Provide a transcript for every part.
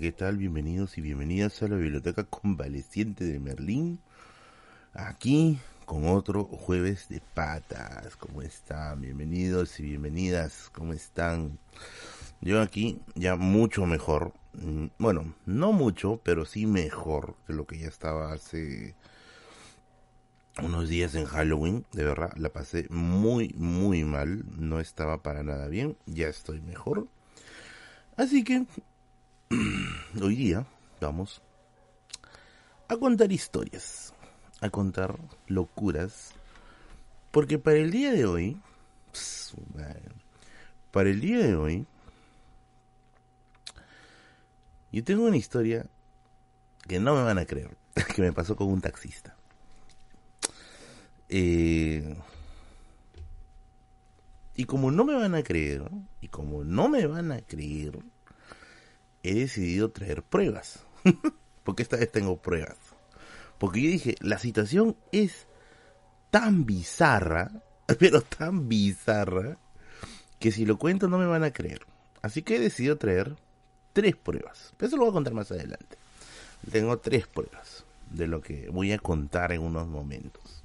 ¿qué tal? Bienvenidos y bienvenidas a la Biblioteca Convaleciente de Merlín. Aquí con otro jueves de patas. ¿Cómo están? Bienvenidos y bienvenidas. ¿Cómo están? Yo aquí ya mucho mejor. Mm, bueno, no mucho, pero sí mejor de lo que ya estaba hace unos días en Halloween. De verdad, la pasé muy, muy mal. No estaba para nada bien. Ya estoy mejor. Así que hoy día vamos a contar historias, a contar locuras, porque para el día de hoy, para el día de hoy, yo tengo una historia que no me van a creer, que me pasó con un taxista. Eh, y como no me van a creer, y como no me van a creer, he decidido traer pruebas. Porque esta vez tengo pruebas. Porque yo dije, la situación es tan bizarra, pero tan bizarra, que si lo cuento no me van a creer. Así que he decidido traer tres pruebas. Pero eso lo voy a contar más adelante. Tengo tres pruebas de lo que voy a contar en unos momentos.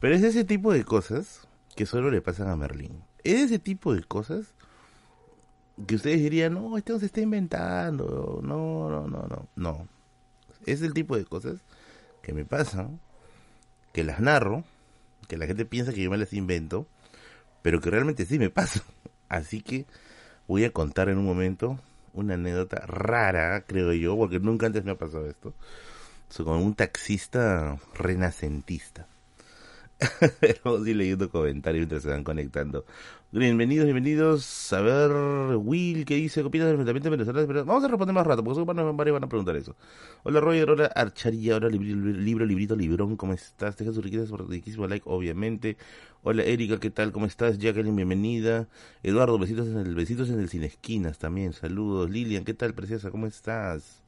Pero es ese tipo de cosas que solo le pasan a Merlín. Es ese tipo de cosas que ustedes dirían, no, esto no se está inventando, no, no, no, no, no. Es el tipo de cosas que me pasan, que las narro, que la gente piensa que yo me las invento, pero que realmente sí me pasan. Así que voy a contar en un momento una anécdota rara, creo yo, porque nunca antes me ha pasado esto, con un taxista renacentista. Vamos a ir leyendo comentarios mientras se van conectando. Bienvenidos, bienvenidos. A ver, Will, ¿qué dice? ¿Qué opinas del enfrentamiento venezolano? Vamos a responder más rato, porque van, van a preguntar eso. Hola, Roger, hola, Archaría, hola, libro, librito, librón, ¿cómo estás? Deja sus riquezas por riquísimo like, obviamente. Hola, Erika, ¿qué tal? ¿Cómo estás? Jacqueline, bienvenida. Eduardo, besitos en el, besitos en el Cine Esquinas también, saludos. Lilian, ¿qué tal, preciosa? ¿Cómo estás?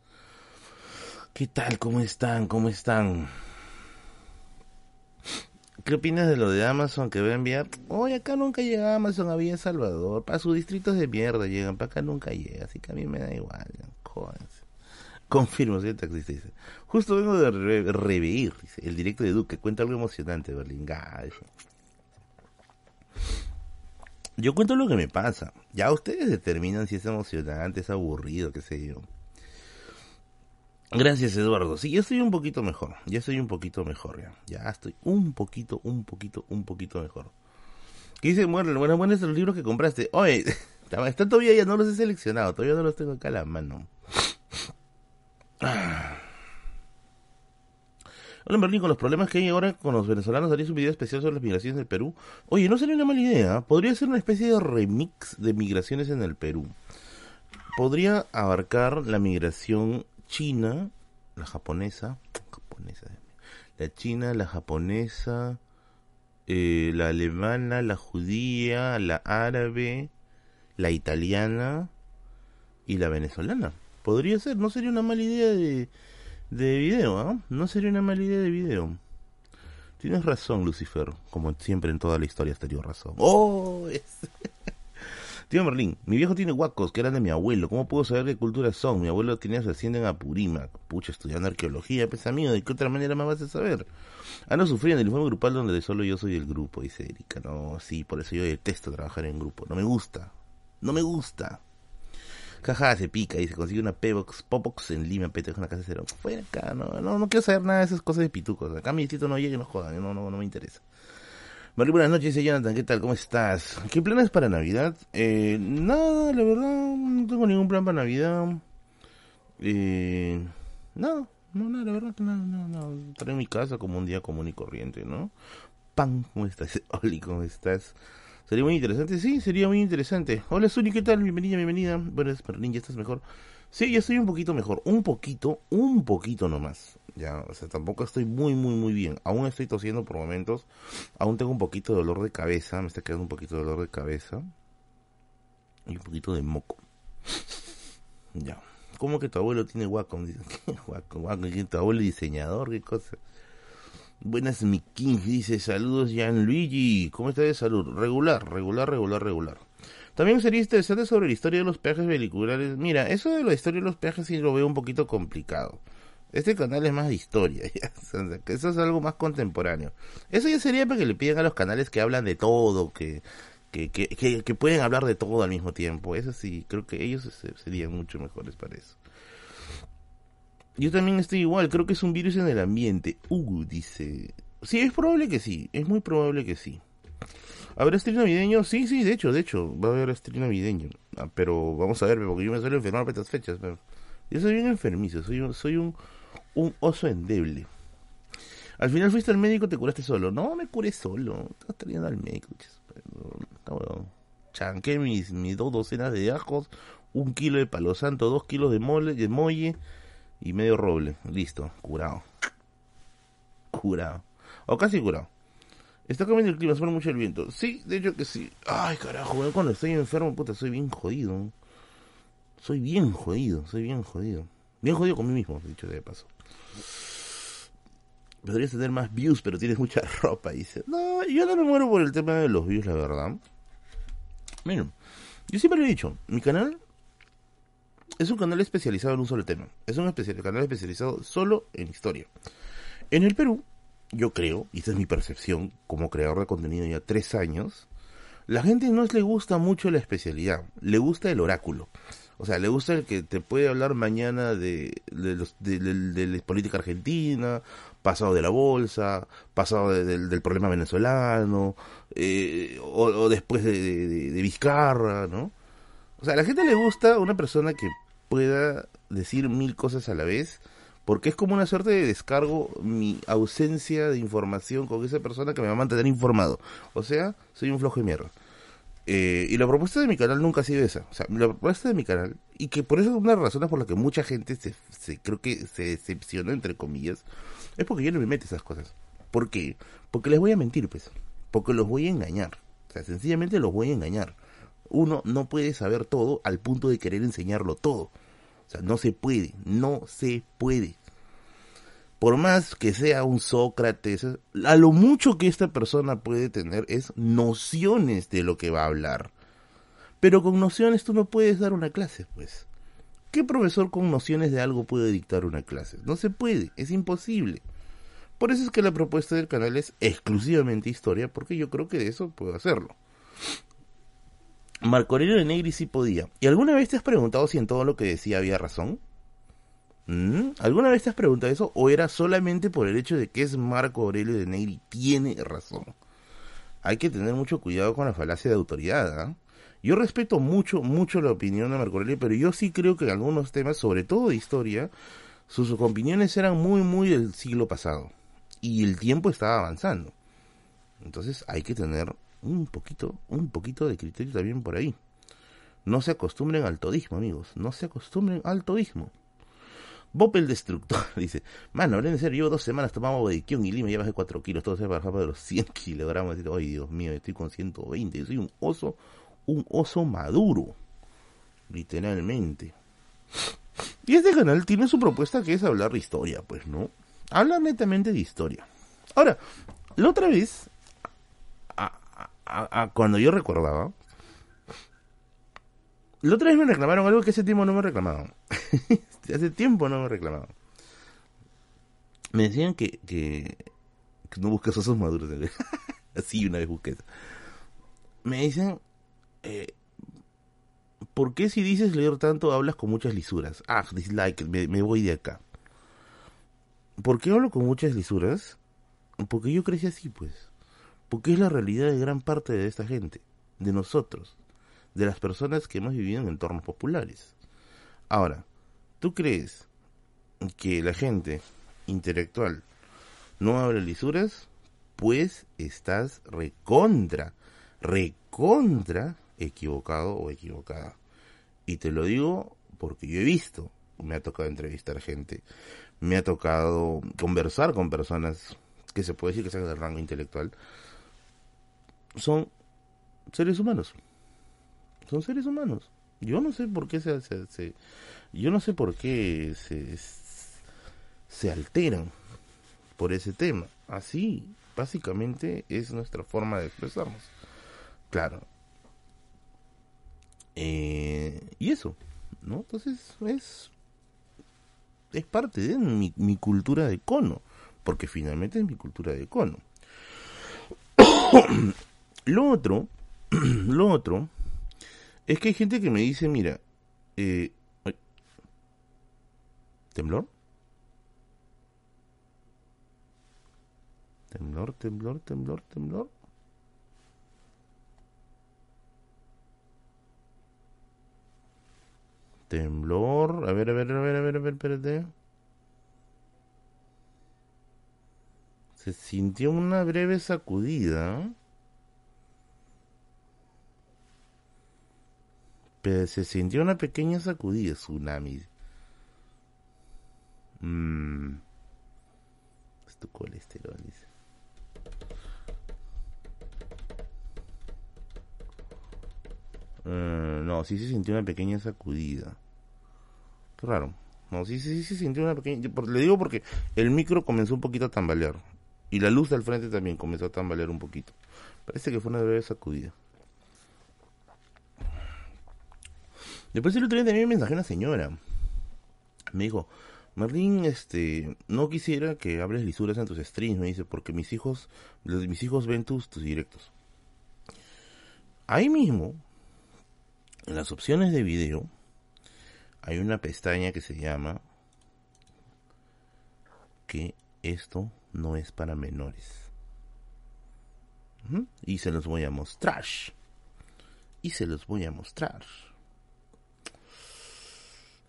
¿Qué tal? ¿Cómo están? ¿Cómo están? ¿Qué opinas de lo de Amazon que va a enviar? Oye, acá nunca llega Amazon a Villa Salvador. Para sus distritos de mierda llegan, para acá nunca llega. Así que a mí me da igual. Jódense. Confirmo, soy taxista. Dice. Justo vengo de reveir el directo de Duque. Cuenta algo emocionante, Berlín. Yo cuento lo que me pasa. Ya ustedes determinan si es emocionante, es aburrido, qué sé yo. Gracias, Eduardo. Sí, yo estoy un poquito mejor. Ya estoy un poquito mejor, ya. Ya estoy un poquito, un poquito, un poquito mejor. ¿Qué dice Bueno, Buenas, buenas los libros que compraste. Oye, están todavía ya no los he seleccionado. Todavía no los tengo acá a la mano. Hola, Berlín, con los problemas que hay ahora con los venezolanos, haría un video especial sobre las migraciones del Perú. Oye, no sería una mala idea. Podría ser una especie de remix de migraciones en el Perú. Podría abarcar la migración china, la japonesa, japonesa, la china, la japonesa, eh, la alemana, la judía, la árabe, la italiana y la venezolana. Podría ser, no sería una mala idea de, de video, ¿ah? No sería una mala idea de video. Tienes razón, Lucifer, como siempre en toda la historia has tenido razón. ¡Oh! Tío Merlín, mi viejo tiene guacos que eran de mi abuelo. ¿Cómo puedo saber qué culturas son? Mi abuelo tenía su hacienda en Apurímac. Pucha, estudiando arqueología, pesa mío. ¿De qué otra manera más vas a saber? Ah, no sufrí en el informe grupal donde solo yo soy el grupo, dice Erika. No, sí, por eso yo detesto trabajar en grupo. No me gusta. No me gusta. Jaja, se pica y se consigue una P-Box, Popox en Lima, pete una casa cero. Fuera acá, no, no, quiero saber nada de esas cosas de pitucos. Acá mi distrito no llegue, no jodan, no, no, no me interesa. Muy buenas noches, Jonathan, ¿qué tal? ¿Cómo estás? ¿Qué planes para Navidad? Eh, nada, la verdad, no tengo ningún plan para Navidad. Eh, no, no, no, la verdad que no, no, no. Estaré en mi casa como un día común y corriente, ¿no? Pan, ¿cómo estás? Oli, ¿cómo estás? ¿Sería muy interesante? Sí, sería muy interesante. Hola, Suni, ¿qué tal? Bienvenida, bienvenida. Bueno, Berlín, ¿ya estás mejor? Sí, ya estoy un poquito mejor. Un poquito, un poquito nomás. Ya, o sea, tampoco estoy muy, muy, muy bien. Aún estoy tosiendo por momentos. Aún tengo un poquito de dolor de cabeza. Me está quedando un poquito de dolor de cabeza. Y un poquito de moco. Ya. ¿Cómo que tu abuelo tiene Wacom? Wacom, Wacom. ¿Tu abuelo diseñador? ¿Qué cosa? Buenas, mi King. Dice, saludos, Luigi ¿Cómo está de salud? Regular, regular, regular, regular. También sería interesante sobre la historia de los peajes veliculares. Mira, eso de la historia de los peajes sí lo veo un poquito complicado. Este canal es más de historia, eso es algo más contemporáneo. Eso ya sería para que le pidan a los canales que hablan de todo, que, que, que, que, pueden hablar de todo al mismo tiempo. Eso sí, creo que ellos serían mucho mejores para eso. Yo también estoy igual, creo que es un virus en el ambiente. Uh, dice. Sí, es probable que sí, es muy probable que sí. ¿Habrá stream navideño? Sí, sí, de hecho, de hecho, va a haber stream navideño. Ah, pero vamos a ver, porque yo me suelo enfermar para estas fechas. Yo soy bien enfermizo, soy, soy un, un oso endeble. Al final fuiste al médico, te curaste solo. No, me curé solo. Estás trayendo al médico. Chanqué mis, mis dos docenas de ajos, un kilo de palo santo, dos kilos de mole, de molle y medio roble. Listo, curado. Curado. O casi curado. Está cambiando el clima, se mucho el viento. Sí, de hecho que sí. Ay, carajo, cuando estoy enfermo, puta, soy bien jodido. Soy bien jodido, soy bien jodido. Bien jodido con mí mismo, dicho de paso. Podrías tener más views, pero tienes mucha ropa, dice. No, yo no me muero por el tema de los views, la verdad. Miren, yo siempre lo he dicho, mi canal es un canal especializado en un solo tema. Es un canal especializado solo en historia. En el Perú, yo creo, y esta es mi percepción como creador de contenido ya tres años, la gente no le gusta mucho la especialidad, le gusta el oráculo. O sea, le gusta el que te puede hablar mañana de, de, la política argentina, pasado de la bolsa, pasado del problema venezolano, eh, o, después de, Vizcarra, ¿no? O sea, a la gente le gusta una persona que pueda decir mil cosas a la vez, porque es como una suerte de descargo mi ausencia de información con esa persona que me va a mantener informado. O sea, soy un flojo de mierda. Eh, y la propuesta de mi canal nunca ha sido esa. O sea, la propuesta de mi canal, y que por eso es una de las razones por las que mucha gente se, se creo que se decepcionó, entre comillas, es porque yo no me meto esas cosas. ¿Por qué? Porque les voy a mentir, pues. Porque los voy a engañar. O sea, sencillamente los voy a engañar. Uno no puede saber todo al punto de querer enseñarlo todo. O sea, no se puede, no se puede por más que sea un Sócrates, a lo mucho que esta persona puede tener es nociones de lo que va a hablar. Pero con nociones tú no puedes dar una clase, pues. ¿Qué profesor con nociones de algo puede dictar una clase? No se puede, es imposible. Por eso es que la propuesta del canal es exclusivamente historia, porque yo creo que de eso puedo hacerlo. Marco Aurelio de Negri sí podía. ¿Y alguna vez te has preguntado si en todo lo que decía había razón? ¿Mm? ¿Alguna vez te has preguntado eso? ¿O era solamente por el hecho de que es Marco Aurelio de Negri? Tiene razón. Hay que tener mucho cuidado con la falacia de autoridad. ¿ah? Yo respeto mucho, mucho la opinión de Marco Aurelio, pero yo sí creo que en algunos temas, sobre todo de historia, sus opiniones eran muy, muy del siglo pasado. Y el tiempo estaba avanzando. Entonces hay que tener un poquito, un poquito de criterio también por ahí. No se acostumbren al todismo, amigos. No se acostumbren al todismo. Bob el Destructor dice, mano, en serio, llevo dos semanas tomando Bodiquion y Lima, ya bajé 4 kilos, todo se bajar de los 100 kilogramos. Ay, Dios mío, estoy con 120, yo soy un oso, un oso maduro, literalmente. Y este canal tiene su propuesta que es hablar de historia, pues, ¿no? Habla netamente de historia. Ahora, la otra vez, cuando yo recordaba, la otra vez me reclamaron algo que ese tiempo no me reclamaban. hace tiempo no me reclamaban. Me decían que, que, no busques osos maduros. Así una vez busqué eso. Me dicen, eh, ¿por qué si dices leer tanto hablas con muchas lisuras? Ah, dislike, me, me voy de acá. ¿Por qué hablo con muchas lisuras? Porque yo crecí así, pues. Porque es la realidad de gran parte de esta gente, de nosotros de las personas que hemos vivido en entornos populares. Ahora, ¿tú crees que la gente intelectual no habla lisuras? Pues estás recontra, recontra equivocado o equivocada. Y te lo digo porque yo he visto, me ha tocado entrevistar gente, me ha tocado conversar con personas que se puede decir que sean del rango intelectual, son seres humanos son seres humanos. Yo no sé por qué se, se, yo no sé por qué se, se alteran por ese tema. Así, básicamente, es nuestra forma de expresarnos. Claro. Eh, y eso, ¿no? Entonces es, es parte de mi, mi cultura de cono, porque finalmente es mi cultura de cono. Lo otro, lo otro, es que hay gente que me dice, mira, eh, ¿temblor? Temblor, temblor, temblor, temblor. Temblor. A ver, a ver, a ver, a ver, a ver, espérate. Se sintió una breve sacudida. Pero se sintió una pequeña sacudida, tsunami. Mmm. Es tu colesterol. Eh, no, sí se sintió una pequeña sacudida. Qué raro. No, sí, sí, sí se sintió una pequeña... Le digo porque el micro comenzó un poquito a tambalear. Y la luz del frente también comenzó a tambalear un poquito. Parece que fue una breve sacudida. Después el otro día tenía un mensaje a una señora. Me dijo, Marlene, este, no quisiera que hables lisuras en tus streams, me dice, porque mis hijos, mis hijos ven tus, tus directos. Ahí mismo, en las opciones de video hay una pestaña que se llama que esto no es para menores. Y se los voy a mostrar. Y se los voy a mostrar.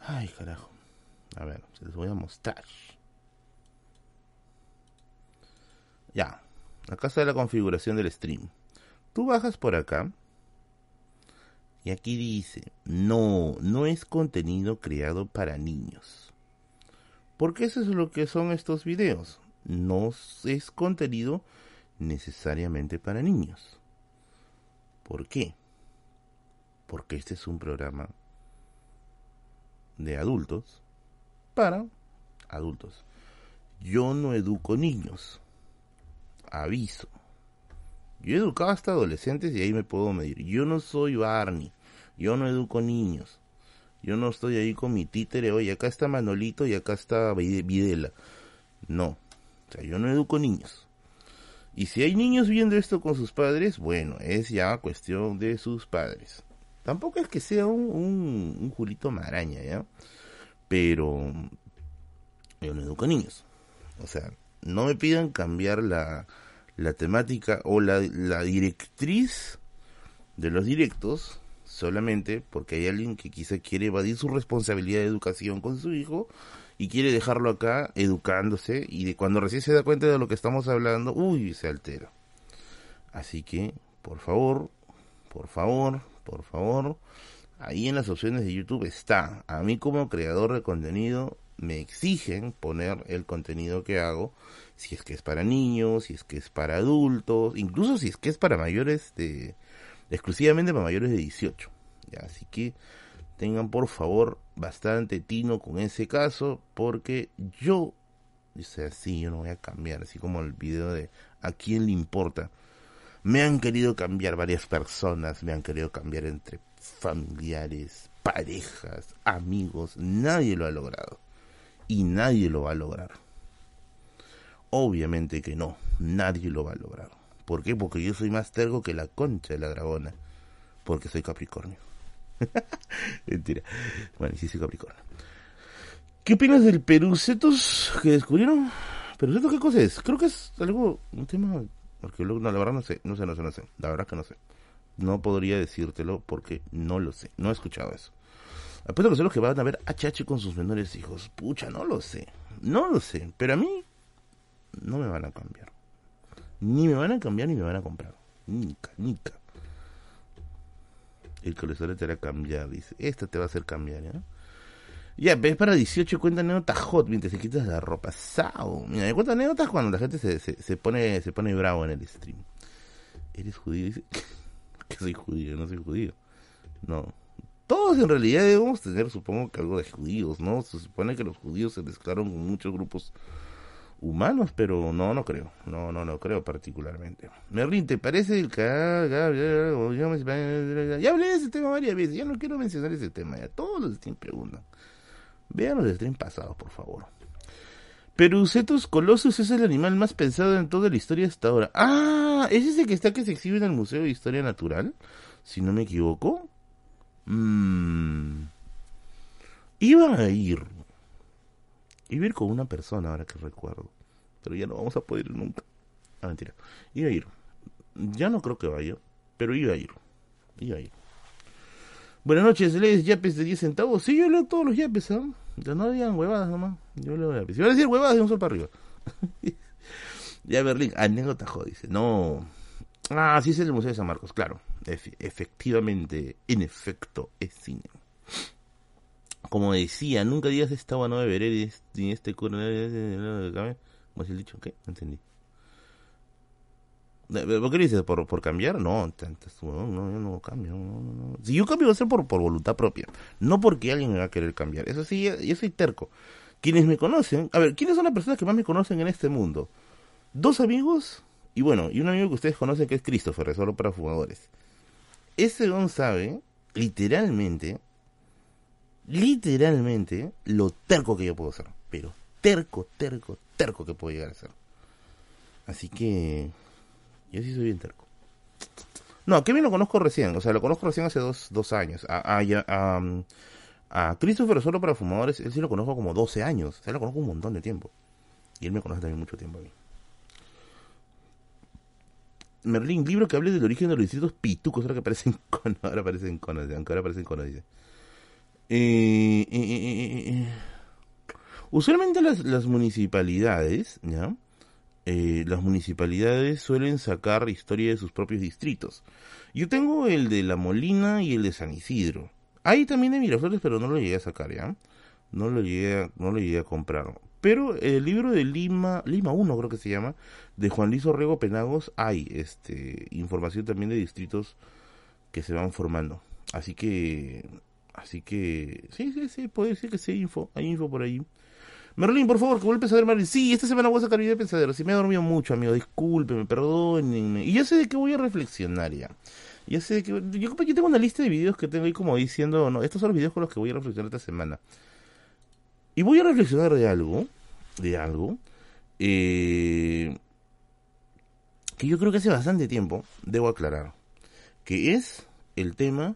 Ay, carajo. A ver, se los voy a mostrar. Ya. Acá está la configuración del stream. Tú bajas por acá y aquí dice, no, no es contenido creado para niños. Porque eso es lo que son estos videos. No es contenido necesariamente para niños. ¿Por qué? Porque este es un programa de adultos para adultos. Yo no educo niños. Aviso. Yo he educado hasta adolescentes y ahí me puedo medir. Yo no soy Barney. Yo no educo niños. Yo no estoy ahí con mi títere, oye, acá está Manolito y acá está Videla. No. O sea, yo no educo niños. Y si hay niños viendo esto con sus padres, bueno, es ya cuestión de sus padres. Tampoco es que sea un, un, un Maraña, ¿ya? Pero yo no educo niños. O sea, no me pidan cambiar la, la temática o la, la directriz de los directos solamente porque hay alguien que quizá quiere evadir su responsabilidad de educación con su hijo y quiere dejarlo acá educándose y de cuando recién se da cuenta de lo que estamos hablando, uy, se altera. Así que, por favor, por favor, por favor, ahí en las opciones de YouTube está. A mí como creador de contenido me exigen poner el contenido que hago si es que es para niños, si es que es para adultos, incluso si es que es para mayores de exclusivamente para mayores de 18. ¿ya? Así que tengan por favor bastante tino con ese caso porque yo dice así, yo no voy a cambiar, así como el video de a quién le importa. Me han querido cambiar varias personas, me han querido cambiar entre familiares, parejas, amigos, nadie lo ha logrado y nadie lo va a lograr. Obviamente que no, nadie lo va a lograr. ¿Por qué? Porque yo soy más tergo que la concha de la dragona. Porque soy Capricornio. Mentira. Bueno, sí soy Capricornio. ¿Qué opinas del Perucetos que descubrieron? ¿Perucetos qué cosa es? Creo que es algo, un tema arqueológico. No, la verdad no sé, no sé, no sé, no sé. La verdad que no sé. No podría decírtelo porque no lo sé. No he escuchado eso. Apuesto que son los que van a ver Chachi con sus menores hijos. Pucha, no lo sé. No lo sé. Pero a mí no me van a cambiar. Ni me van a cambiar ni me van a comprar. Nica, nica. El colesterol te hará cambiar, dice. Esta te va a hacer cambiar, ¿ya? Ya, ves para 18 cuenta anécdotas hot mientras te quitas la ropa. Sao. Mira, me cuenta anécdotas cuando la gente se, se, pone se pone bravo en el stream. ¿Eres judío? Dice que soy judío, no soy judío. No, todos en realidad debemos tener, supongo que algo de judíos, ¿no? Se supone que los judíos se mezclaron con muchos grupos humanos, pero no, no creo. No, no, no creo particularmente. Merlin, ¿te parece el Ya hablé de ese tema varias veces, ya no quiero mencionar ese tema, ya todos los streams preguntan. Vean los streams pasados, por favor. Perucetus colossus es el animal más pensado en toda la historia hasta ahora. Ah, ¿es ese que está que se exhibe en el Museo de Historia Natural? Si no me equivoco. Mmm. Iba a ir. Iba a ir con una persona ahora que recuerdo. Pero ya no vamos a poder ir nunca. Ah, mentira. Iba a ir. Ya no creo que vaya. Pero iba a ir. Iba a ir. Buenas noches, ¿lees yapes de 10 centavos? Sí, yo leo todos los yapes, ¿eh? Ya no digan huevadas nomás. Yo. Si van a decir huevadas, de un sol para arriba. ya Berlín, anécdota dice. No. Ah, sí es el Museo de San Marcos, claro. efectivamente, en efecto, es cine como decía, nunca digas esta no beberé ni este cura. ¿Cómo es el dicho? ¿Qué? Entendí. ¿Por qué dices? ¿Por, cambiar? No, no, yo no cambio. Si yo cambio va a ser por, por voluntad propia, no porque alguien me va a querer cambiar. Eso sí, yo soy terco. Quienes me conocen, a ver, ¿quiénes son las personas que más me conocen en este mundo? Dos amigos y bueno, y un amigo que ustedes conocen que es Christopher, solo para fumadores. Ese don sabe, literalmente, literalmente lo terco que yo puedo ser. Pero terco, terco, terco que puedo llegar a ser. Así que yo sí soy bien terco. No, a Kevin lo conozco recién, o sea, lo conozco recién hace dos, dos años. A, a, a, Christopher solo para fumadores, él sí lo conozco como 12 años, o sea, lo conozco un montón de tiempo. Y él me conoce también mucho tiempo a mí. Merlin, libro que hable del origen de los distritos pitucos, ahora que aparecen con, ahora aparecen con, aunque ahora aparecen con, dice. Eh, eh, eh, usualmente las, las municipalidades, ¿ya? Las municipalidades suelen sacar historia de sus propios distritos. Yo tengo el de La Molina y el de San Isidro. Hay también de Miraflores, pero no lo llegué a sacar, ¿ya? No lo llegué a, no lo llegué a comprar. Pero el libro de Lima, Lima 1 creo que se llama, de Juan Luis Orrego Penagos, hay este información también de distritos que se van formando. Así que Así que, sí, sí, sí, puede decir que sí hay info, hay info por ahí. Merlin, por favor, que vuelva a Pensadero Merlin. Sí, esta semana voy a sacar video de Pensadero. Si me he dormido mucho, amigo, discúlpeme, perdónenme. Y ya sé de qué voy a reflexionar ya. Ya sé de qué... Yo, yo tengo una lista de videos que tengo ahí como diciendo, no, estos son los videos con los que voy a reflexionar esta semana. Y voy a reflexionar de algo, de algo, eh, que yo creo que hace bastante tiempo, debo aclarar, que es el tema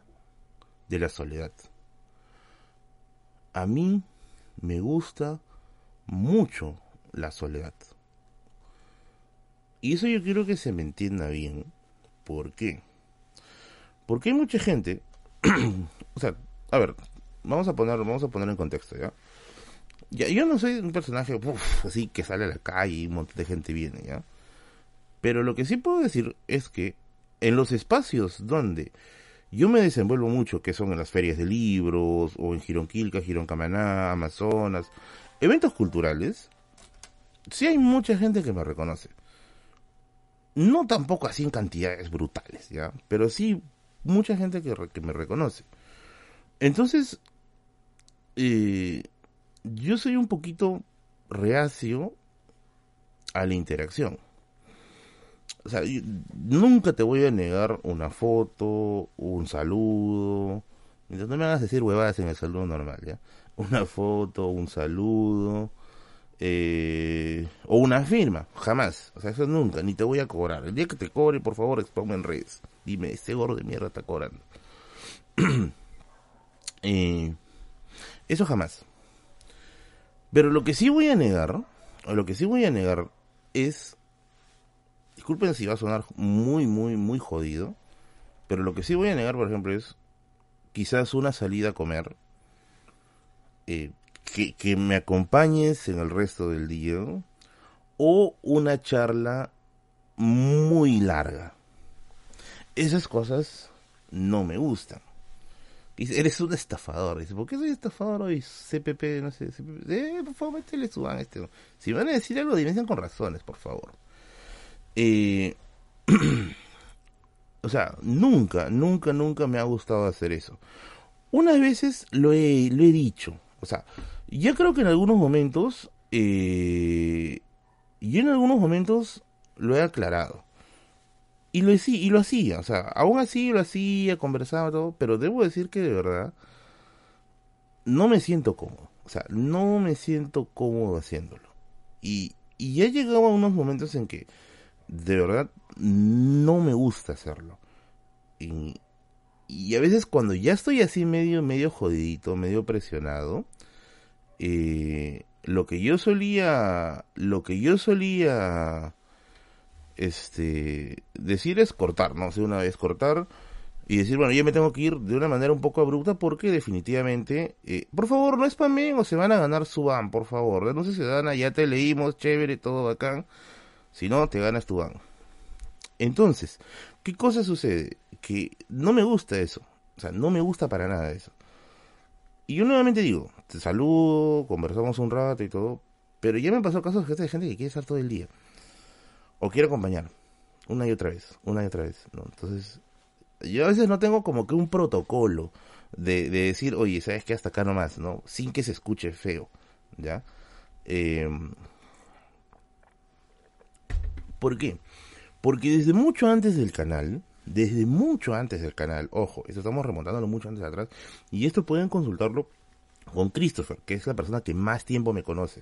de la soledad. A mí me gusta mucho la soledad. Y eso yo quiero que se me entienda bien. ¿Por qué? Porque hay mucha gente, o sea, a ver, vamos a poner, vamos a poner en contexto, ¿ya? ya yo no soy un personaje así que sale a la calle y un montón de gente viene, ¿ya? Pero lo que sí puedo decir es que en los espacios donde yo me desenvuelvo mucho, que son en las ferias de libros, o en Gironquilca, Gironcamaná, Amazonas, eventos culturales. Sí hay mucha gente que me reconoce. No tampoco así en cantidades brutales, ¿ya? Pero sí mucha gente que, me reconoce. Entonces, eh, yo soy un poquito reacio a la interacción o sea, nunca te voy a negar una foto, un saludo. No me hagas decir huevadas en el saludo normal, ¿ya? Una foto, un saludo, eh, o una firma, jamás. O sea, eso nunca, ni te voy a cobrar. El día que te cobre, por favor, exponme en redes. Dime, este gorro de mierda está cobrando. eh, eso jamás. Pero lo que sí voy a negar, o lo que sí voy a negar es disculpen si va a sonar muy, muy, muy jodido, pero lo que sí voy a negar, por ejemplo, es quizás una salida a comer, eh, que, me acompañes en el resto del día, o una charla muy larga. Esas cosas no me gustan. Eres un estafador. Dice, ¿por qué soy estafador hoy? CPP, no sé. CPP. Eh, por favor, métele suban este. Si van a decir algo, dimensión con razones, por favor. Eh, o sea, nunca, nunca, nunca me ha gustado hacer eso. Unas veces lo he, lo he dicho. O sea, ya creo que en algunos momentos eh, Y en algunos momentos lo he aclarado. Y lo, y lo hacía, o sea, aún así lo hacía, conversaba todo, pero debo decir que de verdad no me siento cómodo. O sea, no me siento cómodo haciéndolo. Y, y ya llegado a unos momentos en que de verdad no me gusta hacerlo. Y a veces cuando ya estoy así medio, medio jodidito, medio presionado, eh, lo que yo solía, lo que yo solía, este, decir es cortar, ¿no? O una vez cortar y decir, bueno, yo me tengo que ir de una manera un poco abrupta porque definitivamente, eh, por favor, no spamen o se van a ganar su ban, por favor. No se dan ya te leímos, chévere, todo bacán. Si no, te ganas tu ban. Entonces, ¿qué cosa sucede? Que no me gusta eso. O sea, no me gusta para nada eso. Y yo nuevamente digo, te saludo, conversamos un rato y todo, pero ya me pasó casos de gente que quiere estar todo el día. O quiere acompañar. Una y otra vez, una y otra vez. ¿no? Entonces, yo a veces no tengo como que un protocolo de, de decir, oye, ¿sabes qué? Hasta acá nomás, ¿no? Sin que se escuche feo, ¿ya? Eh, ¿Por qué? Porque desde mucho antes del canal, desde mucho antes del canal, ojo, esto estamos remontándolo mucho antes atrás, y esto pueden consultarlo con Christopher, que es la persona que más tiempo me conoce,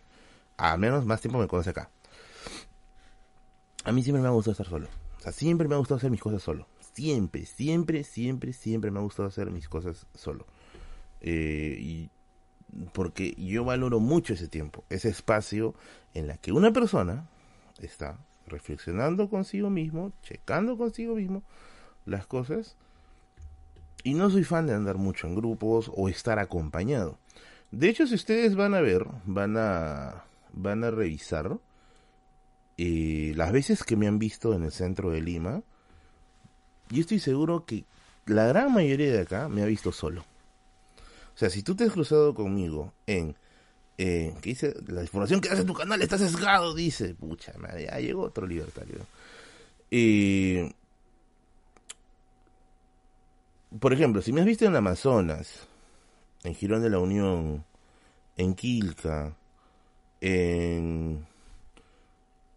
a menos más tiempo me conoce acá. A mí siempre me ha gustado estar solo, o sea, siempre me ha gustado hacer mis cosas solo, siempre, siempre, siempre, siempre me ha gustado hacer mis cosas solo. Eh, y porque yo valoro mucho ese tiempo, ese espacio en la que una persona está reflexionando consigo mismo, checando consigo mismo las cosas. Y no soy fan de andar mucho en grupos o estar acompañado. De hecho, si ustedes van a ver, van a, van a revisar eh, las veces que me han visto en el centro de Lima, yo estoy seguro que la gran mayoría de acá me ha visto solo. O sea, si tú te has cruzado conmigo en eh, dice, la información que hace tu canal está sesgado, dice, pucha madre, ya llegó otro libertario. y por ejemplo, si me has visto en Amazonas, en Girón de la Unión, en Quilca, en,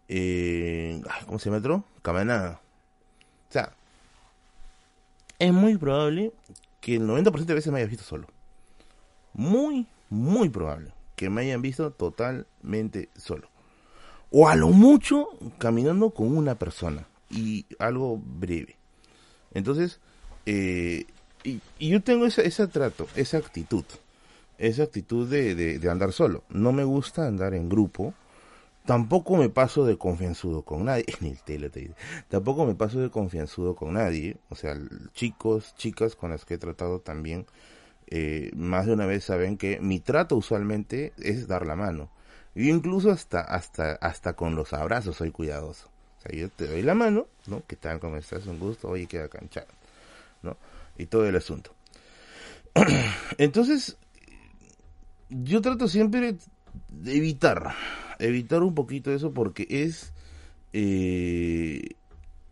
en ¿cómo se llama otro? Camaná. O sea, es muy probable que el 90% de veces me hayas visto solo. Muy, muy probable que me hayan visto totalmente solo. O a lo mucho caminando con una persona. Y algo breve. Entonces, eh, y, yo tengo ese, ese trato, esa actitud. Esa actitud de, andar solo. No me gusta andar en grupo. Tampoco me paso de confianzudo con nadie. Ni el tele te dice. Tampoco me paso de confianzudo con nadie. O sea, chicos, chicas con las que he tratado también eh, más de una vez saben que mi trato usualmente es dar la mano. Yo incluso hasta, hasta, hasta con los abrazos soy cuidadoso. O sea, yo te doy la mano, ¿no? ¿Qué tal? ¿Cómo estás? Un gusto. Oye, queda canchado, ¿no? Y todo el asunto. Entonces, yo trato siempre de evitar, evitar un poquito eso porque es, eh,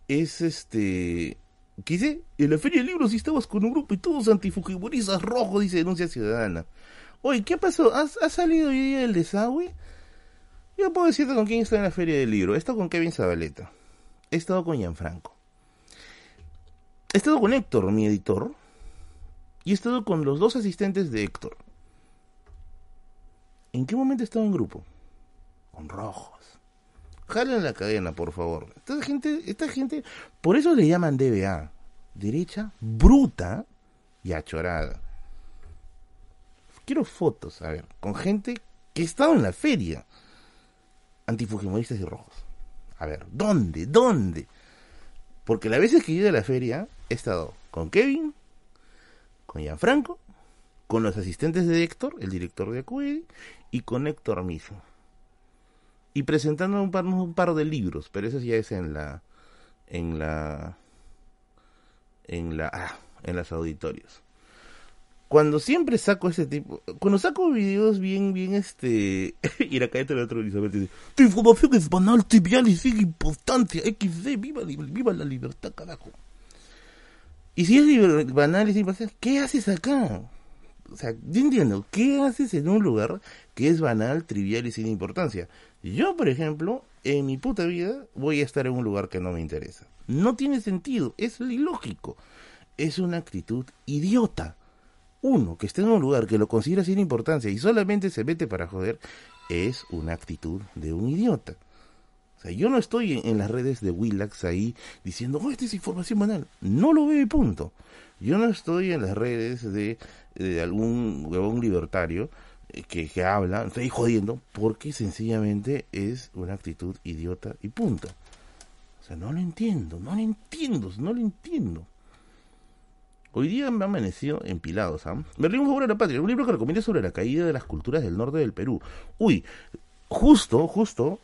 es este, ¿Qué dice? En la feria de libros y estabas con un grupo y todos antifujimoristas rojos, dice Denuncia Ciudadana. Oye, ¿qué pasó? ¿Has, salido hoy día el desagüe? Yo puedo decirte con quién está en la feria del libro. He estado con Kevin Zabaleta. He estado con Gianfranco. He estado con Héctor, mi editor. Y he estado con los dos asistentes de Héctor. ¿En qué momento he estado en grupo? Con rojos. Jalen la cadena, por favor. Esta gente, esta gente, por eso le llaman DBA. Derecha bruta y achorada. Quiero fotos, a ver, con gente que ha estado en la feria. Antifujimoristas y rojos. A ver, ¿dónde? ¿Dónde? Porque las veces que he ido a la feria he estado con Kevin, con Gianfranco, con los asistentes de Héctor, el director de Acuidi, y con Héctor mismo y presentando un par, un par de libros, pero eso ya es en la en la en la ah, en las auditorios. Cuando siempre saco ese tipo, cuando saco videos bien, bien, este, y la otro Elizabeth dice, tu información es banal, trivial y sin importancia, XD, viva, viva la libertad, carajo. Y si es banal y sin importancia, ¿qué haces acá? o sea, yo entiendo, ¿qué haces en un lugar que es banal, trivial y sin importancia? Yo, por ejemplo, en mi puta vida voy a estar en un lugar que no me interesa. No tiene sentido, es ilógico. Es una actitud idiota. Uno que esté en un lugar que lo considera sin importancia y solamente se mete para joder, es una actitud de un idiota. O sea, yo no estoy en, las redes de Willax ahí diciendo, oh, esta es información banal. No lo veo y punto. Yo no estoy en las redes de, algún huevón libertario que, que habla, estoy jodiendo, porque sencillamente es una actitud idiota y punto. O sea, no lo entiendo, no lo entiendo, no lo entiendo. Hoy día me ha amanecido empilado, ¿sabes? Berlín, un favor a la patria, un libro que recomienda sobre la caída de las culturas del norte del Perú. Uy, justo, justo.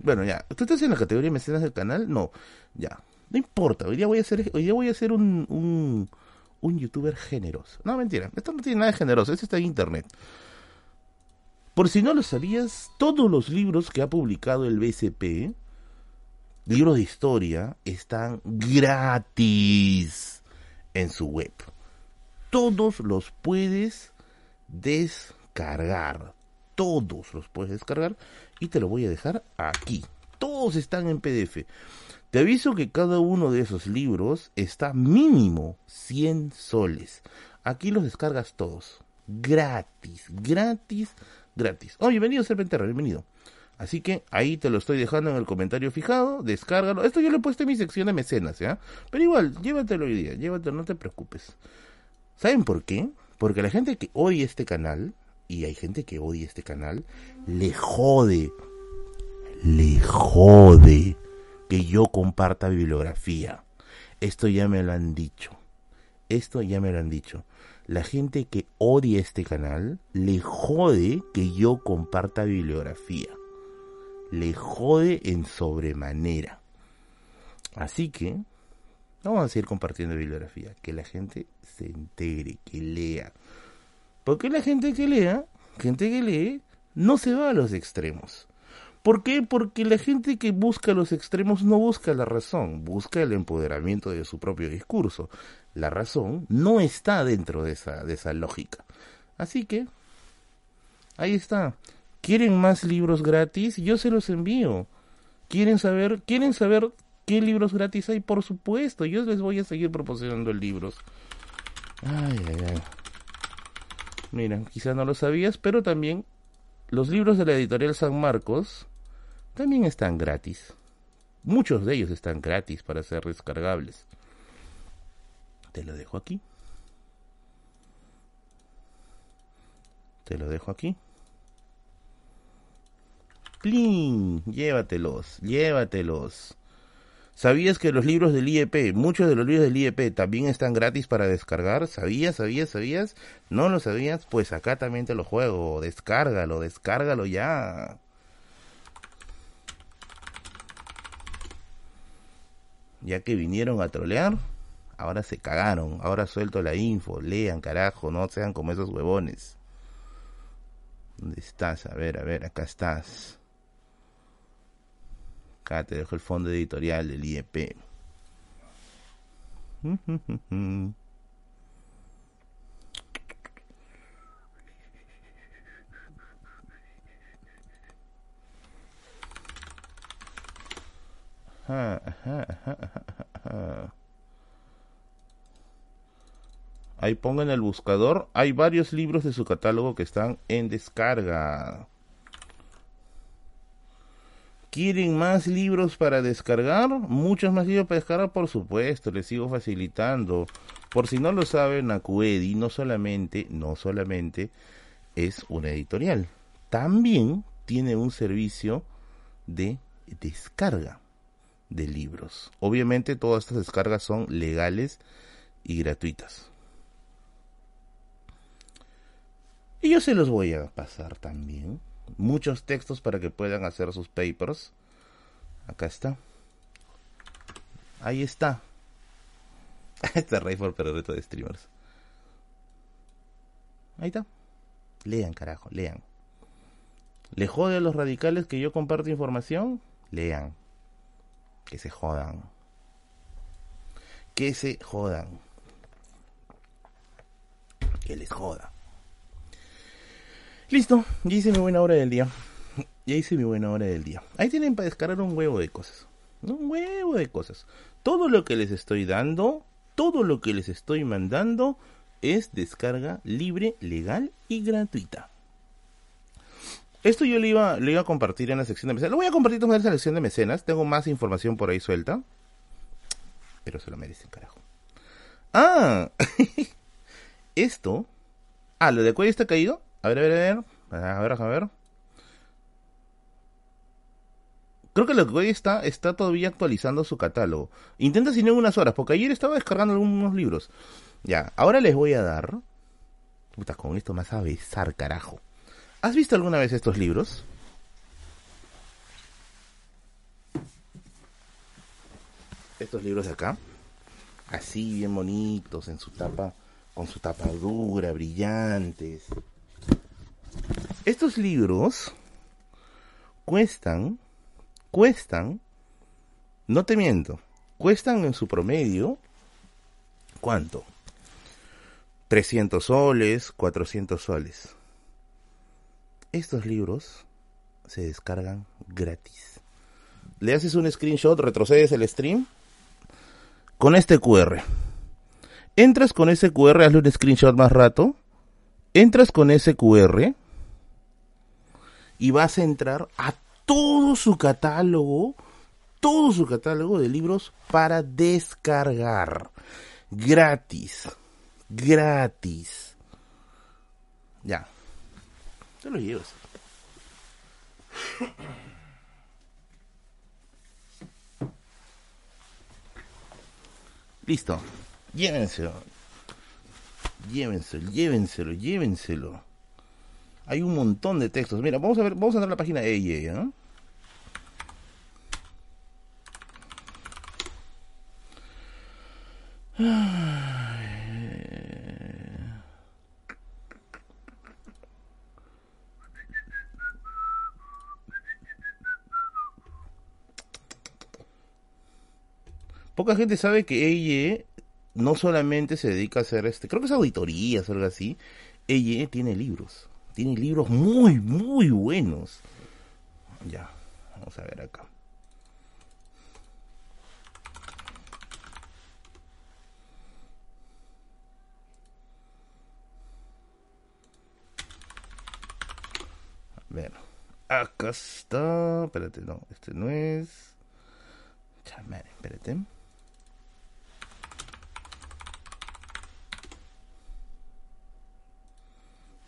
Bueno, ya, ¿tú estás en la categoría mecenas del canal? No, ya. No importa, hoy día voy a ser, hoy día voy a ser un, un, un youtuber generoso. No, mentira, esto no tiene nada de generoso, esto está en internet. Por si no lo sabías, todos los libros que ha publicado el BCP, libros de historia, están gratis en su web. Todos los puedes descargar. Todos los puedes descargar y te lo voy a dejar aquí. Todos están en PDF. Te aviso que cada uno de esos libros está mínimo 100 soles. Aquí los descargas todos. Gratis, gratis, gratis. Oh, bienvenido Serpenterra, bienvenido. Así que ahí te lo estoy dejando en el comentario fijado, descárgalo. Esto yo lo he puesto en mi sección de mecenas, ¿ya? Pero igual, llévatelo hoy día, llévatelo, no te preocupes. ¿Saben por qué? Porque la gente que odia este canal, y hay gente que odia este canal, le jode. Le jode que yo comparta bibliografía. Esto ya me lo han dicho. Esto ya me lo han dicho. La gente que odia este canal le jode que yo comparta bibliografía. Le jode en sobremanera. Así que vamos a seguir compartiendo bibliografía. Que la gente se entere, que lea. Porque la gente que lea, gente que lee, no se va a los extremos. ¿Por qué? Porque la gente que busca los extremos no busca la razón, busca el empoderamiento de su propio discurso. La razón no está dentro de esa, de esa lógica. Así que, ahí está. ¿Quieren más libros gratis? Yo se los envío. ¿Quieren saber, quieren saber qué libros gratis hay? Por supuesto, yo les voy a seguir proporcionando libros. Ay, ay, ay. Mira, quizás no lo sabías, pero también los libros de la editorial San Marcos también están gratis. Muchos de ellos están gratis para ser descargables. Te lo dejo aquí. Te lo dejo aquí. ¡Plin! Llévatelos, llévatelos. ¿Sabías que los libros del IEP, muchos de los libros del IEP también están gratis para descargar? ¿Sabías, sabías, sabías? ¿No lo sabías? Pues acá también te lo juego. Descárgalo, descárgalo ya. ya que vinieron a trolear, ahora se cagaron, ahora suelto la info, lean carajo, no sean como esos huevones. ¿Dónde estás? A ver, a ver, acá estás. Acá te dejo el fondo editorial del IEP. Ahí pongan el buscador. Hay varios libros de su catálogo que están en descarga. ¿Quieren más libros para descargar? Muchos más libros para descargar, por supuesto, les sigo facilitando. Por si no lo saben, Acuedi no solamente, no solamente es una editorial, también tiene un servicio de descarga de libros. Obviamente todas estas descargas son legales y gratuitas. Y yo se los voy a pasar también. Muchos textos para que puedan hacer sus papers. Acá está. Ahí está. Este rey por reto de streamers. Ahí está. Lean, carajo, lean. ¿Le jode a los radicales que yo comparto información? Lean. Que se jodan. Que se jodan. Que les joda. Listo, ya hice mi buena hora del día. Ya hice mi buena hora del día. Ahí tienen para descargar un huevo de cosas. Un huevo de cosas. Todo lo que les estoy dando, todo lo que les estoy mandando es descarga libre, legal y gratuita. Esto yo le iba, le iba a compartir en la sección de mecenas. Lo voy a compartir también en la sección de mecenas. Tengo más información por ahí suelta. Pero se lo merecen, carajo. Ah, esto. Ah, lo de cuello está caído. A ver, a ver, a ver. A ver, a ver. Creo que lo que hoy está, está todavía actualizando su catálogo. Intenta sin unas horas, porque ayer estaba descargando algunos libros. Ya, ahora les voy a dar. Puta, con esto más a besar, carajo. ¿Has visto alguna vez estos libros? Estos libros de acá. Así, bien bonitos, en su tapa, con su tapadura, brillantes. Estos libros cuestan, cuestan, no te miento, cuestan en su promedio, ¿cuánto? 300 soles, 400 soles estos libros se descargan gratis. Le haces un screenshot, retrocedes el stream con este QR. Entras con ese QR, hazle un screenshot más rato. Entras con ese QR y vas a entrar a todo su catálogo, todo su catálogo de libros para descargar. Gratis. Gratis. Ya, te lo llevas. Listo. Llévenselo. Llévenselo, llévenselo, llévenselo. Hay un montón de textos. Mira, vamos a ver, vamos a entrar la página de ella, ¿no? poca gente sabe que ella no solamente se dedica a hacer este, creo que es auditorías o algo así. Ella tiene libros, tiene libros muy, muy buenos. Ya, vamos a ver acá. A ver, acá está. Espérate, no, este no es. Chamare, espérate.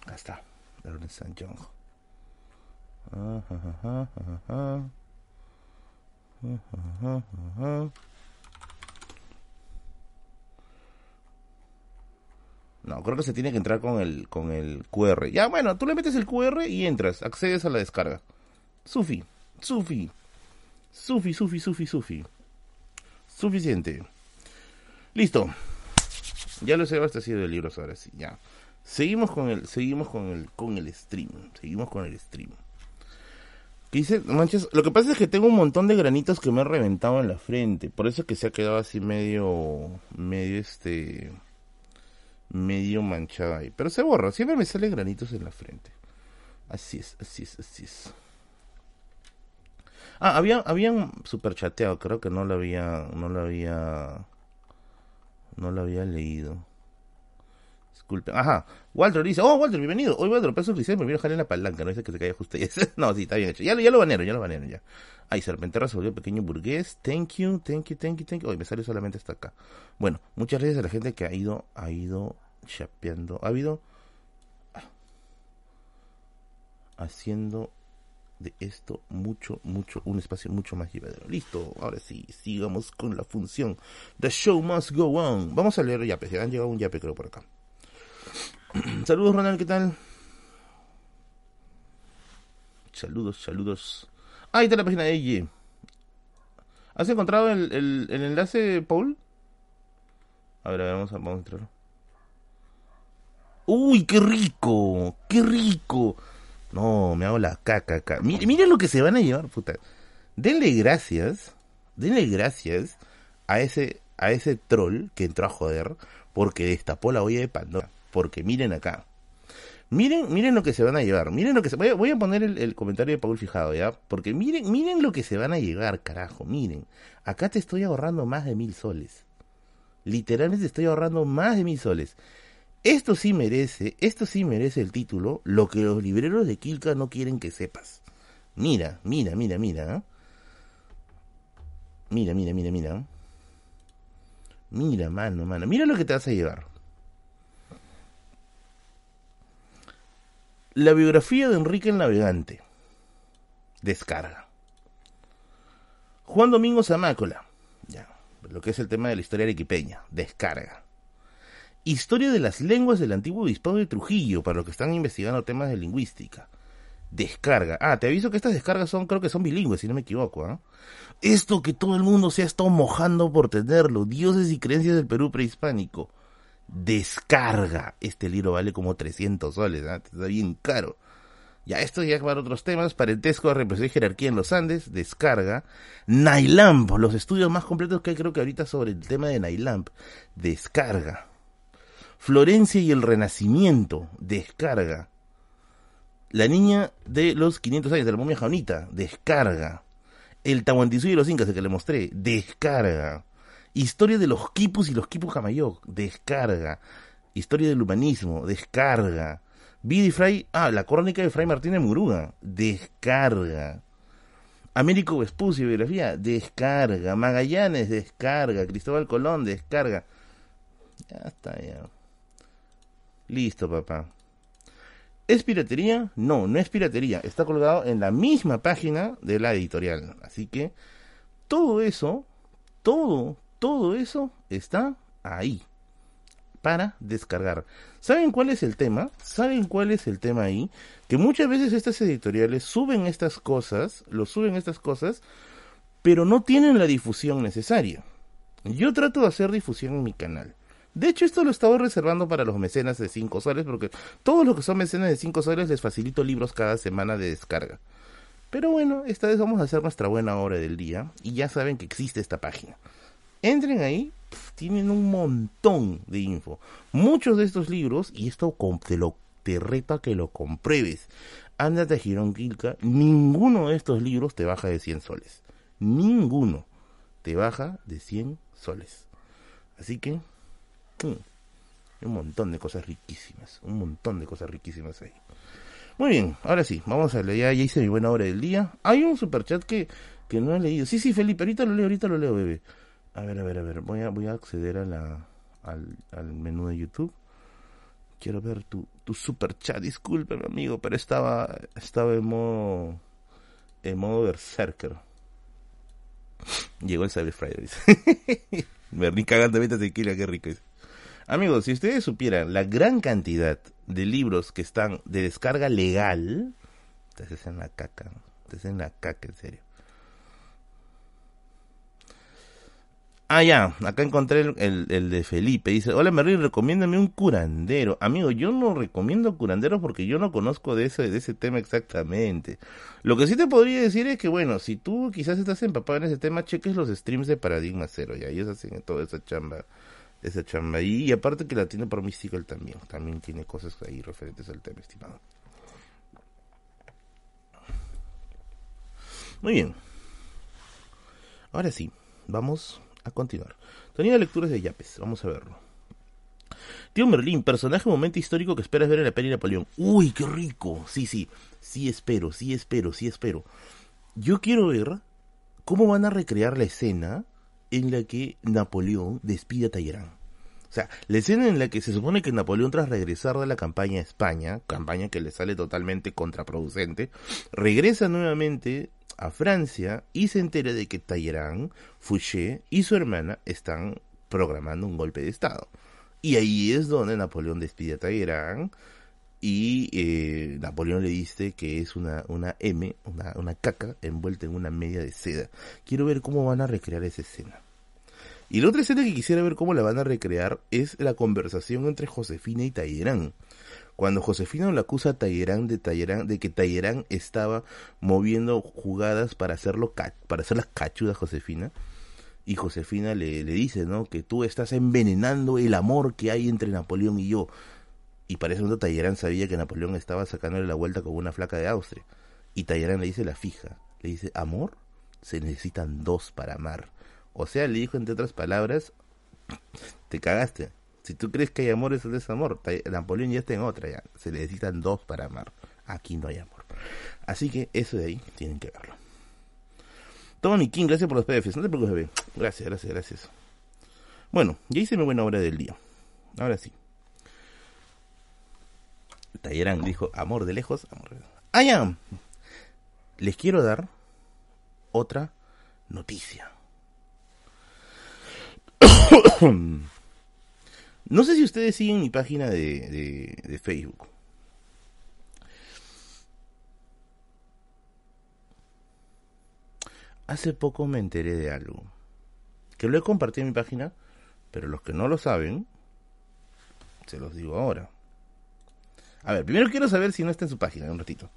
Ahí está, de San John. No, creo que se tiene que entrar con el, con el QR. Ya, bueno, tú le metes el QR y entras, accedes a la descarga. Sufi, Sufi, Sufi, Sufi, Sufi, Sufi. Suficiente. Listo. Ya lo he abastecido de libros ahora sí, ya. Seguimos con el, seguimos con el, con el stream. Seguimos con el stream. ¿Qué dice? Manches, lo que pasa es que tengo un montón de granitos que me han reventado en la frente. Por eso es que se ha quedado así medio, medio este, medio manchado ahí. Pero se borra, siempre me salen granitos en la frente. Así es, así es, así es. Ah, había, habían super chateado, creo que no lo había, no lo había, no lo había leído. Disculpen. Ajá. Walter dice, oh, Walter, bienvenido. Hoy Walter, peso oficial, me viene a en la palanca. No dice que se caiga justo. no, sí, está bien hecho. Ya, ya lo banearon, ya lo banearon, ya. Ay, Serpenterra se volvió pequeño burgués. Thank you, thank you, thank you, thank you. Hoy me sale solamente hasta acá. Bueno, muchas gracias a la gente que ha ido, ha ido chapeando. Ha habido... Haciendo de esto mucho, mucho, un espacio mucho más llevadero. Listo, ahora sí, sigamos con la función. The show must go on. Vamos a leer yapes, ya han llegado un yape creo por acá. Saludos, Ronald, ¿qué tal? Saludos, saludos. Ah, ahí está la página de ella. ¿Has encontrado el, el, enlace, Paul? A ver, a ver, vamos a, vamos entrar. ¡Uy, qué rico! ¡Qué rico! No, me hago la caca acá. Miren, lo que se van a llevar, puta. Denle gracias, denle gracias a ese, a ese troll que entró a joder porque destapó la olla de Pandora. Porque miren acá. Miren, miren lo que se van a llevar. Miren lo que. Voy a, poner el, comentario de Paul Fijado, ¿ya? Porque miren, miren lo que se van a llevar, carajo. Miren. Acá te estoy ahorrando más de mil soles. Literalmente estoy ahorrando más de mil soles. Esto sí merece, esto sí merece el título, lo que los libreros de Kilka no quieren que sepas. Mira, mira, mira, mira. ¿eh? Mira, mira, mira, mira. Mira, mano, mano. Mira lo que te vas a llevar. La biografía de Enrique el Navegante. Descarga. Juan Domingo Zamácola. Ya, lo que es el tema de la historia arequipeña. Descarga. Historia de las lenguas del antiguo obispado de Trujillo, para los que están investigando temas de lingüística. Descarga. Ah, te aviso que estas descargas son, creo que son bilingües, si no me equivoco. ¿ah? Esto que todo el mundo se ha estado mojando por tenerlo. Dioses y creencias del Perú prehispánico descarga. Este libro vale como 300 soles, ¿eh? está bien caro. Ya, esto ya para otros temas. Parentesco, represión y jerarquía en los Andes, descarga. Nailamp, los estudios más completos que hay creo que ahorita sobre el tema de Nailamp, descarga. Florencia y el Renacimiento, descarga. La niña de los 500 años de la momia jaunita, descarga. El Tahuantinsuyo y los Incas, el que le mostré, descarga. Historia de los quipus y los quipus jamayoc, descarga. Historia del humanismo, descarga. Vida y Fray, ah, la crónica de Fray Martínez Muruga, descarga. Américo Vespucio, biografía, descarga. Magallanes, descarga. Cristóbal Colón, descarga. Ya está, ya. Listo, papá. ¿Es piratería? No, no es piratería. Está colgado en la misma página de la editorial. Así que todo eso, todo, todo eso está ahí para descargar. ¿Saben cuál es el tema? ¿Saben cuál es el tema ahí? Que muchas veces estas editoriales suben estas cosas, lo suben estas cosas, pero no tienen la difusión necesaria. Yo trato de hacer difusión en mi canal. De hecho, esto lo estaba reservando para los mecenas de 5 soles, porque todos los que son mecenas de 5 soles les facilito libros cada semana de descarga. Pero bueno, esta vez vamos a hacer nuestra buena hora del día, y ya saben que existe esta página. Entren ahí, tienen un montón de info. Muchos de estos libros, y esto te, lo, te reto que lo compruebes. Ándate a Girón Quilca, ninguno de estos libros te baja de 100 soles. Ninguno te baja de 100 soles. Así que, mm, un montón de cosas riquísimas, un montón de cosas riquísimas ahí. Muy bien, ahora sí, vamos a leer, ya, ya hice mi buena hora del día. Hay un superchat que, que no he leído. Sí, sí, Felipe, ahorita lo leo, ahorita lo leo, bebé. A ver, a ver, a ver. Voy a, voy a acceder a la, al, al menú de YouTube. Quiero ver tu, tu super chat. Discúlpeme, amigo, pero estaba, estaba en modo, en modo berserker. Llegó el Cyber Friday. Rí cagando ahorita tequila, qué rico es. Amigos, si ustedes supieran la gran cantidad de libros que están de descarga legal, ustedes en la caca, ustedes en la caca, en serio. Ah, ya, acá encontré el, el, de Felipe. Dice, hola Merlin, recomiéndame un curandero. Amigo, yo no recomiendo curanderos porque yo no conozco de ese, de ese tema exactamente. Lo que sí te podría decir es que, bueno, si tú quizás estás empapado en ese tema, cheques los streams de Paradigma Cero, ya ellos hacen toda esa chamba, esa chamba ahí. Y aparte que la tiene por Mystical también, también tiene cosas ahí referentes al tema, estimado. Muy bien. Ahora sí, vamos a continuar. Tenía lecturas de Yapes, vamos a verlo. Tío Merlín, personaje momento histórico que esperas ver en la peli Napoleón. Uy, qué rico. Sí, sí, sí espero, sí espero, sí espero. Yo quiero ver cómo van a recrear la escena en la que Napoleón despide a Talleyrand. O sea, la escena en la que se supone que Napoleón tras regresar de la campaña a España, campaña que le sale totalmente contraproducente, regresa nuevamente a Francia y se entera de que Talleyrand, Fouché y su hermana están programando un golpe de Estado. Y ahí es donde Napoleón despide a Talleyrand y eh, Napoleón le dice que es una, una M, una, una caca envuelta en una media de seda. Quiero ver cómo van a recrear esa escena. Y la otra escena que quisiera ver cómo la van a recrear es la conversación entre Josefina y Talleyrand cuando Josefina lo acusa a Tallerán de, de que Tallerán estaba moviendo jugadas para hacerlo para hacer las cachudas a Josefina y Josefina le, dice no que tú estás envenenando el amor que hay entre Napoleón y yo Y para ese momento Talleyrand sabía que Napoleón estaba sacándole la vuelta con una flaca de Austria. Y Talleyrand le dice la fija, le dice, amor, se necesitan dos para amar. O sea, le dijo entre otras palabras, te cagaste. Si tú crees que hay amor, es desamor. Napoleón ya está en otra, ya. Se necesitan dos para amar. Aquí no hay amor. Así que eso de ahí tienen que verlo. Tony King, gracias por los PDFs. No te preocupes, bebé. Gracias, gracias, gracias. Bueno, ya hice mi buena hora del día. Ahora sí. Tallerán dijo, amor de lejos, amor de lejos. Les quiero dar otra noticia. no sé si ustedes siguen mi página de, de Facebook. Hace poco me enteré de algo. Que lo he compartido en mi página, pero los que no lo saben, se los digo ahora. A ver, primero quiero saber si no está en su página, un ratito.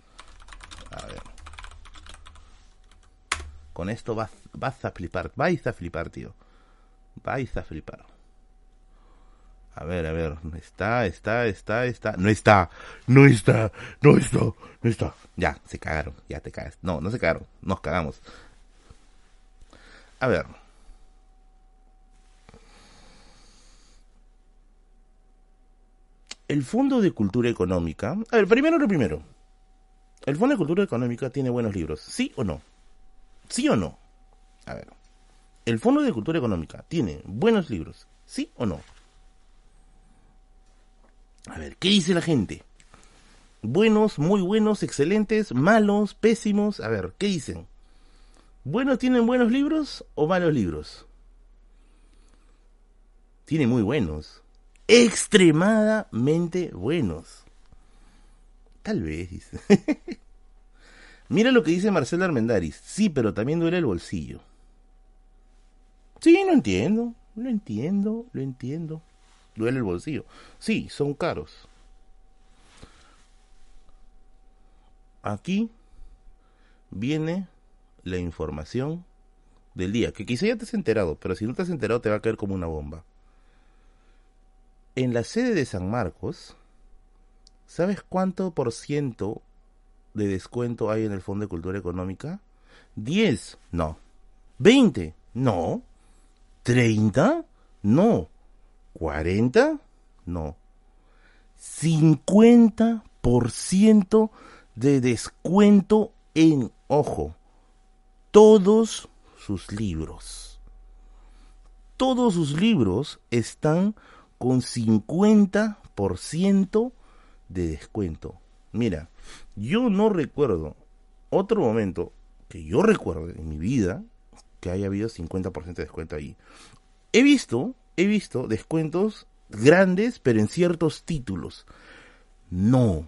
A ver. Con esto vas, vas a flipar, vais a flipar, tío. Vais a flipar. A ver, a ver, está, está, está, está. No está, no está, no está, no está. Ya, se cagaron, ya te cagas. No, no se cagaron, nos cagamos. A ver. El Fondo de Cultura Económica. A ver, primero lo primero. ¿El Fondo de Cultura Económica tiene buenos libros? ¿Sí o no? ¿Sí o no? A ver. ¿El Fondo de Cultura Económica tiene buenos libros? ¿Sí o no? A ver, ¿qué dice la gente? Buenos, muy buenos, excelentes, malos, pésimos. A ver, ¿qué dicen? ¿Buenos tienen buenos libros o malos libros? Tiene muy buenos. Extremadamente buenos. Tal vez, dice. Mira lo que dice Marcelo Armendaris. Sí, pero también duele el bolsillo. Sí, lo entiendo. Lo entiendo, lo entiendo. Duele el bolsillo. Sí, son caros. Aquí viene la información del día, que quizá ya te has enterado, pero si no te has enterado te va a caer como una bomba. En la sede de San Marcos, ¿sabes cuánto por ciento de descuento hay en el Fondo de Cultura Económica? 10, no. 20, no. 30, no. 40, no. 50% de descuento en, ojo, todos sus libros. Todos sus libros están con 50% de descuento. Mira, yo no recuerdo otro momento que yo recuerdo en mi vida que haya habido 50% de descuento ahí. He visto, he visto descuentos grandes, pero en ciertos títulos. No,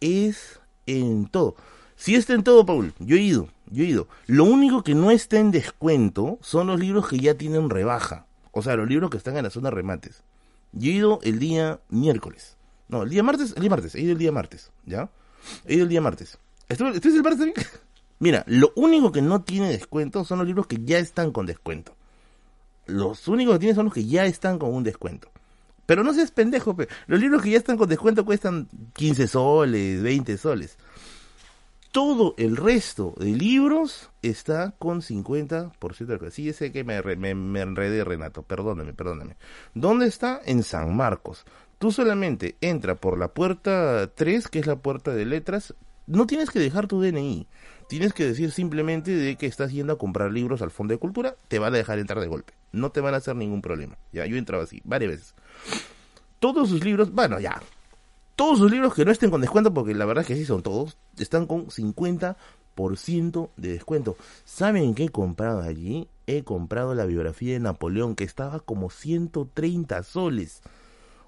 es en todo. Si está en todo, Paul, yo he ido, yo he ido. Lo único que no está en descuento son los libros que ya tienen rebaja. O sea, los libros que están en la zona remates. Yo he ido el día miércoles. No, el día martes, el día martes, he ido el día martes, ¿ya? He ido el día martes. ¿Estoy, el martes? Mira, lo único que no tiene descuento son los libros que ya están con descuento. Los únicos que tiene son los que ya están con un descuento. Pero no seas pendejo, los libros que ya están con descuento cuestan 15 soles, 20 soles todo el resto de libros está con 50% de Sí, sé que me, me, enredé, Renato. Perdóname, perdóname. ¿Dónde está? En San Marcos. Tú solamente entra por la puerta 3, que es la puerta de letras. No tienes que dejar tu DNI. Tienes que decir simplemente de que estás yendo a comprar libros al Fondo de Cultura. Te van a dejar entrar de golpe. No te van a hacer ningún problema. Ya, yo he entrado así, varias veces. Todos sus libros, bueno, ya, todos sus libros que no estén con descuento, porque la verdad es que sí son todos, están con 50% de descuento. ¿Saben qué he comprado allí? He comprado la biografía de Napoleón, que estaba como 130 soles.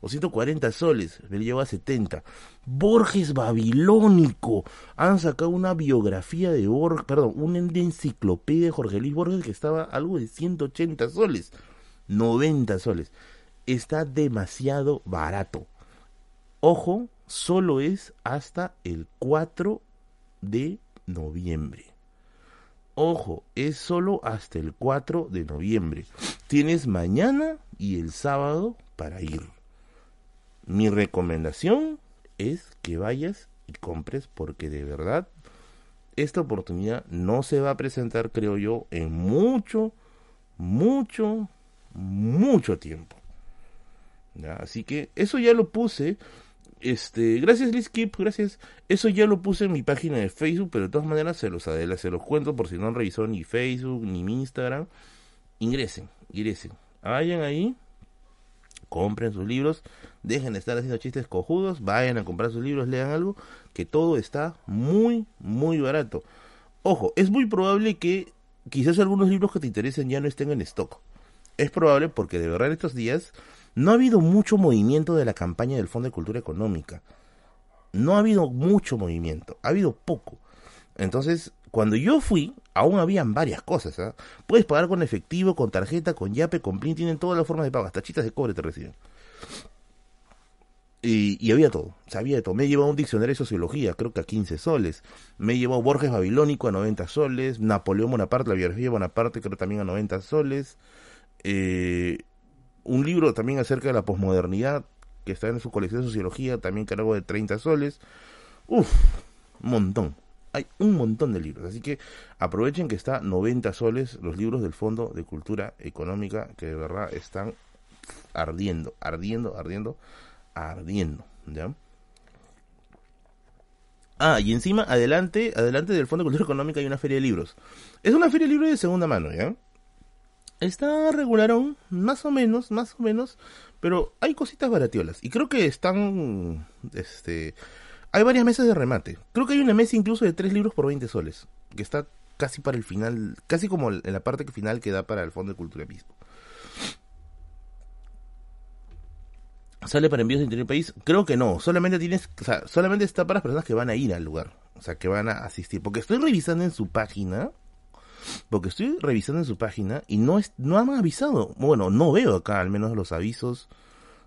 O 140 soles, me llevo a 70. Borges Babilónico. Han sacado una biografía de Borges, perdón, una enciclopedia de Jorge Luis Borges que estaba algo de 180 soles. 90 soles. Está demasiado barato. Ojo, solo es hasta el 4 de noviembre. Ojo, es solo hasta el 4 de noviembre. Tienes mañana y el sábado para ir. Mi recomendación es que vayas y compres porque de verdad esta oportunidad no se va a presentar, creo yo, en mucho, mucho, mucho tiempo. Así que eso ya lo puse. Este, gracias Liz Kip, gracias. Eso ya lo puse en mi página de Facebook, pero de todas maneras se los se los cuento por si no han revisado ni Facebook ni mi Instagram. Ingresen, ingresen. Vayan ahí, compren sus libros, dejen de estar haciendo chistes cojudos, vayan a comprar sus libros, lean algo, que todo está muy, muy barato. Ojo, es muy probable que quizás algunos libros que te interesen ya no estén en stock. Es probable porque de verdad estos días no ha habido mucho movimiento de la campaña del Fondo de Cultura Económica. No ha habido mucho movimiento, ha habido poco. Entonces, cuando yo fui, aún habían varias cosas. ¿ah? Puedes pagar con efectivo, con tarjeta, con yape, con plin, tienen todas las formas de pago, hasta chitas de cobre te reciben. Y, había todo, o todo. Me he llevado un diccionario de sociología, creo que a 15 soles. Me he llevado Borges Babilónico a 90 soles. Napoleón Bonaparte, la biografía de Bonaparte, creo también a 90 soles. Eh, un libro también acerca de la posmodernidad, que está en su colección de sociología, también cargo de 30 soles. Uf, montón. Hay un montón de libros. Así que aprovechen que está 90 soles los libros del Fondo de Cultura Económica, que de verdad están ardiendo, ardiendo, ardiendo ardiendo, ¿ya? Ah, y encima, adelante, adelante del Fondo de Cultura Económica hay una feria de libros. Es una feria de libros de segunda mano, ¿ya? Está regularón, más o menos, más o menos, pero hay cositas baratiolas. Y creo que están, este, hay varias mesas de remate. Creo que hay una mesa incluso de tres libros por 20 soles, que está casi para el final, casi como en la parte final que da para el Fondo de Cultura mismo. ¿Sale para envíos de interior país? Creo que no. Solamente tienes, o sea, solamente está para las personas que van a ir al lugar. O sea, que van a asistir. Porque estoy revisando en su página. Porque estoy revisando en su página y no, es, no han avisado. Bueno, no veo acá al menos los avisos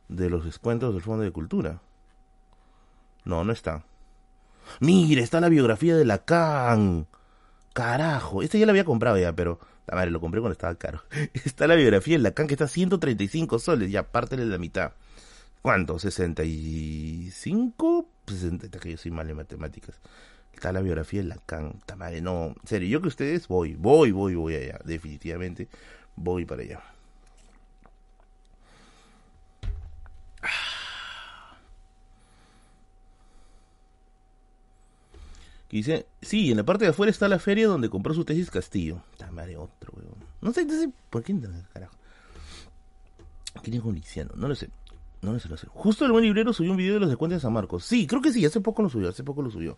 de los descuentos del Fondo de Cultura. No, no está. Mire, está la biografía de Lacan. Carajo, esta ya la había comprado ya, pero madre, lo compré cuando estaba caro. Está la biografía de Lacan que está a 135 soles, ya de la mitad. ¿Cuánto? ¿65? 60, que yo soy mal en matemáticas. Está la biografía de Lacan. Madre, no. En serio, yo que ustedes voy, voy, voy, voy allá. Definitivamente voy para allá. dice, sí, en la parte de afuera está la feria donde compró su tesis Castillo. Madre, otro, weón. No sé, no sé por qué, carajo. ¿Quién es Liciano? No lo sé. No lo sé, Justo el buen librero subió un video de los descuentos de San Marcos. Sí, creo que sí, hace poco lo subió, hace poco lo subió.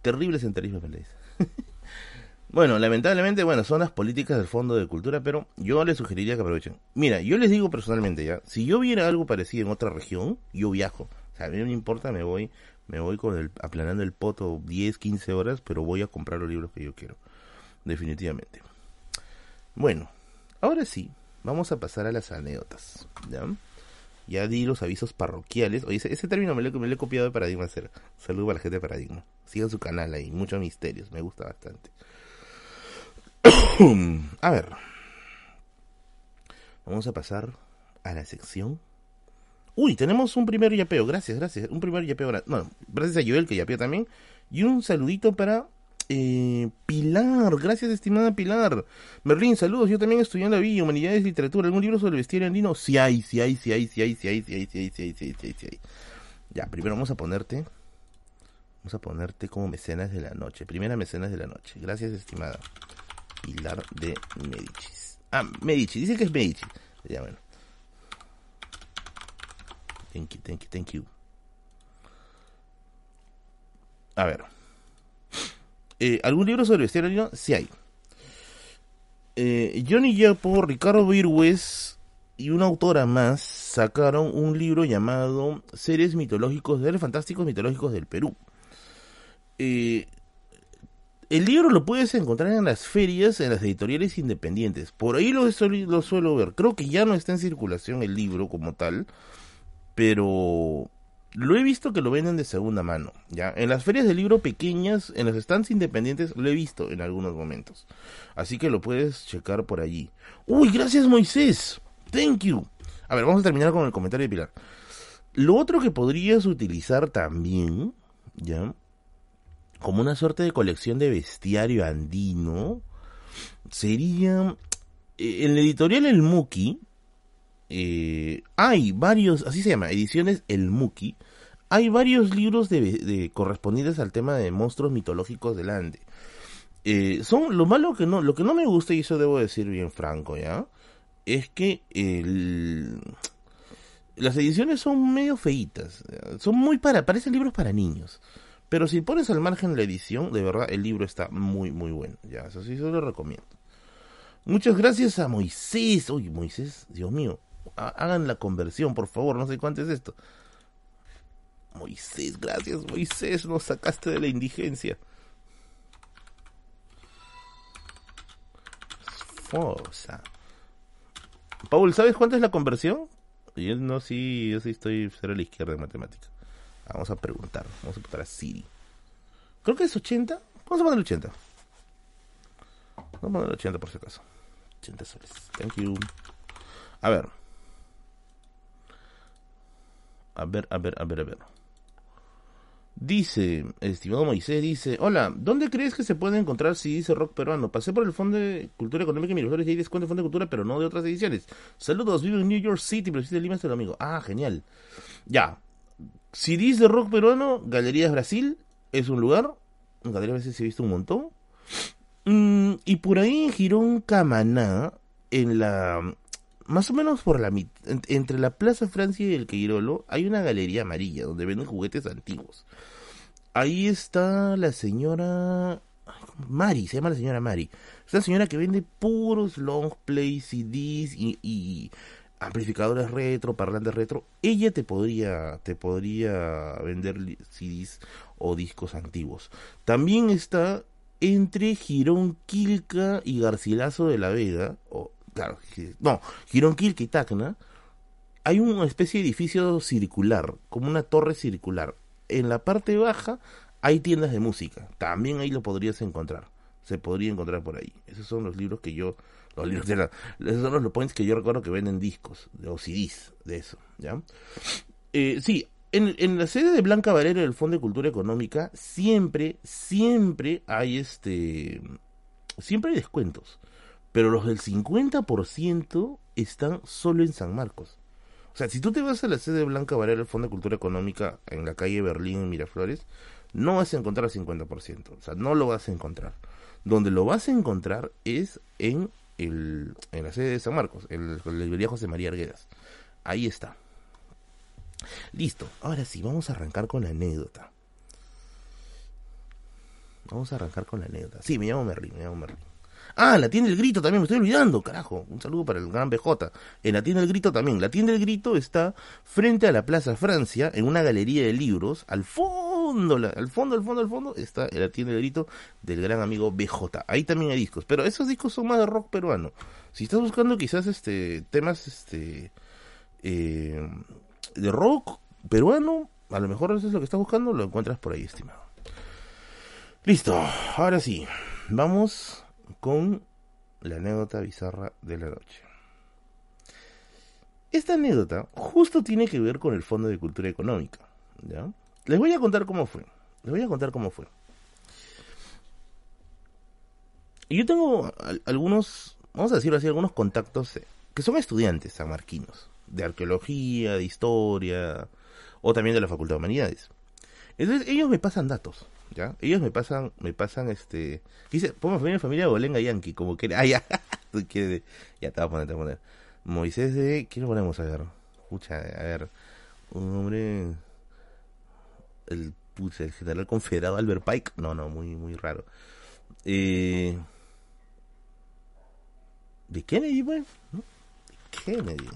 Terrible centrismo, me bueno, lamentablemente, bueno, son las políticas del Fondo de Cultura, pero yo les sugeriría que aprovechen. Mira, yo les digo personalmente ya, si yo viera algo parecido en otra región, yo viajo. O sea, a mí no me importa, me voy, me voy con el, aplanando el poto 10, 15 horas, pero voy a comprar los libros que yo quiero. Definitivamente. Bueno, ahora sí, vamos a pasar a las anécdotas. ¿ya? Ya di los avisos parroquiales. Oye, ese, término me lo, me he copiado de Paradigma Cero. Saludos para la gente de Paradigma. Sigan su canal ahí, muchos misterios, me gusta bastante. a ver. Vamos a pasar a la sección. Uy, tenemos un primer yapeo, gracias, gracias. Un primer yapeo. Bueno, gracias a Joel que yapeó también. Y un saludito para eh, Pilar, gracias estimada Pilar. Merlín, saludos. Yo también estudié en la vida, Humanidades, Literatura. ¿Algún libro sobre el bestiario andino? Sí hay, sí hay, sí hay, sí hay, sí hay, sí hay, sí hay, sí hay, sí hay, sí hay, Ya, primero vamos a ponerte. Vamos a ponerte como mecenas de la noche. Primera mecenas de la noche. Gracias, estimada Pilar de Medici. Ah, Medici, dice que es Medici. Ya, bueno. Thank you, thank you, thank you. A ver. Eh, ¿Algún libro sobre el andino? Sí hay. Eh, Johnny Yapo, Ricardo Virgües y una autora más sacaron un libro llamado Seres mitológicos, seres fantásticos mitológicos del Perú. Eh, el libro lo puedes encontrar en las ferias, en las editoriales independientes. Por ahí lo, lo suelo ver. Creo que ya no está en circulación el libro como tal, pero lo he visto que lo venden de segunda mano, ¿ya? En las ferias de libro pequeñas, en los stands independientes, lo he visto en algunos momentos. Así que lo puedes checar por allí. ¡Uy, gracias Moisés! ¡Thank you! A ver, vamos a terminar con el comentario de Pilar. Lo otro que podrías utilizar también, ¿ya? Como una suerte de colección de bestiario andino, sería... eh, En la editorial El Muki, eh, hay varios, así se llama, ediciones El Muki, hay varios libros de, correspondientes al tema de monstruos mitológicos del Ande. Eh, son lo malo que no, lo que no me gusta y eso debo decir bien franco, ¿ya? Es que las ediciones son medio feitas, son muy para, parecen libros para niños. Pero si pones al margen la edición, de verdad el libro está muy muy bueno, ya, eso sí se lo recomiendo. Muchas gracias a Moisés, uy Moisés, Dios mío, hagan la conversión, por favor, no sé cuánto es esto. Moisés, gracias Moisés, nos sacaste de la indigencia. Forza. Paul, ¿sabes cuánto es la conversión? Yo no, sí, yo sí estoy cero a la izquierda en matemática. Vamos a preguntar, vamos a preguntar a Siri. Creo que es 80. Vamos a poner 80. Vamos a poner 80 por si acaso. 80 soles. Thank you. A ver. A ver, a ver, a ver, a ver. Dice, estimado Moisés, dice, hola, ¿dónde crees que se puede encontrar si dice rock peruano? Pasé por el Fondo de Cultura Económica y Miraflores y hay descuento de Fondo de Cultura, pero no de otras ediciones. Saludos, vivo en New York City, pero de Lima, es el amigo. Ah, genial. Ya. Si dice rock peruano, Galerías Brasil es un lugar. En Galerías Brasil se ha visto un montón. Mm, y por ahí en Girón Camaná, en la... Más o menos por la entre la Plaza Francia y el Queirolo, hay una galería amarilla donde venden juguetes antiguos. Ahí está la señora. Mari, se llama la señora Mari. Es una señora que vende puros long play, CDs y, amplificadores retro, parlantes retro. Ella te podría, te podría vender CDs o discos antiguos. También está entre Girón Quilca y Garcilaso de la Vega, o claro, no, Girón Quilca y Tacna, hay una especie de edificio circular, como una torre circular. En la parte baja hay tiendas de música, también ahí lo podrías encontrar. Se podría encontrar por ahí. Esos son los libros que yo, los libros de esos son los points que yo recuerdo que venden discos, o CDs de eso, ¿ya? Eh, sí, en, en la sede de Blanca Valera del Fondo de Cultura Económica siempre, siempre hay este, siempre hay descuentos, pero los del 50% están solo en San Marcos. O sea, si tú te vas a la sede de Blanca Valera del Fondo de Cultura Económica en la calle Berlín, en Miraflores, no vas a encontrar 50%. O sea, no lo vas a encontrar. Donde lo vas a encontrar es en, el, en la sede de San Marcos, en la librería José María Arguedas. Ahí está. Listo. Ahora sí, vamos a arrancar con la anécdota. Vamos a arrancar con la anécdota. Sí, me llamo Merlin, me llamo Merlin. Ah, la tienda El Grito también, me estoy olvidando, carajo. Un saludo para el gran BJ. En la tienda El Grito también. La tienda El Grito está frente a la Plaza Francia, en una galería de libros. Al fondo, al fondo, al fondo, al fondo, está la tienda El Grito del gran amigo BJ. Ahí también hay discos, pero esos discos son más de rock peruano. Si estás buscando quizás este temas este eh, de rock peruano, a lo mejor eso es lo que estás buscando, lo encuentras por ahí, estimado. Listo, ahora sí, vamos con la anécdota bizarra de la noche. Esta anécdota justo tiene que ver con el Fondo de Cultura Económica, ¿ya? Les voy a contar cómo fue. Les voy a contar cómo fue. Yo tengo al- algunos, vamos a decirlo así, algunos contactos que son estudiantes sanmarquinos, de arqueología, de historia, o también de la Facultad de Humanidades. Entonces ellos me pasan datos, Ellos me pasan, me pasan este... Dice, pongo familia, familia Bolenga Yankee, como que... Ah, ya, ya te voy a poner, te voy a poner. Moisés de... ¿Qué le ponemos a ver? Escucha, a ver. Un hombre... El, pucha, el general confederado Albert Pike. No, no, muy, muy raro. Eh... De Kennedy, pues. ¿no? De Kennedy.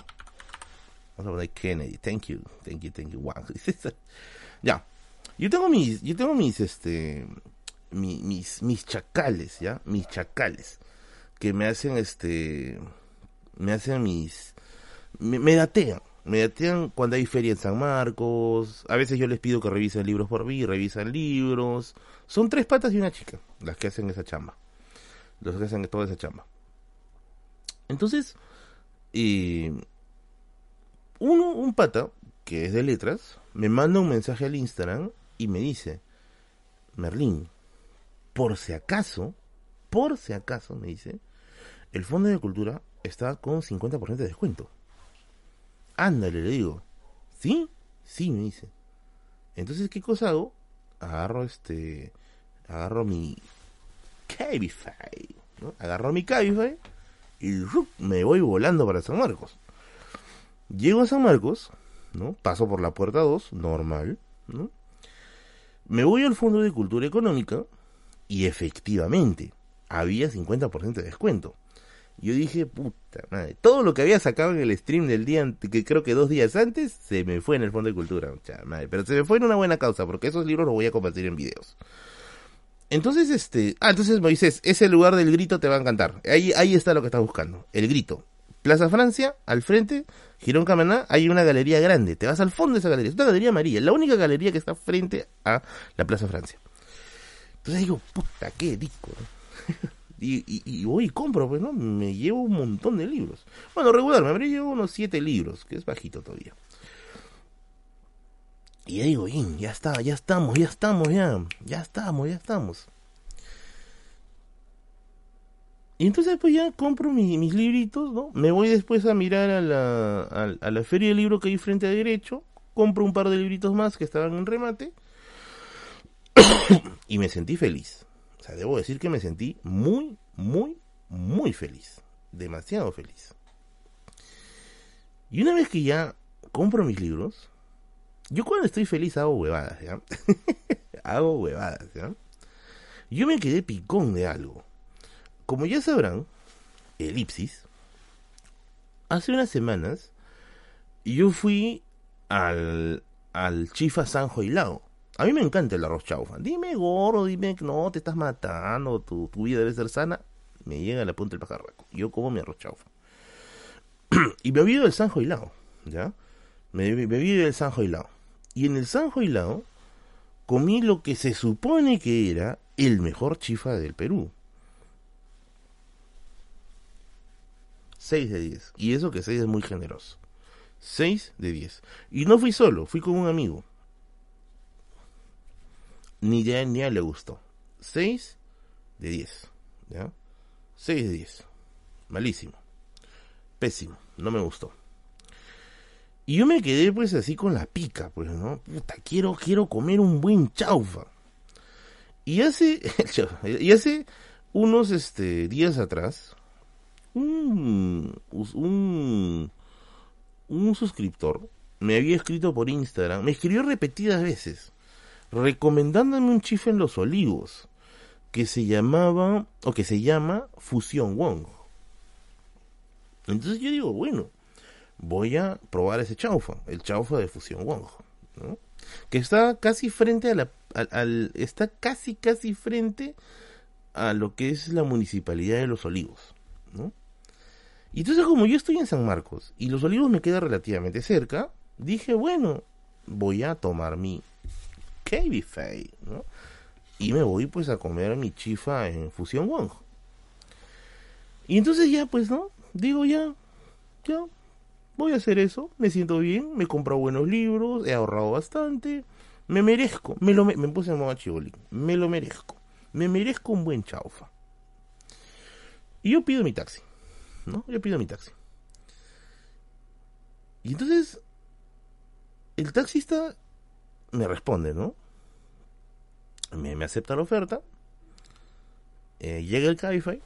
Vamos a poner Kennedy. Thank you, thank you, thank you. Wow. ya. Yo tengo mis, yo tengo mis, este, mi- mis, mis chacales, ¿ya? Mis chacales. Que me hacen, este, me hacen mis, me, me datean. Me datean cuando hay feria en San Marcos. A veces yo les pido que revisen libros por mí, revisan libros. Son tres patas y una chica las que hacen esa chamba. Los que hacen toda esa chamba. Entonces, eh, uno, un pata que es de letras, me manda un mensaje al Instagram y me dice, Merlín, por si acaso, por si acaso, me dice, el Fondo de Cultura está con 50% de descuento. Ándale, le digo. ¿Sí? Sí, me dice. Entonces, ¿qué cosa hago? Agarro este. Agarro mi. Cabify. Agarro mi Cabify y me voy volando para San Marcos. Llego a San Marcos, ¿no? Paso por la puerta 2, normal, ¿no? Me voy al Fondo de Cultura Económica y efectivamente había 50% de descuento. Yo dije, puta madre, todo lo que había sacado en el stream del día, que creo que dos días antes, se me fue en el Fondo de Cultura, madre. pero se me fue en una buena causa, porque esos libros los voy a compartir en videos. Entonces, este, ah, entonces Moisés, ese lugar del grito te va a encantar. Ahí, ahí está lo que estás buscando, el grito. Plaza Francia, al frente, Girón Camaná, hay una galería grande. Te vas al fondo de esa galería. Es una galería amarilla, la única galería que está frente a la Plaza Francia. Entonces digo, puta, qué disco. Y, voy y compro, pues, ¿no? Me llevo un montón de libros. Bueno, regular, me habré llevado unos siete libros, que es bajito todavía. Y ya digo, ya está, ya estamos, ya estamos, ya, ya estamos, ya estamos. Y entonces pues ya compro mis libritos, ¿no? Me voy después a mirar a la, a la feria de libro que hay frente a derecho, compro un par de libritos más que estaban en remate y me sentí feliz. O sea, debo decir que me sentí muy, muy, muy feliz. Demasiado feliz. Y una vez que ya compro mis libros, yo cuando estoy feliz hago huevadas, ¿ya? hago huevadas, ¿ya? Yo me quedé picón de algo. Como ya sabrán, Elipsis, hace unas semanas, yo fui al, al Chifa Sanjo y Lao a mí me encanta el arroz chaufa. Dime gordo, dime que no, te estás matando, tu, vida debe ser sana. Me llega la punta del pajarraco. Yo como mi arroz chaufa. y me olvido del Sanjo Hilao, ¿ya? Me, me olvido del Sanjo Hilao. Y en el Sanjo Hilao comí lo que se supone que era el mejor chifa del Perú. 6 de 10. Y eso que 6 es muy generoso. 6 de 10. Y no fui solo, fui con un amigo ni de ni a le gustó. 6 de 10. ¿Ya? 6 de 10. Malísimo. Pésimo. No me gustó. Y yo me quedé pues así con la pica, pues, ¿no? Puta, quiero, quiero comer un buen chaufa. Y hace, y hace unos este, días atrás, un, un, un suscriptor me había escrito por Instagram, me escribió repetidas veces recomendándome un chifa en los olivos que se llamaba o que se llama Fusión Wong. Entonces yo digo, bueno, voy a probar ese chaufa, el chaufa de Fusión Wong, que está casi frente a la, al, está casi casi frente a lo que es la municipalidad de Los Olivos, ¿no? Y entonces como yo estoy en San Marcos y Los Olivos me queda relativamente cerca, dije, bueno, voy a tomar mi Cabify, ¿no? Y me voy pues a comer mi chifa en Fusión Wong. Y entonces ya pues, ¿no? Digo ya, ya, voy a hacer eso, me siento bien, me he comprado buenos libros, he ahorrado bastante, me merezco, me lo me, puse en modo chibolín, me lo merezco, me merezco un buen chaufa. Y yo pido mi taxi, ¿no? Yo pido mi taxi. Y entonces, el taxista me responde, ¿no? Me, acepta la oferta. Eh, llega el Cabify.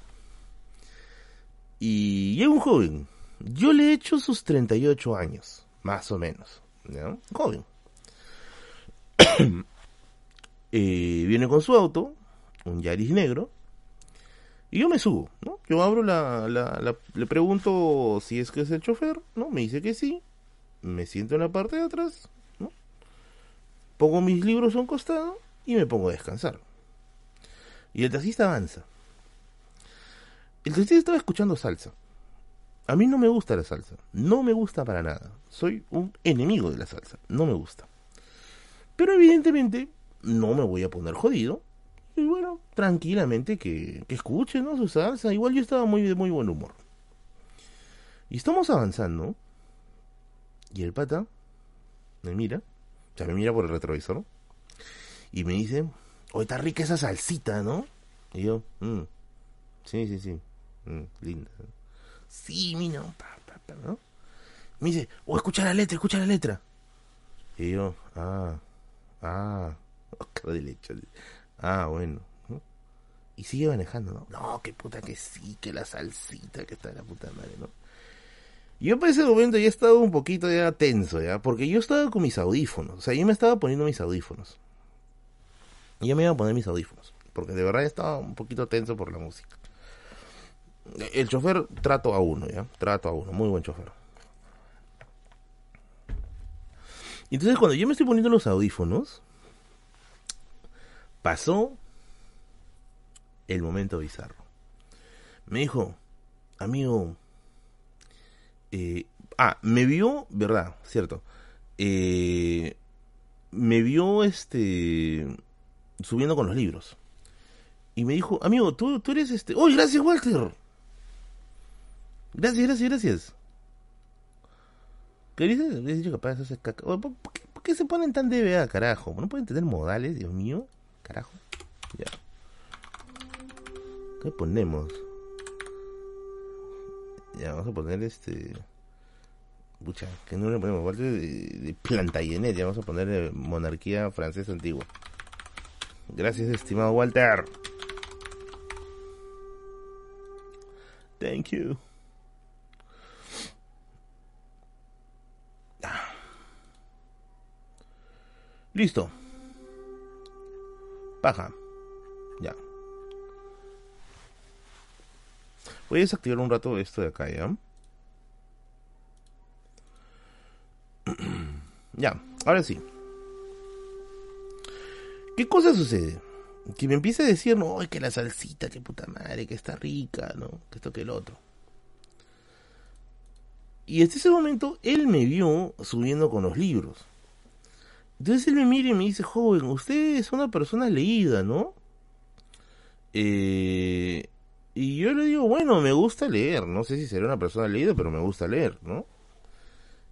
Y llega un joven. Yo le he hecho sus 38 años, más o menos. ¿no? Joven. Eh, viene con su auto, un Yaris negro. Y yo me subo, ¿no? Yo abro la, la, Le pregunto si es que es el chofer, ¿no? Me dice que sí. Me siento en la parte de atrás pongo mis libros a un costado y me pongo a descansar. Y el taxista avanza. El taxista estaba escuchando salsa. A mí no me gusta la salsa. No me gusta para nada. Soy un enemigo de la salsa. No me gusta. Pero evidentemente no me voy a poner jodido. Y bueno, tranquilamente que, que escuche, ¿no? Su salsa. Igual yo estaba muy de muy buen humor. Y estamos avanzando. Y el pata me mira, o sea, me mira por el retrovisor, y me dice, oye, está rica esa salsita, ¿no? Y yo, mm, sí, sí, sí, mm, linda. Sí, mira, ¿no? Me dice, oh, escucha la letra, escucha la letra. Y yo, ah, ah, cara de leche. Ah, bueno. ¿no? Y sigue manejando, ¿no? No, que puta que sí, que la salsita que está en la puta madre, ¿no? Yo para ese momento ya estaba un poquito ya tenso, ¿ya? Porque yo estaba con mis audífonos. O sea, yo me estaba poniendo mis audífonos. Yo me iba a poner mis audífonos. Porque de verdad estaba un poquito tenso por la música. El chofer trato a uno, ¿ya? Trato a uno. Muy buen chofer. Entonces cuando yo me estoy poniendo los audífonos, pasó el momento bizarro. Me dijo, amigo, eh, ah, me vio, verdad, cierto, eh, me vio este subiendo con los libros. Y me dijo, amigo, tú, tú eres este... ¡Oh, gracias, Walter! Gracias, gracias, gracias. ¿Qué dices? Dicho capaz de caca. ¿Por, por, qué, ¿Por qué se ponen tan DBA, carajo? ¿No pueden tener modales, Dios mío? Carajo. Ya. ¿Qué ponemos? Ya, vamos a poner este... Pucha, que no le ponemos Walter de, de Plantagenet, ya vamos a poner de monarquía francesa antigua. Gracias, estimado Walter. Thank you. Listo. Paja. Ya. Voy a desactivar un rato esto de acá, ¿ya? ya, ahora sí. ¿Qué cosa sucede? Que me empieza a decir, no, que la salsita, que puta madre, que está rica, ¿no? Que esto, que el otro. Y en ese momento él me vio subiendo con los libros. Entonces él me mira y me dice, joven, usted es una persona leída, ¿no? Eh, y yo le digo, bueno, me gusta leer. No sé si seré una persona leída, pero me gusta leer, ¿no?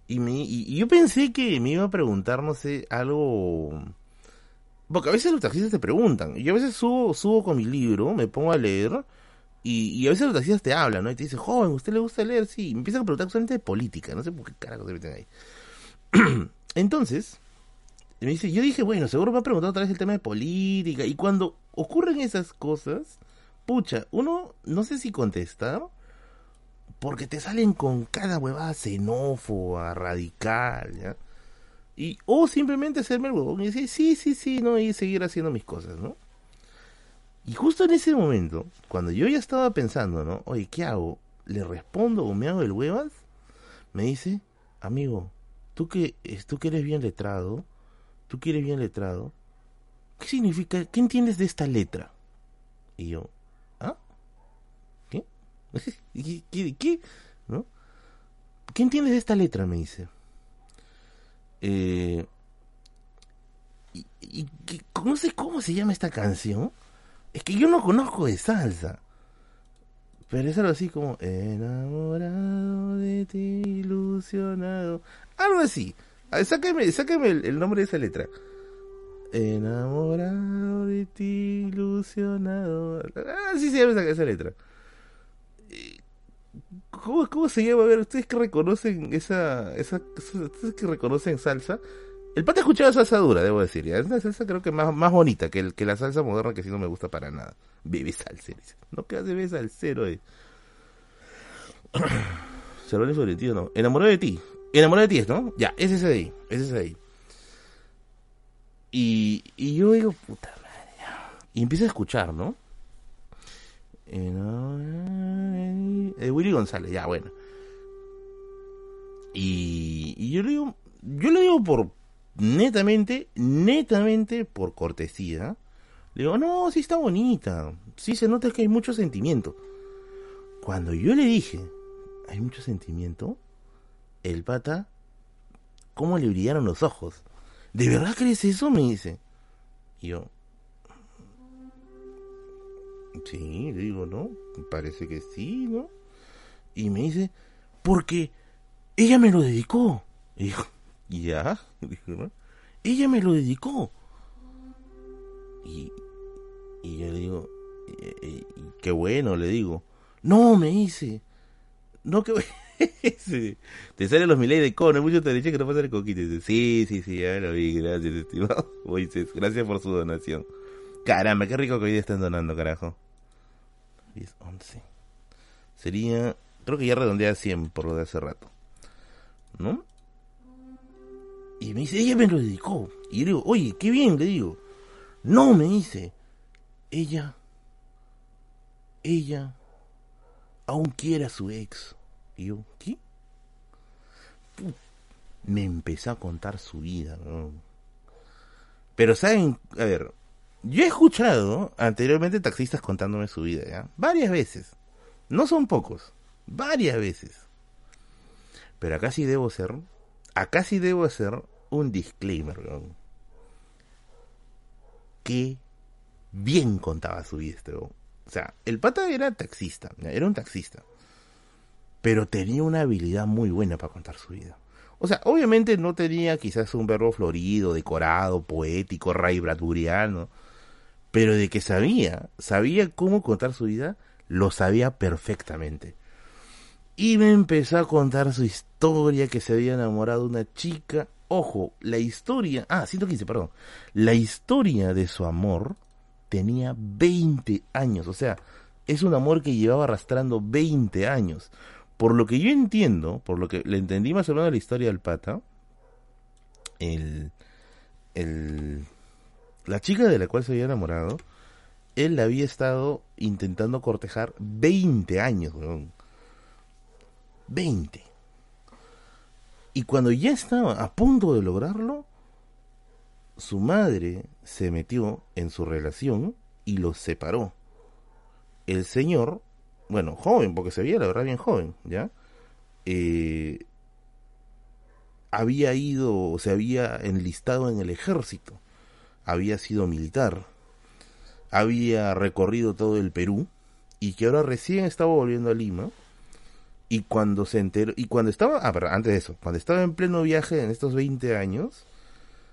Y, me, y, yo pensé que me iba a preguntar, no sé, algo porque a veces los taxistas te preguntan. Yo a veces subo, subo con mi libro, me pongo a leer, y, y a veces los taxistas te hablan, ¿no? Y te dicen, joven, ¿usted le gusta leer? Sí. Y me empiezan a preguntar solamente de política, no sé por qué carajo se meten ahí. Entonces, me dice, yo dije, bueno, seguro me ha preguntado otra vez el tema de política. Y cuando ocurren esas cosas, pucha, uno no sé si contestar, porque te salen con cada huevada xenófoba, radical, ¿ya? Y, o simplemente hacerme el huevón y decir, sí, sí, sí, no, y seguir haciendo mis cosas, ¿no? Y justo en ese momento, cuando yo ya estaba pensando, ¿no? Oye, ¿qué hago? ¿Le respondo o me hago el huevas? Me dice, amigo, tú que, tú que eres bien letrado, tú que eres bien letrado, ¿qué significa, qué entiendes de esta letra? Y yo, ¿ah? ¿Qué? ¿Qué? ¿Qué? ¿No? ¿Qué entiendes de esta letra? Me dice. Eh, y, y, no sé cómo se llama esta canción. Es que yo no conozco de salsa. Pero es algo así como enamorado de ti, ilusionado. Algo así. Sáqueme, sáqueme el, el nombre de esa letra. Enamorado de ti, ilusionado. Así se llama esa, esa letra. ¿Cómo, ¿Cómo se llama? A ver, ustedes que reconocen esa, esa, ustedes que reconocen salsa. El pata escuchaba salsa dura, debo decir. Es una salsa creo que más, más bonita que, el, que la salsa moderna que sí no me gusta para nada. Bebe salsero. No que bebe salsero. Eh. Cervantes ti, no. Enamorado de ti. Enamorado de ti, ¿no? Ya, es ese de ahí. Es ese de ahí. Y, y yo digo, puta madre. Y empiezo a escuchar, ¿no? Eh, Willy González, ya bueno. Y, y, yo le digo, yo le digo por netamente, netamente por cortesía. Le digo, no, sí está bonita. Sí se nota que hay mucho sentimiento. Cuando yo le dije, hay mucho sentimiento, el pata, ¿cómo le brillaron los ojos? ¿De verdad crees eso? Me dice. Y yo, Sí, le digo, ¿no? Parece que sí, ¿no? Y me dice, porque ella me lo dedicó. Y Ya. Ella me lo dedicó. Y, y yo le digo, eh, eh, qué bueno, le digo. No, me dice. No, Te salen los milay de cono, mucho te dije que no pasa el coquito. Dice, sí, sí, sí, ya lo vi, gracias, estimado. Gracias por su donación. Caramba, qué rico que hoy están donando, carajo. 10, 11. Sería, creo que ya redondea 100 por lo de hace rato. ¿No? Y me dice, ella me lo dedicó. Y yo digo, oye, qué bien, le digo. No, me dice, ella, ella aún quiere a su ex. Y yo, ¿qué? Me empezó a contar su vida. Pero saben, a ver, yo he escuchado anteriormente taxistas contándome su vida, ¿ya? Varias veces. No son pocos, varias veces. Pero acá sí debo hacer, acá sí debo hacer un disclaimer, Que bien contaba su vida este, O sea, el pata era taxista, era un taxista pero tenía una habilidad muy buena para contar su vida. O sea, obviamente no tenía quizás un verbo florido, decorado, poético, ray bradburiano, pero de que sabía, sabía cómo contar su vida, lo sabía perfectamente. Y me empezó a contar su historia, que se había enamorado de una chica. Ojo, la historia, ah, 115, perdón. La historia de su amor tenía 20 años, o sea, es un amor que llevaba arrastrando 20 años. Por lo que yo entiendo, por lo que le entendí más o menos la historia del pata, el, el, la chica de la cual se había enamorado, él la había estado intentando cortejar 20 años, weón. 20. Y cuando ya estaba a punto de lograrlo, su madre se metió en su relación y los separó. El señor bueno, joven, porque se veía la verdad bien joven, ¿ya? Eh, había ido, se había enlistado en el ejército, había sido militar, había recorrido todo el Perú y que ahora recién estaba volviendo a Lima y cuando se enteró, y cuando estaba, ah, pero antes de eso, cuando estaba en pleno viaje en estos 20 años,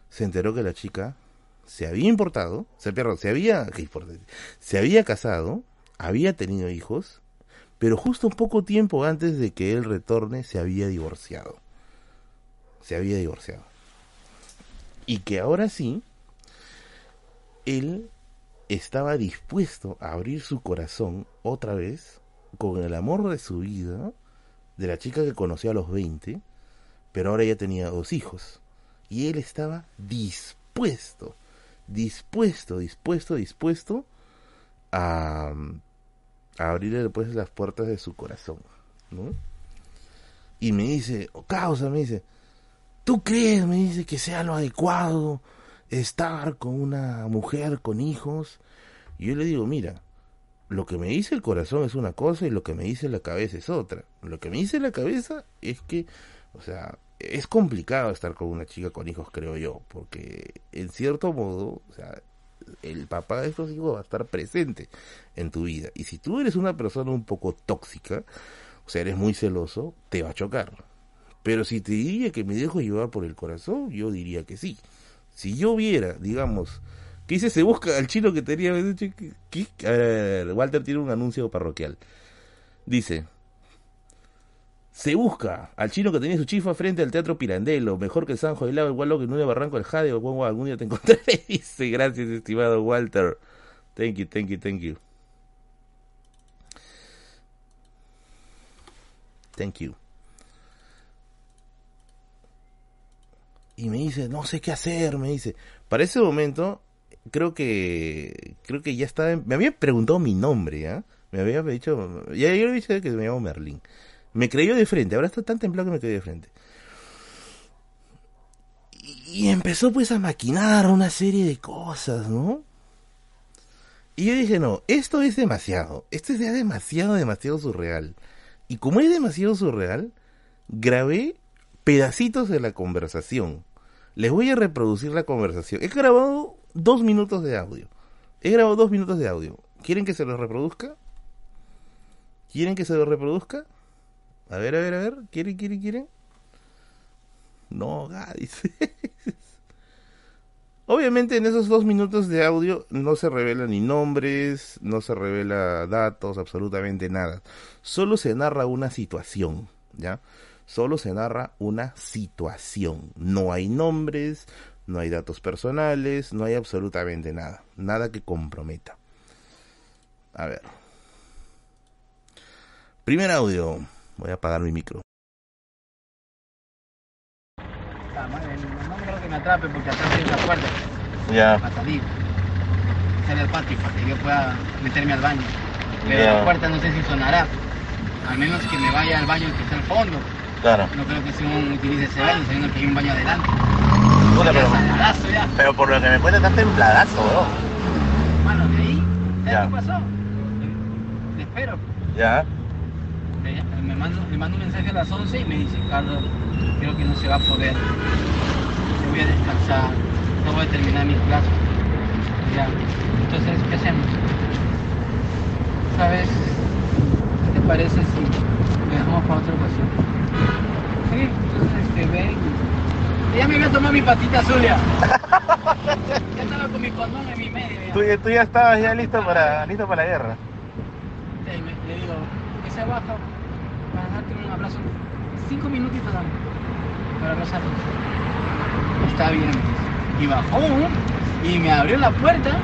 se enteró que la chica se había importado, se, perdón, se había, se había casado había tenido hijos, pero justo un poco tiempo antes de que él retorne se había divorciado. Se había divorciado. Y que ahora sí, él estaba dispuesto a abrir su corazón otra vez con el amor de su vida, de la chica que conoció a los 20, pero ahora ya tenía dos hijos. Y él estaba dispuesto, dispuesto, dispuesto, dispuesto a abrirle después las puertas de su corazón, ¿no? Y me dice, o oh, causa, me dice, ¿tú crees, me dice, que sea lo adecuado estar con una mujer con hijos? Y yo le digo, mira, lo que me dice el corazón es una cosa y lo que me dice la cabeza es otra. Lo que me dice la cabeza es que, o sea, es complicado estar con una chica con hijos, creo yo, porque en cierto modo, o sea, el papá de estos hijos va a estar presente en tu vida. Y si tú eres una persona un poco tóxica, o sea, eres muy celoso, te va a chocar. Pero si te diría que me dejo llevar por el corazón, yo diría que sí. Si yo viera, digamos, que dice se busca al chino que tenía... ¿qué? Ver, Walter tiene un anuncio parroquial. Dice, se busca al chino que tenía su chifa frente al Teatro Pirandello, mejor que Sanjo del Lago, igual que en un barranco del Jade, o algún día te encontraré. Dice, gracias, estimado Walter. Thank you, thank you, thank you. Thank you. Y me dice, no sé qué hacer, me dice. Para ese momento, creo que creo que ya estaba, me había preguntado mi nombre, ¿ya? Me había dicho, ya yo le dije que me llamo Merlin. Me creyó de frente, ahora está tan templado que me creyó de frente. Y, empezó pues a maquinar una serie de cosas, ¿no? Y yo dije, no, esto es demasiado, esto es demasiado, demasiado surreal. Y como es demasiado surreal, grabé pedacitos de la conversación. Les voy a reproducir la conversación. He grabado dos minutos de audio. He grabado dos minutos de audio. ¿Quieren que se los reproduzca? ¿Quieren que se los reproduzca? A ver, a ver, a ver. ¿Quieren, quieren, quieren? no, dice. Obviamente en esos dos minutos de audio no se revelan ni nombres, no se revela datos, absolutamente nada. Solo se narra una situación, ¿ya? Solo se narra una situación. No hay nombres, no hay datos personales, no hay absolutamente nada. Nada que comprometa. A ver. Primer audio. Voy a apagar mi micro. No creo que me atrape porque atrás hay una puerta Ya. para salir. Sale al patio para que yo pueda meterme al baño. Pero Ya. la puerta no sé si sonará. A menos que me vaya al baño que está al fondo. Claro. No creo que Simón utilice ese baño, sabiendo que hay un baño adelante. Puta, pero, ya. pero por lo que me cuentas está templadazo, bro. Bueno, de ahí, ¿sabes Ya. qué pasó? Le espero. Ya. Me mando, mando un mensaje a las 11 y me dice, Carlos, creo que no se va a poder. Yo voy a descansar, no voy a terminar mis clases. Ya. Entonces, ¿qué hacemos? ¿Sabes? ¿Qué te parece si lo dejamos para otra ocasión? Sí, entonces este, ven. Ya me voy a tomar mi patita azul ya. estaba con mi condón en mi medio. ya. Tú, tú ya estabas ya listo para, listo para la guerra. Me- le digo, que se baja para darte un abrazo. Cinco minutitos dame para abrazarnos. Está bien. Y bajó y me abrió la puerta.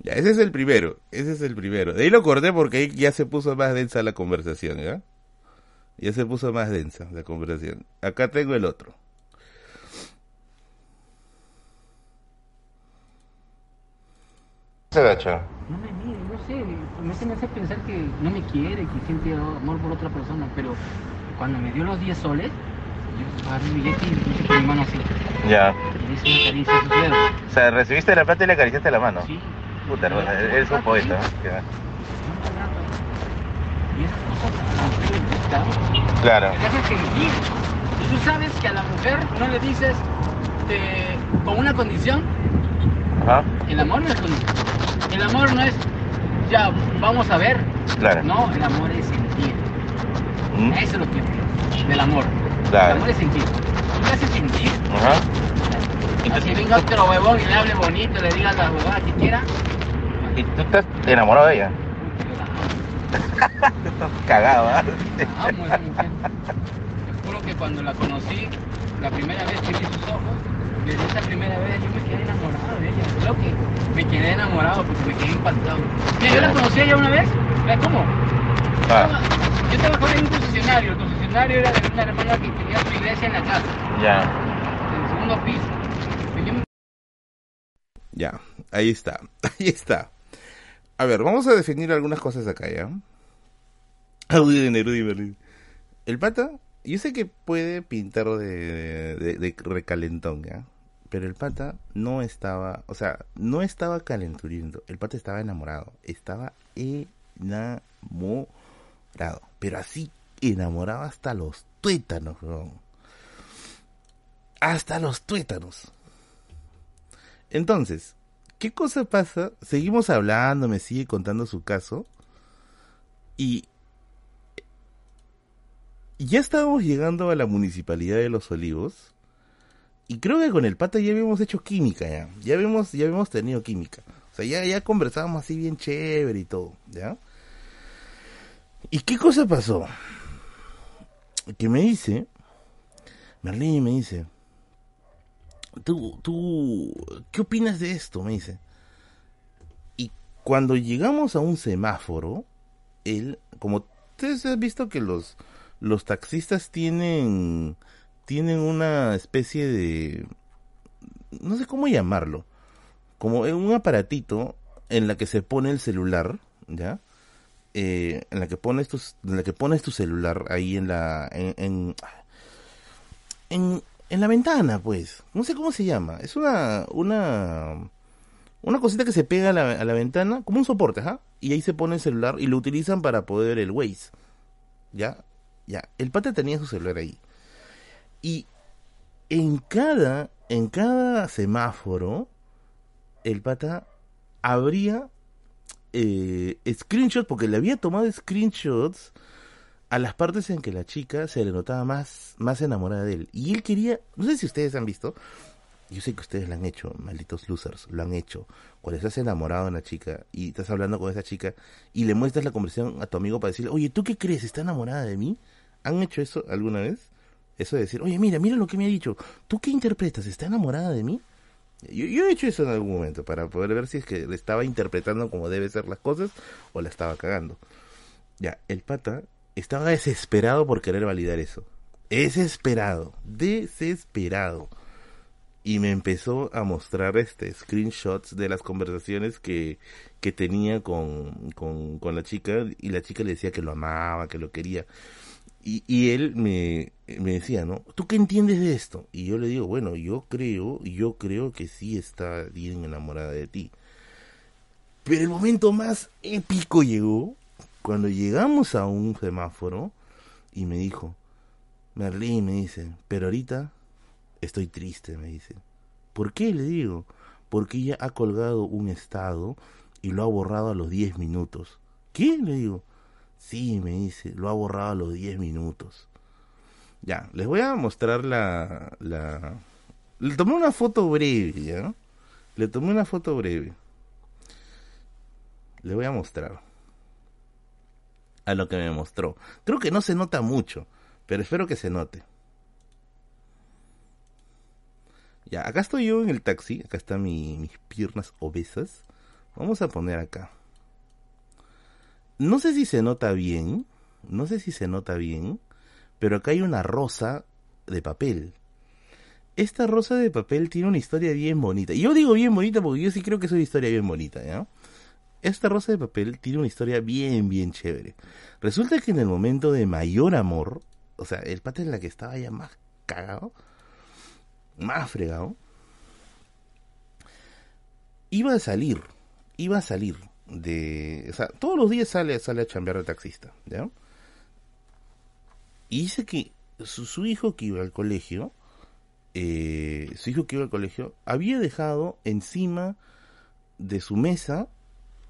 Ya, ese es el primero, ese es el primero. De ahí lo corté porque ahí ya se puso más densa la conversación, ¿ya? Ya se puso más densa la conversación. Acá tengo el otro. Se agacha. No me mire, no sé, me hace, me hace pensar que no me quiere, que siente amor por otra persona, pero cuando me dio los 10 soles, yo agarré el billete y le puse con mi mano así. Ya. Y le hice una caricia a sus dedos. O sea, recibiste la plata y le acariciaste la mano. Sí. Puta, Ya, eres un poeta. sí. Y esas cosas. Claro. Y tú sabes que a la mujer no le dices eh, con una condición. Ajá. El amor no es condición. El amor no es ya vamos a ver. Claro. No, el amor es sentir. ¿Mm? Eso es lo que es del amor. El Claro. amor es sentir. Tú le haces sentir. Ajá. Así venga otro huevón y le hable bonito, le diga la huevada que quiera. ¿Y tú estás enamorado de ella? Estás cagado, ¿ah? Amo a esa mujer. Te juro que cuando la conocí, la primera vez que vi sus ojos, desde esa primera vez yo me quedé enamorado de ella. Creo que me quedé enamorado porque me quedé impactado. Mira, yo la conocí ya una vez. ¿Cómo? Ah, Yo trabajaba en un concesionario. El concesionario era de una hermana que tenía su iglesia en la casa, ya. en el segundo piso. Ya, ahí está, ahí está. A ver, vamos a definir algunas cosas acá, ¿ya? Audio de Neruda y Berlín. El pata, yo sé que puede pintar de, de, de recalentón, ¿ya? Pero el pata no estaba, o sea, no estaba calenturiendo. El pata estaba enamorado. Estaba enamorado. Pero así, enamorado hasta los tuétanos. Hasta los tuétanos. Entonces, ¿qué cosa pasa? Seguimos hablando, me sigue contando su caso. Y ya estábamos llegando a la municipalidad de Los Olivos. Y creo que con el pata ya habíamos hecho química ya. Ya habíamos, ya habíamos tenido química. O sea, ya, ya conversábamos así bien chévere y todo, ¿ya? ¿Y qué cosa pasó? Que me dice, Merlín me dice, tú, tú, ¿qué opinas de esto? Me dice. Y cuando llegamos a un semáforo, él, como ustedes han visto que los, los taxistas tienen, tienen una especie de, no sé cómo llamarlo, como un aparatito en la que se pone el celular, ¿ya? Eh, en la que pones tu, en la que pones tu celular ahí en la, en, en, en, en la ventana, pues. No sé cómo se llama. Es una, una, una cosita que se pega a la, a la ventana, como un soporte, ¿ajá? Y ahí se pone el celular y lo utilizan para poder el Waze. ¿Ya? Ya. El pata tenía su celular ahí. Y en cada, en cada semáforo, el pata abría eh, screenshots, porque le había tomado screenshots a las partes en que la chica se le notaba más, más enamorada de él. Y él quería, no sé si ustedes han visto, yo sé que ustedes lo han hecho, malditos losers, lo han hecho. Cuando estás enamorado de una chica y estás hablando con esa chica y le muestras la conversación a tu amigo para decirle, oye, ¿tú qué crees? ¿Está enamorada de mí? ¿Han hecho eso alguna vez? Eso de decir, oye, mira, mira lo que me ha dicho. ¿Tú qué interpretas? ¿Está enamorada de mí? Yo, he hecho eso en algún momento para poder ver si es que le estaba interpretando como debe ser las cosas o la estaba cagando. Ya, el pata estaba desesperado por querer validar eso. Desesperado, desesperado. Y me empezó a mostrar este screenshots de las conversaciones que, que tenía con, con, con la chica y la chica le decía que lo amaba, que lo quería. Y, y él me, me decía, ¿no? ¿Tú qué entiendes de esto? Y yo le digo, bueno, yo creo, yo creo que sí está bien enamorada de ti. Pero el momento más épico llegó cuando llegamos a un semáforo y me dijo, Merlín, me dice, pero ahorita estoy triste, me dice. ¿Por qué? Le digo, porque ella ha colgado un estado y lo ha borrado a los 10 minutos. ¿Qué? Le digo. Sí, me dice, lo ha borrado a los 10 minutos. Ya, les voy a mostrar la, la... Le tomé una foto breve, ¿ya? Le tomé una foto breve. Le voy a mostrar. A lo que me mostró. Creo que no se nota mucho, pero espero que se note. Ya, acá estoy yo en el taxi. Acá están mi, mis piernas obesas. Vamos a poner acá. No sé si se nota bien. No sé si se nota bien. Pero acá hay una rosa de papel. Esta rosa de papel tiene una historia bien bonita. Yo digo bien bonita porque yo sí creo que es una historia bien bonita, ¿ya? Esta rosa de papel tiene una historia bien, bien chévere. Resulta que en el momento de mayor amor, o sea, el pata en la que estaba ya más cagado, más fregado, iba a salir, iba a salir de, o sea, todos los días sale, sale a chambear de taxista, ¿ya? Y dice que su, hijo que iba al colegio, eh, su hijo que iba al colegio, había dejado encima de su mesa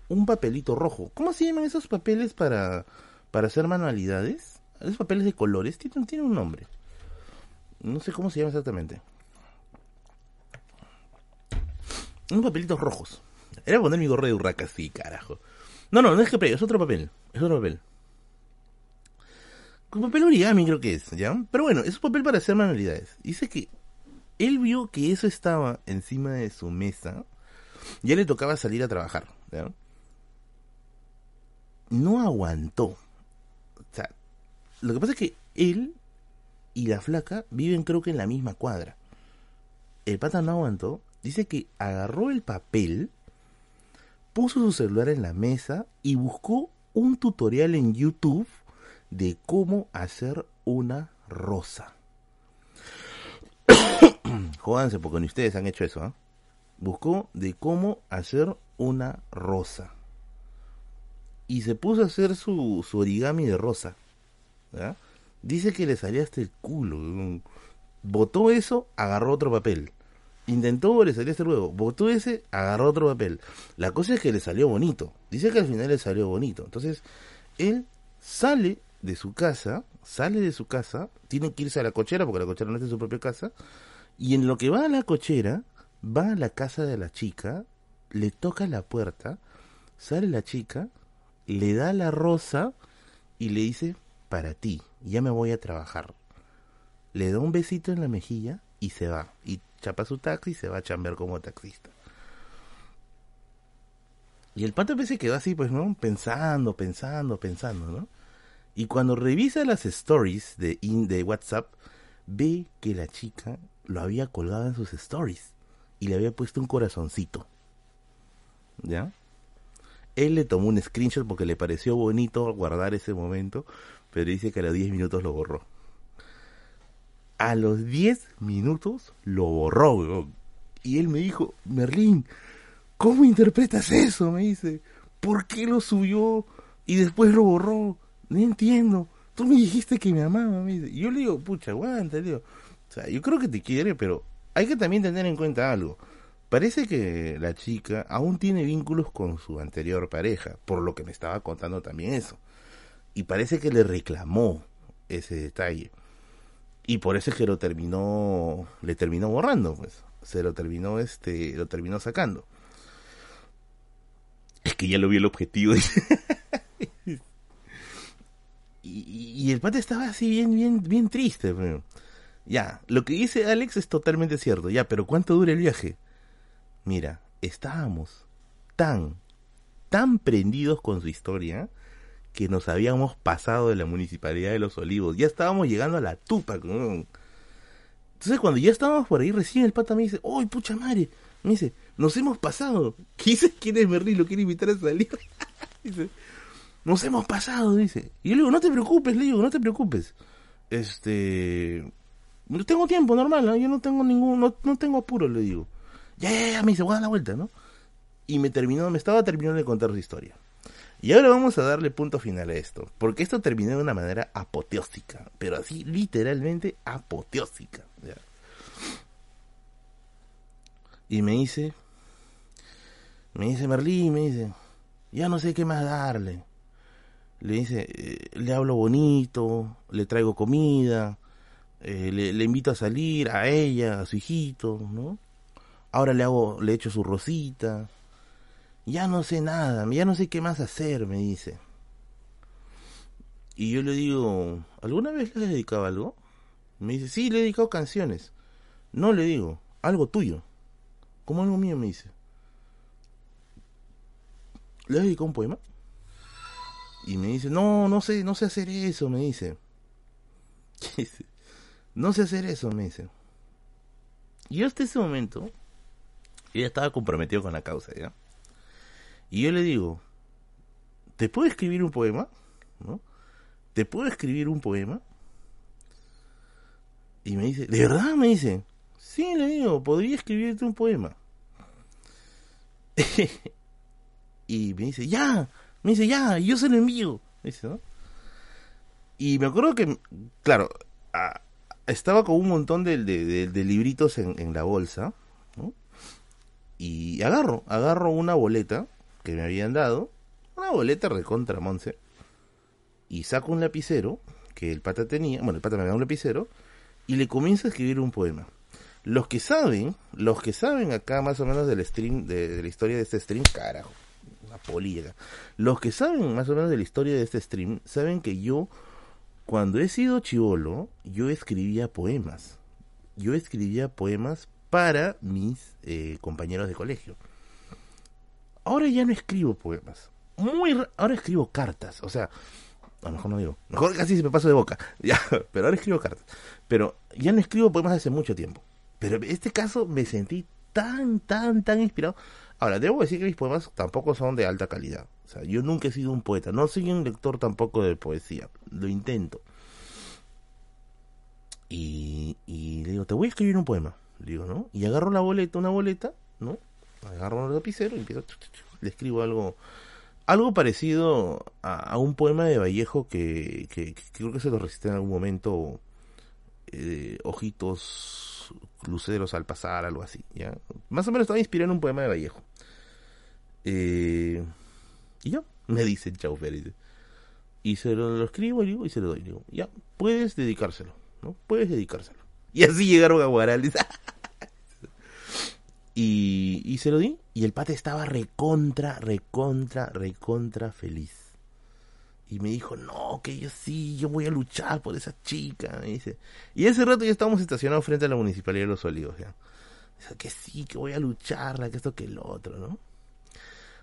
un papelito rojo. ¿Cómo se llaman esos papeles para, para hacer manualidades? Esos papeles de colores tienen, tienen un nombre. No sé cómo se llama exactamente. Unos papelitos rojos. Era poner mi gorro de urraca, sí, carajo. No, no, no es que es otro papel. Es otro papel. Con papel origami creo que es, ¿ya? Pero bueno, es un papel para hacer manualidades. Dice que él vio que eso estaba encima de su mesa. Ya le tocaba salir a trabajar, ¿ya? No aguantó. O sea, lo que pasa es que él y la flaca viven creo que en la misma cuadra. El pata no aguantó. Dice que agarró el papel, puso su celular en la mesa y buscó un tutorial en YouTube de cómo hacer una rosa. Jódanse porque ni ustedes han hecho eso, ¿eh? Buscó de cómo hacer una rosa. Y se puso a hacer su, su origami de rosa. Dice que le salía hasta el culo. Botó eso, agarró otro papel. Intentó, le salió hasta luego. Botó ese, agarró otro papel. La cosa es que le salió bonito. Dice que al final le salió bonito. Entonces, él sale de su casa, sale de su casa, tiene que irse a la cochera porque la cochera no está en su propia casa, y en lo que va a la cochera, va a la casa de la chica, le toca la puerta, sale la chica, le da la rosa y le dice, para ti, ya me voy a trabajar. Le da un besito en la mejilla y se va. Chapa su taxi y se va a chambear como taxista. Y el pato se quedó así, pues, ¿no? Pensando, pensando, pensando, ¿no? Y cuando revisa las stories de, in, de WhatsApp, ve que la chica lo había colgado en sus stories y le había puesto un corazoncito. ¿Ya? Él le tomó un screenshot porque le pareció bonito guardar ese momento, pero dice que a los 10 minutos lo borró. A los 10 minutos lo borró. Y él me dijo, Merlín, ¿cómo interpretas eso? Me dice, ¿por qué lo subió y después lo borró? No entiendo. Tú me dijiste que me amaba, me dice. Y yo le digo, pucha, aguanta. O sea, yo creo que te quiere, pero hay que también tener en cuenta algo. Parece que la chica aún tiene vínculos con su anterior pareja, por lo que me estaba contando también eso. Y parece que le reclamó ese detalle. Y por eso es que lo terminó, le terminó borrando, pues. Se lo terminó, este, lo terminó sacando. Es que ya lo vi el objetivo. y, el pata estaba así bien, bien, bien triste. Ya, lo que dice Alex es totalmente cierto. Ya, pero ¿cuánto dura el viaje? Mira, estábamos tan, tan prendidos con su historia que nos habíamos pasado de la municipalidad de Los Olivos. Ya estábamos llegando a la tupa. Entonces cuando ya estábamos por ahí, recién el pata me dice, ¡ay, pucha madre! Me dice, nos hemos pasado. ¿Quién es Merlín? ¿Lo quiere invitar a salir? dice, nos hemos pasado, dice. Y yo le digo, no te preocupes, le digo, no te preocupes. Este, no tengo tiempo, normal, yo no tengo ningún, no, no tengo apuro, le digo. Ya, ya, ya, me dice, voy a dar la vuelta, ¿no? Y me terminó, me estaba terminando de contar su historia. Y ahora vamos a darle punto final a esto, porque esto terminó de una manera apoteósica, pero así literalmente apoteósica. Y me dice, me dice Merlín, me dice, ya no sé qué más darle. Le dice, eh, le hablo bonito, le traigo comida, eh, le, invito a salir, a ella, a su hijito, ¿no? Ahora le hago, le echo su rosita, ya no sé nada, ya no sé qué más hacer, me dice. Y yo le digo, ¿alguna vez le has dedicado algo? Me dice, sí, le he dedicado canciones. No le digo, algo tuyo. ¿Cómo algo mío? Me dice. ¿Le has dedicado un poema? Y me dice, no, no sé, no sé hacer eso, me dice. no sé hacer eso, me dice. Y hasta ese momento, ella estaba comprometido con la causa, ¿ya? Y yo le digo, ¿te puedo escribir un poema? ¿No? ¿Te puedo escribir un poema? Y me dice, ¿de verdad? Me dice, sí, le digo, podría escribirte un poema. y me dice, ya, me dice, ya, yo se lo envío. Y me acuerdo que, claro, estaba con un montón de, de, libritos en, en, la bolsa. Y agarro, agarro una boleta me habían dado, una boleta recontra Monse, y saco un lapicero que el pata tenía, bueno, el pata me da un lapicero, y le comienzo a escribir un poema. Los que saben, los que saben acá más o menos del stream, de, la historia de este stream, carajo, una polilla. Los que saben más o menos de la historia de este stream, saben que yo, cuando he sido chivolo, yo escribía poemas. Yo escribía poemas para mis eh, compañeros de colegio. Ahora ya no escribo poemas. Muy ahora escribo cartas, o sea, a lo mejor no digo, mejor casi se me paso de boca, ya, pero ahora escribo cartas. Pero ya no escribo poemas hace mucho tiempo. Pero en este caso me sentí tan, tan, tan inspirado. Ahora, debo decir que mis poemas tampoco son de alta calidad. O sea, yo nunca he sido un poeta, no soy un lector tampoco de poesía, lo intento. Y, y le digo, te voy a escribir un poema. Digo, ¿no? Y agarro la boleta, una boleta, ¿no? Agarro un lapicero y empiezo, le escribo algo algo parecido a, un poema de Vallejo que, creo que se lo recité en algún momento eh, ojitos luceros al pasar algo así ya más o menos estaba inspirado en un poema de Vallejo. Eh, y yo me dice chau y se lo, escribo y, digo, y se lo doy digo ya puedes dedicárselo no puedes dedicárselo. Y así llegaron a Guaral Y, se lo di. Y el pate estaba recontra, recontra, recontra feliz. Y me dijo, no, que yo sí, yo voy a luchar por esa chica. Y ese rato ya estábamos estacionados frente a la Municipalidad de Los Olivos. ¿ya? Que sí, que voy a lucharla, que esto, que el otro, ¿no?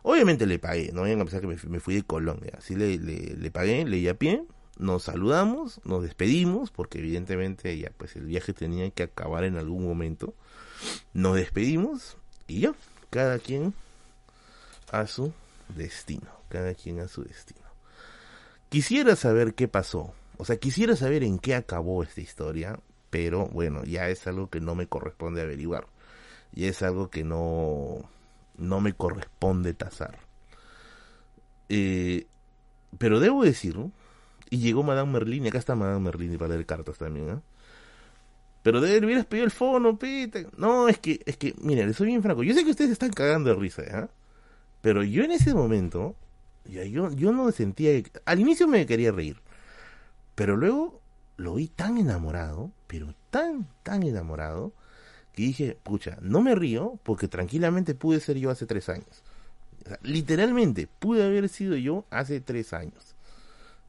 Obviamente le pagué, no vayan a pensar que me, fui de Colombia. Así le, le, le pagué, leí a pie, nos saludamos, nos despedimos, porque evidentemente ya pues el viaje tenía que acabar en algún momento. Nos despedimos y ya, cada quien a su destino, cada quien a su destino. Quisiera saber qué pasó, o sea, quisiera saber en qué acabó esta historia, pero bueno, ya es algo que no me corresponde averiguar, y es algo que no, no me corresponde tasar. Eh, pero debo decir, y llegó Madame Merlin, y acá está Madame Merlin para leer cartas también, ¿eh? Pero de él hubieras el fono, pita. No, es que, es que, miren, soy bien franco. Yo sé que ustedes están cagando de risa, ¿eh? Pero yo en ese momento Ya, yo, yo no sentía... Al inicio me quería reír, pero luego lo vi tan enamorado, pero tan, tan enamorado, que dije, pucha, no me río porque tranquilamente pude ser yo hace tres años. literalmente, pude haber sido yo hace tres años.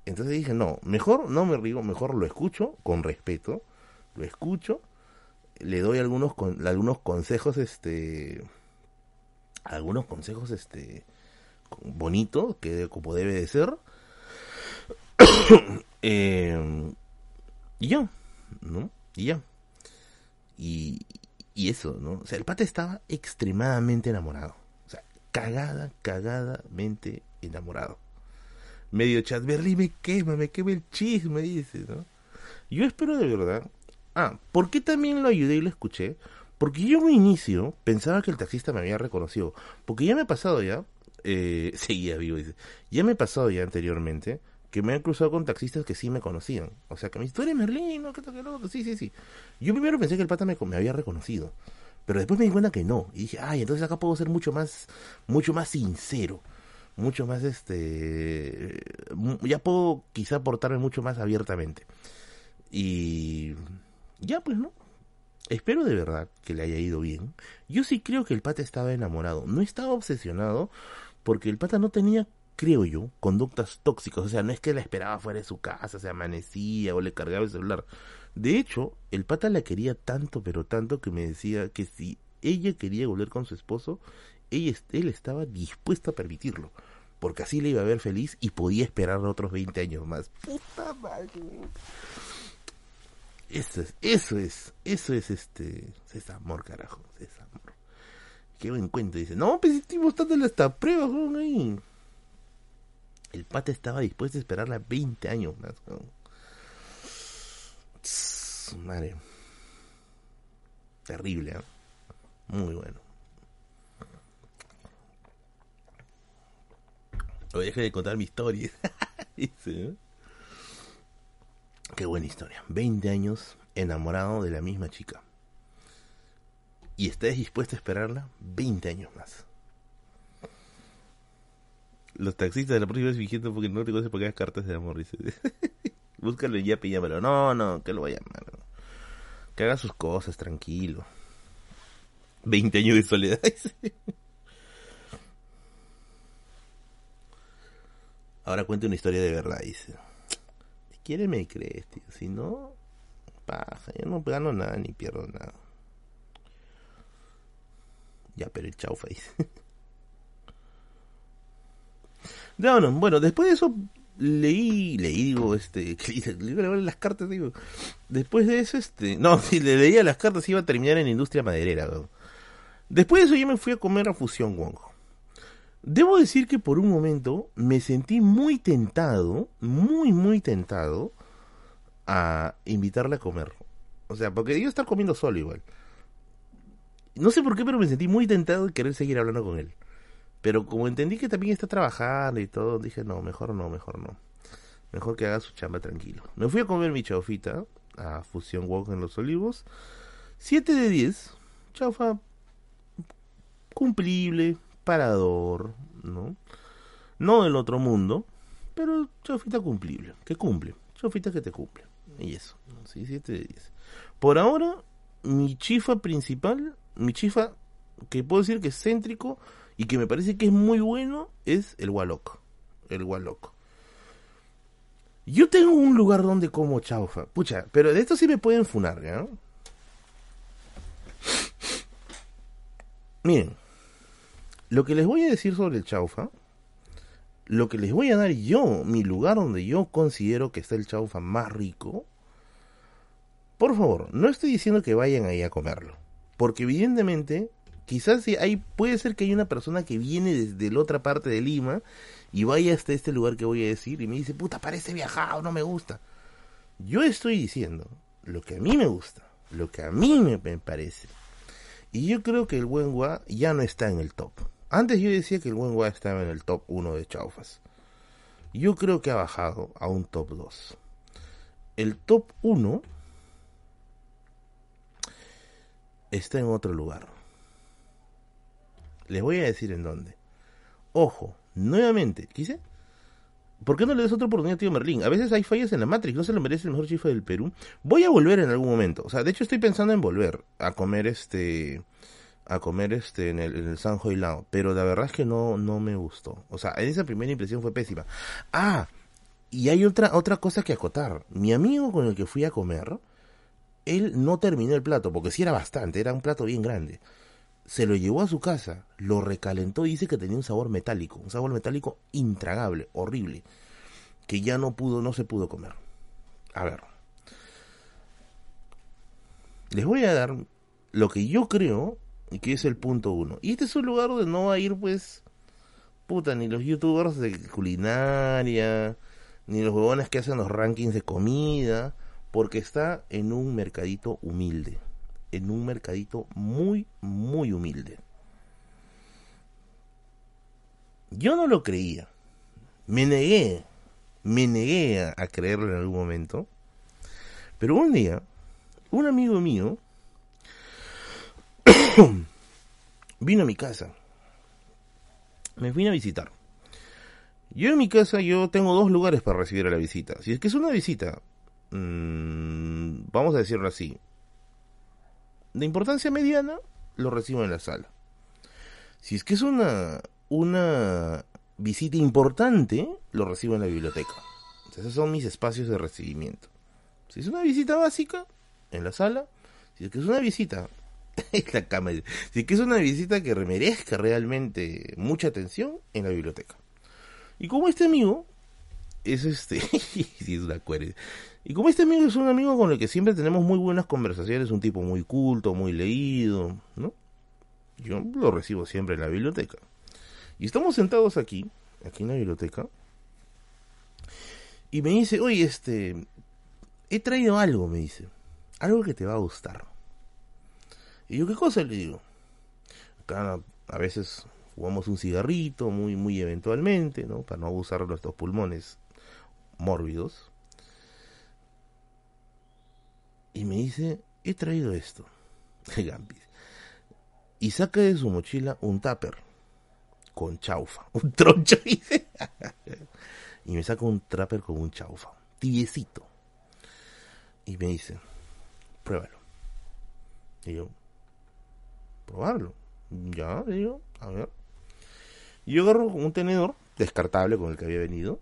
Entonces dije, no, mejor no me río, mejor lo escucho con respeto, lo escucho, le doy algunos, con, algunos consejos, este, algunos consejos, este, bonitos, que como debe de ser. eh, y ya, ¿no? Y ya. Y, y eso, ¿no? O sea, el pata estaba extremadamente enamorado. O sea, cagada, cagadamente enamorado. Medio chat, Berlín me quema, me quema el chisme, dice, ¿no? Yo espero de verdad. Ah, ¿por qué también lo ayudé y lo escuché? Porque yo en un inicio pensaba que el taxista me había reconocido. Porque ya me ha pasado ya. Eh, seguía vivo. Ya me ha pasado ya anteriormente que me han cruzado con taxistas que sí me conocían. O sea, que me dicen, tú eres Merlín, ¿no? ¿Qué tal, qué Sí, sí, sí. Yo primero pensé que el pata me, me había reconocido. Pero después me di cuenta que no. Y dije, ay, entonces acá puedo ser mucho más, mucho más sincero. Mucho más, este... Ya puedo quizá portarme mucho más abiertamente. Y... Ya, pues, ¿no? Espero de verdad que le haya ido bien. Yo sí creo que el pata estaba enamorado. No estaba obsesionado porque el pata no tenía creo yo, conductas tóxicas. O sea, no es que la esperaba fuera de su casa, se amanecía o le cargaba el celular. De hecho, el pata la quería tanto, pero tanto que me decía que si ella quería volver con su esposo, ella, él estaba dispuesto a permitirlo. Porque así le iba a ver feliz y podía esperar otros 20 años más. Puta madre. Eso es, eso es, eso es este, es amor, carajo, es amor. Qué buen cuento, dice. No, pues estoy mostrándole esta prueba, ahí. El pata estaba dispuesto a esperarla 20 años más. madre. Terrible, ¿eh? Muy bueno. O deje de contar mi historia. Qué buena historia. 20 años enamorado de la misma chica. Y estás dispuesto a esperarla 20 años más los taxistas de la próxima vez fingiendo porque no te conoces porque hagas cartas de amor, dice. Búscalo y ya llámalo. No, no, que lo vaya a llamar. Que haga sus cosas, tranquilo. 20 años de soledad. Ahora cuente una historia de verdad, dice. Si quieres me crees, tío. Si no, paja. Yo no gano nada ni pierdo nada. Ya, pero el chaufa dice. No, no, bueno, después de eso leí, leí, digo, este, las cartas, digo, después de eso, este, no, si le leía las cartas iba a terminar en industria maderera, Después de eso yo me fui a comer a Fusión Wong. Debo decir que por un momento me sentí muy tentado, muy, muy tentado a invitarle a comer. O sea, porque yo estar comiendo solo igual. No sé por qué, pero me sentí muy tentado de querer seguir hablando con él. Pero como entendí que también está trabajando y todo, dije, no, mejor no, mejor no. Mejor que haga su chamba tranquilo. Me fui a comer mi chaufita a Fusión Walk en Los Olivos. 7 de 10. Chaufa cumplible, ¿no? No del otro mundo, pero chaufita cumplible, que cumple. Chaufita que te cumple. Y eso, sí, 7 de 10. Por ahora, mi chifa principal, mi chifa, que puedo decir que es céntrico, y que me parece que es muy bueno es el Wallock. El Wallock. Yo tengo un lugar donde como chaufa. Pucha, pero de esto sí me pueden funar, ¿ya? Miren, lo que les voy a decir sobre el chaufa, lo que les voy a dar yo, mi lugar donde yo considero que está el chaufa más rico, por favor, no estoy diciendo que vayan ahí a comerlo, porque evidentemente quizás sí hay, puede ser que hay una persona que viene desde la otra parte de Lima y vaya hasta este lugar que voy a decir y me dice, puta, parece viajado, no me gusta. Yo estoy diciendo lo que a mí me gusta, lo que a mí me, parece. Y yo creo que el buen gua ya no está en el top. Antes yo decía que el buen gua estaba en el top 1 de chaufas. Yo creo que ha bajado a un top 2. El top 1 está en otro lugar. Les voy a decir en dónde. Ojo, nuevamente, ¿qué ¿Por qué no le des otra oportunidad, tío Merlín? A veces hay fallas en la Matrix, no se lo merece el mejor chifa del Perú. Voy a volver en algún momento. O sea, de hecho estoy pensando en volver a comer este a comer este en el, en el San Lao, pero la verdad es que no no me gustó. O sea, esa primera impresión fue pésima. Ah, y hay otra otra cosa que acotar. Mi amigo con el que fui a comer, él no terminó el plato porque sí era bastante, era un plato bien grande se lo llevó a su casa, lo recalentó y dice que tenía un sabor metálico, un sabor metálico intragable, horrible, que ya no pudo, no se pudo comer. A ver, les voy a dar lo que yo creo que es el punto uno. Y este es un lugar donde no va a ir, pues, puta, ni los youtubers de culinaria, ni los huevones que hacen los rankings de comida, porque está en un mercadito humilde en un mercadito muy, muy humilde. Yo no lo creía. Me negué, me negué a, creerlo en algún momento. Pero un día, un amigo mío vino a mi casa. Me vino a visitar. Yo en mi casa yo tengo dos lugares para recibir a la visita. Si es que es una visita, mmm, vamos a decirlo así, de importancia mediana, lo recibo en la sala. Si es que es una, una visita importante, lo recibo en la biblioteca. esos son mis espacios de recibimiento. Si es una visita básica, en la sala. Si es que es una visita, la cama. Es que es una visita que merezca realmente mucha atención, en la biblioteca. Y como este amigo es este, es una y como este amigo es un amigo con el que siempre tenemos muy buenas conversaciones, un tipo muy culto, muy leído, ¿no? Yo lo recibo siempre en la biblioteca. Y estamos sentados aquí, aquí en la biblioteca, y me dice, oye, este, he traído algo, me dice, algo que te va a gustar. Y yo, ¿qué cosa? Le digo, acá a veces fumamos un cigarrito, muy, muy eventualmente, ¿no? Para no abusar de nuestros pulmones mórbidos. y me dice, he traído esto. Y saca de su mochila un tupper con chaufa, un troncho, y me saca un trapper con un chaufa, tibiecito. Y me dice, pruébalo. Y yo, probarlo. Ya, digo, a ver. Yo agarro un tenedor descartable con el que había venido.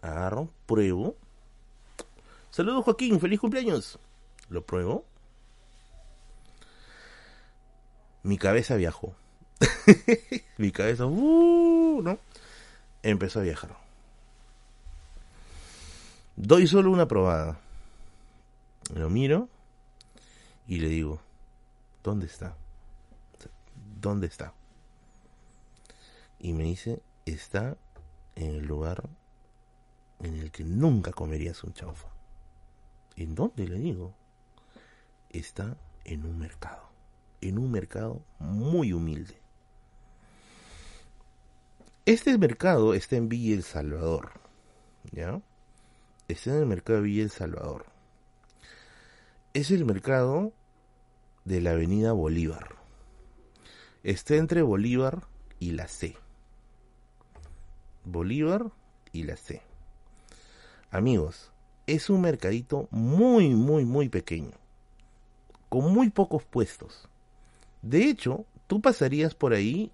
Agarro, pruebo Saludos Joaquín, feliz cumpleaños. Lo pruebo. Mi cabeza viajó. Mi cabeza, uh, ¿no? Empezó a viajar. Doy solo una probada. Lo miro y le digo, ¿dónde está? ¿Dónde está? Y me dice, está en el lugar en el que nunca comerías un chaufa. ¿En dónde le digo? Está en un mercado, en un mercado muy humilde. Este mercado está en Villa El Salvador, ¿ya? Está en el mercado de Villa El Salvador. Es el mercado de la avenida Bolívar. Está entre Bolívar y la C. Bolívar y la C. Amigos, es un mercadito muy, muy, muy pequeño, con muy pocos puestos. De hecho, tú pasarías por ahí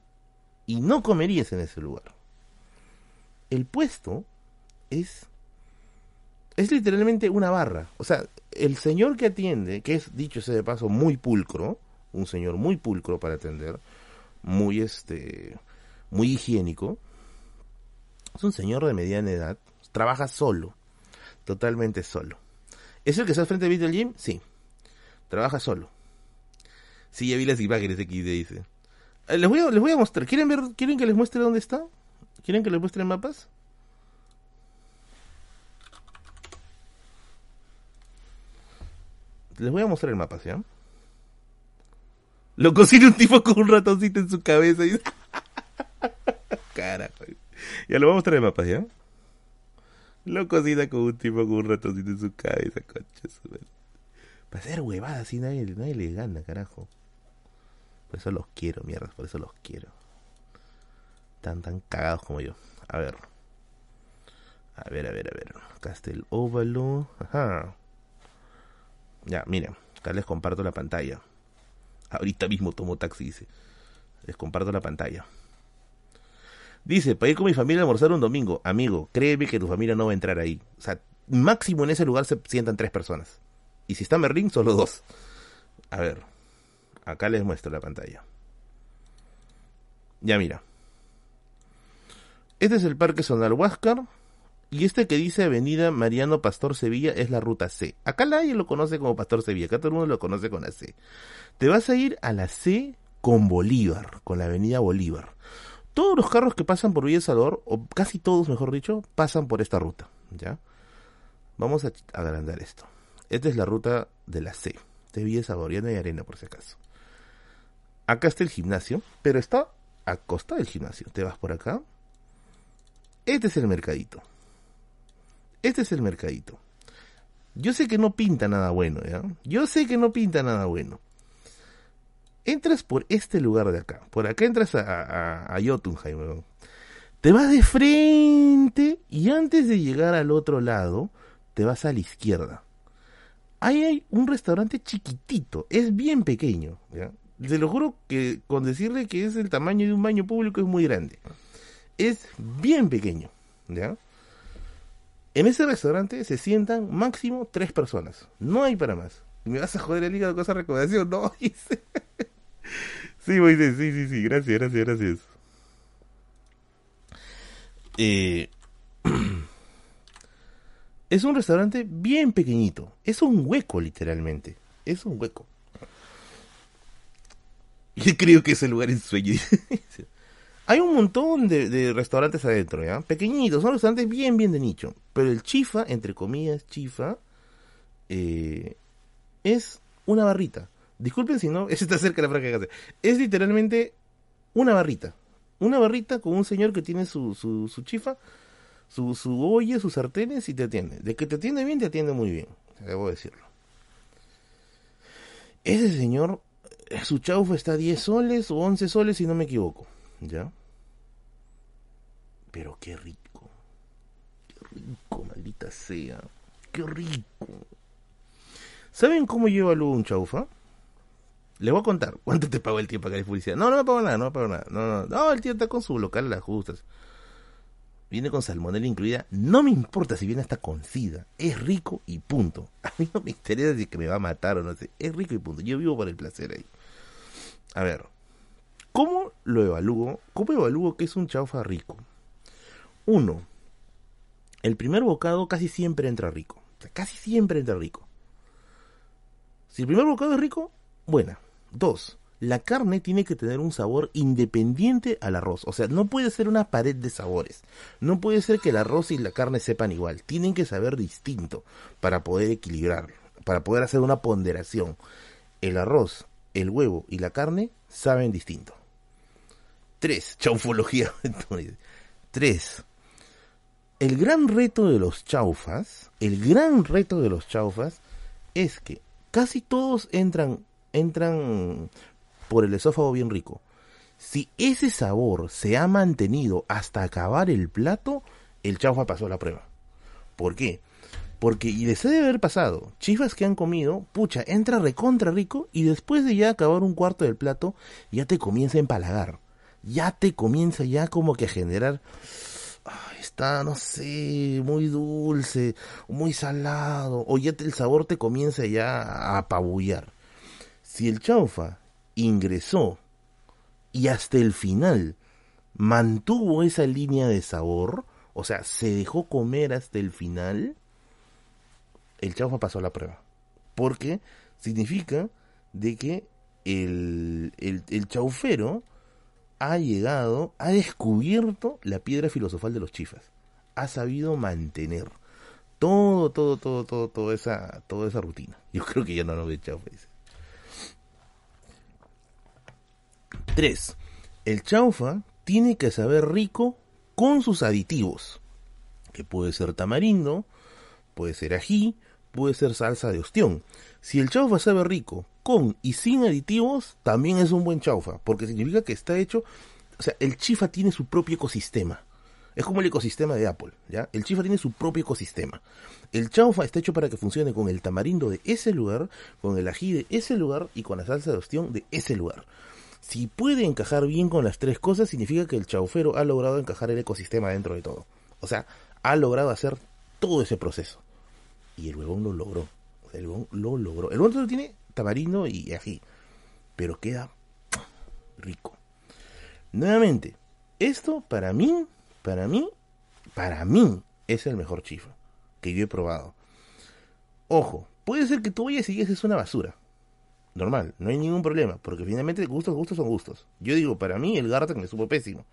y no comerías en ese lugar. El puesto es es literalmente una barra. O sea, el señor que atiende, que es dicho sea de paso muy pulcro, un señor muy pulcro para atender, muy este muy higiénico. Es un señor de mediana edad, trabaja solo totalmente solo. ¿Es el que está al frente de Beetle Gym? Sí. Trabaja solo. Sí, ya vi las imágenes aquí, dice. Eh, les voy, a, les voy a mostrar. ¿Quieren ver? ¿Quieren que les muestre dónde está? ¿Quieren que les muestre mapas? Les voy a mostrar el mapa, ¿ya? Lo cocina un tipo con un ratoncito en su cabeza. Y... Carajo. Ya lo voy a mostrar el mapa, ¿ya? Lo cocina con un tipo con un ratoncito en su cabeza, concha. Para hacer huevadas así nadie, nadie le gana, carajo. Por eso los quiero, mierda, por eso los quiero. están tan cagados como yo. A ver. A ver, a ver, a ver. Castel óvalo. Ajá. Ya, miren. Acá les comparto la pantalla. Ahorita mismo tomo taxi, dice. Les comparto la pantalla. Dice, para ir con mi familia a almorzar un domingo. Amigo, créeme que tu familia no va a entrar ahí. O sea, máximo en ese lugar se sientan tres personas. Y si está Merlín, solo dos. A ver. Acá les muestro la pantalla. Ya mira. Este es el Parque Zonal Huáscar. Y este que dice Avenida Mariano Pastor Sevilla es la ruta C. Acá nadie lo conoce como Pastor Sevilla, acá todo el mundo lo conoce con la C. Te vas a ir a la C con Bolívar, con la Avenida Bolívar. Todos los carros que pasan por Villa Salvador, o casi todos mejor dicho, pasan por esta ruta. ¿ya? Vamos a agrandar esto. Esta es la ruta de la C, de Villa Salvador, ya no hay arena por si acaso. Acá está el gimnasio, pero está a costa del gimnasio. Te vas por acá. Este es el mercadito. Este es el mercadito. Yo sé que no pinta nada bueno, ¿ya? Yo sé que no pinta nada bueno. Entras por este lugar de acá. Por acá entras a, a, Jotunheim, Te vas de frente y antes de llegar al otro lado, te vas a la izquierda. Ahí hay un restaurante chiquitito, es bien pequeño. ¿ya? Se lo juro que con decirle que es el tamaño de un baño público es muy grande. Es bien pequeño. ¿ya? En ese restaurante se sientan máximo tres personas. No hay para más. ¿Me vas a joder el hígado con esa recomendación? No, dice. sí, Moisés, sí, sí, sí. Gracias, gracias, gracias. Eh, es un restaurante bien pequeñito. Es un hueco, literalmente. Es un hueco. Y creo que ese lugar es sueño. Hay un montón de, restaurantes adentro, ¿ya? Pequeñitos, son restaurantes bien, bien de nicho. Pero el chifa, entre comillas, chifa, eh, es una barrita. Disculpen si no, está cerca de la franja de Es literalmente una barrita. Una barrita con un señor que tiene su, su, su chifa, su, su olla, sus sartenes y te atiende. De que te atiende bien, te atiende muy bien. Debo decirlo. Ese señor, su chaufa está a 10 soles o 11 soles si no me equivoco. ¿Ya? Pero qué rico. Qué rico, maldita sea. Qué rico. ¿Saben cómo lleva luego un chaufa? Le voy a contar cuánto te pagó el tío para que le publicidad. No, no me pagó nada, no me pagó nada. No, no, no, el tío está con su local las justas. Viene con salmonella incluida. No me importa si viene hasta con sida. Es rico y punto. A mí no me interesa si que me va a matar o no sé. Es rico y punto. Yo vivo por el placer ahí. A ver, ¿Cómo lo evalúo? ¿Cómo evalúo que es un chaufa rico? Uno, el primer bocado casi siempre entra rico. O sea, casi siempre entra rico. Si el primer bocado es rico, buena. Dos, la carne tiene que tener un sabor independiente al arroz. O sea, no puede ser una pared de sabores. No puede ser que el arroz y la carne sepan igual. Tienen que saber distinto para poder equilibrar, para poder hacer una ponderación. El arroz, el huevo y la carne saben distinto. Tres, chaufología. Tres. El gran reto de los chaufas, el gran reto de los chaufas es que casi todos entran, entran por el esófago bien rico. Si ese sabor se ha mantenido hasta acabar el plato, el chaufa pasó la prueba. ¿Por qué? Porque y les debe haber pasado, chifas que han comido, pucha, entra recontra rico y después de ya acabar un cuarto del plato, ya te comienza a empalagar ya te comienza ya como que a generar está, no sé, muy dulce, muy salado, o ya el sabor te comienza ya a apabullar. Si el chaufa ingresó y hasta el final mantuvo esa línea de sabor, o sea, se dejó comer hasta el final, el chaufa pasó la prueba. Porque significa de que el, el, el chaufero ha llegado, ha descubierto la piedra filosofal de los chifas. Ha sabido mantener todo, todo, todo, todo, toda esa, toda esa rutina. Yo creo que ya no lo ve chaufa. Dice. Tres. El chaufa tiene que saber rico con sus aditivos. Que puede ser tamarindo, puede ser ají, puede ser salsa de ostión. Si el chaufa sabe rico con y sin aditivos, también es un buen chaufa, porque significa que está hecho o sea, el chifa tiene su propio ecosistema. Es como el ecosistema de Apple, ¿ya? El chifa tiene su propio ecosistema. El chaufa está hecho para que funcione con el tamarindo de ese lugar, con el ají de ese lugar y con la salsa de ostión de ese lugar. Si puede encajar bien con las tres cosas, significa que el chaufero ha logrado encajar el ecosistema dentro de todo. O sea, ha logrado hacer todo ese proceso. Y el huevón lo logró. el huevón lo logró. El huevón solo tiene tamarindo y ají. Pero queda rico. Nuevamente, esto para mí para mí, para mí, es el mejor chifa que yo he probado. Ojo, puede ser que tú vayas y es una basura. Normal, no hay ningún problema, porque finalmente gustos, gustos son gustos. Yo digo, para mí el Garten me supo pésimo.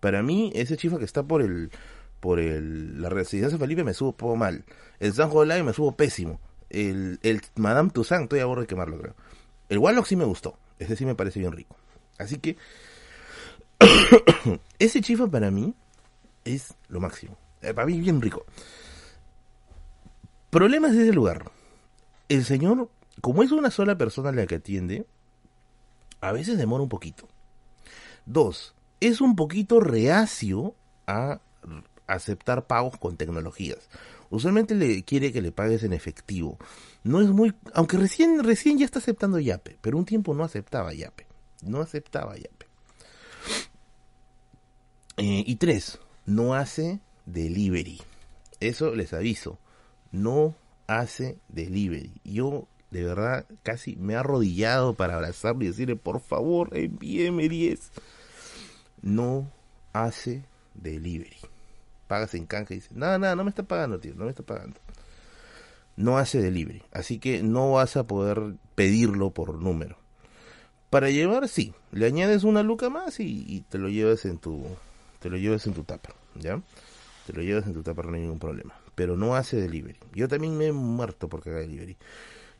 Para mí ese chifa que está por el por el, la residencia Felipe me supo mal. El San Live me supo pésimo. El, el Madame Toussaint, estoy a bordo de quemarlo, creo. El Wallock sí me gustó. Ese sí me parece bien rico. Así que ese chifa para mí es lo máximo. Eh, para mí bien rico. Problemas de ese lugar. El señor, como es una sola persona la que atiende, a veces demora un poquito. Dos, es un poquito reacio a aceptar pagos con tecnologías. Usualmente le quiere que le pagues en efectivo. No es muy, aunque recién recién ya está aceptando Yape, pero un tiempo no aceptaba Yape. No aceptaba Yape. Eh, y tres, no hace delivery. Eso les aviso. No hace delivery. Yo de verdad casi me he arrodillado para abrazarle y decirle, por favor, envíeme 10. No hace delivery. Pagas en canje y dice, nada, nada, no me está pagando, tío, no me está pagando. No hace delivery. Así que no vas a poder pedirlo por número. Para llevar, sí. Le añades una luca más y, te lo llevas en tu, te lo llevas en tu tapa, ¿ya? Te lo llevas en tu tapa, no hay ningún problema. Pero no hace delivery. Yo también me he muerto porque haga delivery.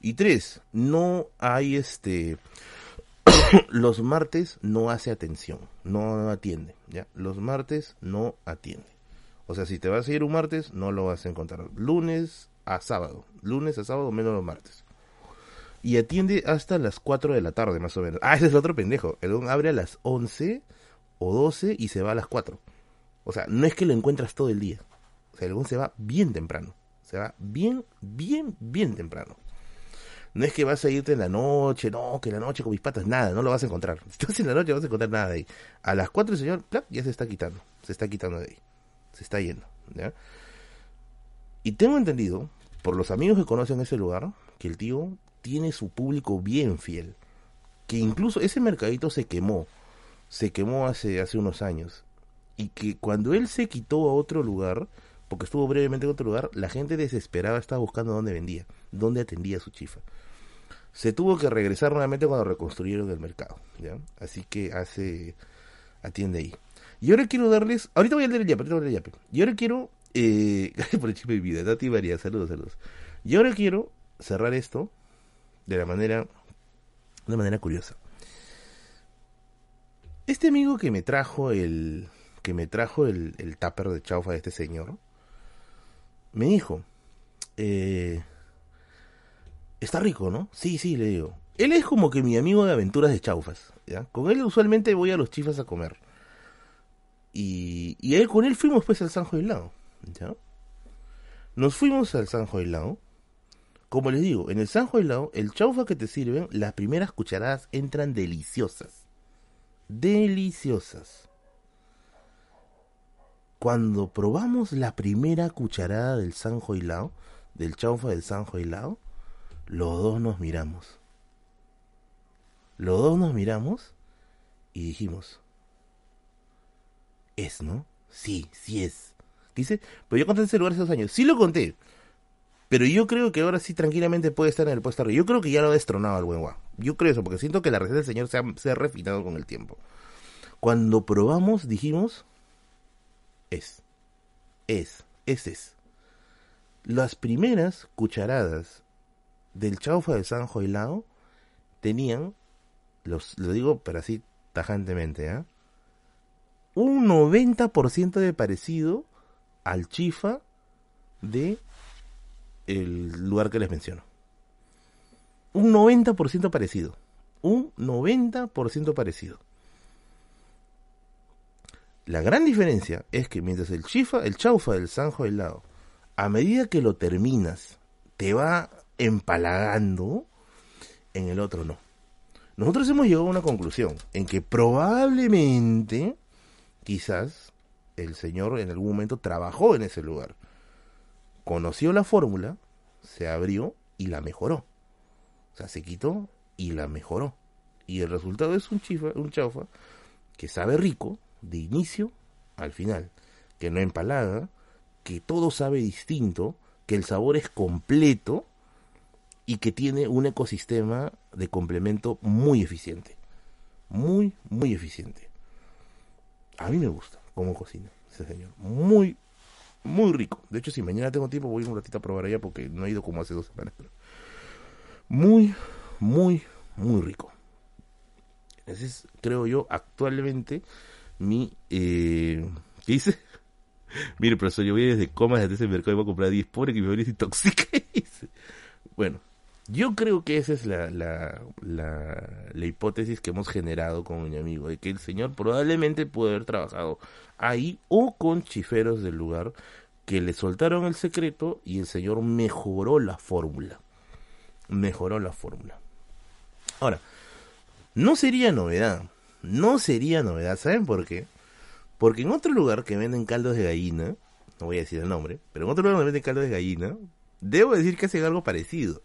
Y tres, no hay este... los martes no hace atención, no atiende, ¿ya? Los martes no atiende. O sea, si te vas a ir un martes, no lo vas a encontrar. Lunes a sábado. Lunes a sábado menos los martes. Y atiende hasta las 4 de la tarde, más o menos. Ah, ese es otro pendejo. El don abre a las 11 o 12 y se va a las 4. O sea, no es que lo encuentras todo el día. O sea, el se va bien temprano. Se va bien, bien, bien temprano. No es que vas a irte en la noche, no, que la noche con mis patas, nada, no lo vas a encontrar. Estás en la noche, no vas a encontrar nada de ahí. A las 4 el señor, ya se está quitando. Se está quitando de ahí. Se está yendo. Y tengo entendido, por los amigos que conocen ese lugar, que el tío tiene su público bien fiel. Que incluso ese mercadito se quemó se quemó hace, hace unos años. Y que cuando él se quitó a otro lugar, porque estuvo brevemente en otro lugar, la gente desesperada estaba buscando dónde vendía, dónde atendía su chifa. Se tuvo que regresar nuevamente cuando reconstruyeron el mercado. Así que hace, atiende ahí. Y ahora quiero darles, ahorita voy a leer el yape, ahorita voy a leer el yape. Y ahora quiero, eh, por el chip de vida, Tati María, saludos, saludos. Y ahora quiero cerrar esto de la manera, de manera curiosa. Este amigo que me trajo el que me trajo el, el tupper de chaufa de este señor me dijo eh, está rico, ¿no? Sí, sí, le digo. Él es como que mi amigo de aventuras de chaufas, ¿ya? Con él usualmente voy a los chifas a comer. Y, y él, con él fuimos pues al San Joilao, ¿ya? Nos fuimos al San Joilao. Como les digo, en el San Joilao, el chaufa que te sirven, las primeras cucharadas entran deliciosas deliciosas. Cuando probamos la primera cucharada del San Joilao, del chaufa del San Joilao, los dos nos miramos. Los dos nos miramos y dijimos, es, ¿no? Sí, sí es. Dice, pero yo conté ese lugar hace dos años. Sí lo conté. Pero yo creo que ahora sí tranquilamente puede estar en el puesto arriba. Yo creo que ya lo ha destronado al buen guau. Yo creo eso, porque siento que la receta del señor se ha, se ha refinado con el tiempo. Cuando probamos, dijimos, es, es, es, es. Las primeras cucharadas del chaufa de San Joilao tenían, los, lo digo pero así tajantemente, ¿eh? Un 90% de parecido al chifa de el lugar que les menciono. Un 90% parecido. Un 90% parecido. La gran diferencia es que mientras el chifa, el chaufa del sanjo helado, a medida que lo terminas, te va empalagando, en el otro no. Nosotros hemos llegado a una conclusión en que probablemente, quizás, el señor en algún momento trabajó en ese lugar, conoció la fórmula, se abrió y la mejoró. O sea, se quitó y la mejoró. Y el resultado es un chifa, un chaufa que sabe rico de inicio al final, que no empalaga, que todo sabe distinto, que el sabor es completo y que tiene un ecosistema de complemento muy eficiente. Muy, muy eficiente. A mí me gusta cómo cocina ese señor. Muy, muy rico. De hecho, si mañana tengo tiempo, voy un ratito a probar allá porque no he ido como hace dos semanas. Muy, muy, muy rico. Ese es, creo yo, actualmente mi... Eh, ¿Qué dice? Mire, profesor, yo voy desde comas desde ese mercado y voy a comprar 10 pobre que me voy a intoxique. bueno, yo creo que esa es la, la, la, hipótesis que hemos generado con mi amigo, de que el señor probablemente puede haber trabajado ahí o con chiferos del lugar que le soltaron el secreto y el señor mejoró la fórmula. Mejoró la fórmula. Ahora, no sería novedad, no sería novedad, ¿saben por qué? Porque en otro lugar que venden caldos de gallina, no voy a decir el nombre, pero en otro lugar donde venden caldos de gallina, debo decir que hacen algo parecido.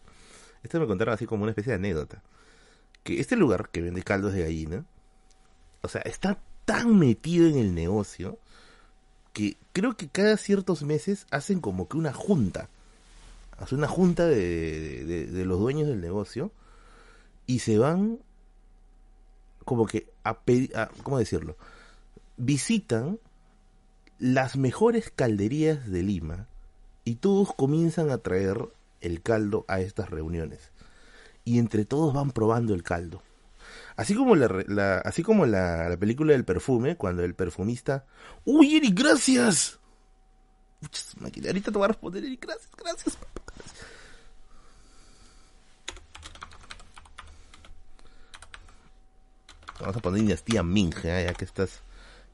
Esto me contaron así como una especie de anécdota. Que este lugar que vende caldos de gallina, o sea, está tan metido en el negocio que creo que cada ciertos meses hacen como que una junta. Hacen una junta de, de, los dueños del negocio y se van como que a pedir, ¿cómo decirlo? Visitan las mejores calderías de Lima y todos comienzan a traer el caldo a estas reuniones. Y entre todos van probando el caldo. Así como la, así como la, la, película del perfume, cuando el perfumista, ¡Uy, Eric, gracias! ahorita te voy a responder, Eric, gracias, gracias. Vamos a poner dinastía Ming, ¿eh? ya que estás,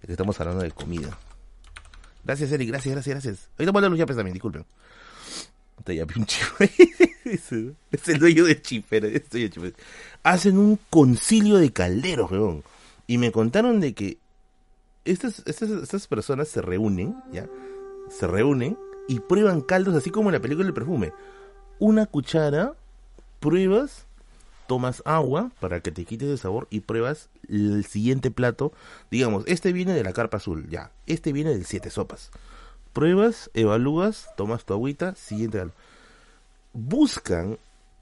ya que estamos hablando de comida. Gracias, Eric, gracias, gracias, gracias. Ahorita voy a los yapes también, disculpen. Te un es el dueño de Chipera. Hacen un concilio de calderos, weón. Y me contaron de que estas, estas, estas personas se reúnen, ¿ya? Se reúnen y prueban caldos así como en la película del perfume. Una cuchara, pruebas, tomas agua para que te quites el sabor y pruebas el siguiente plato. Digamos, este viene de la carpa azul, ya. Este viene del siete sopas pruebas, evalúas, tomas tu agüita, siguiente. Buscan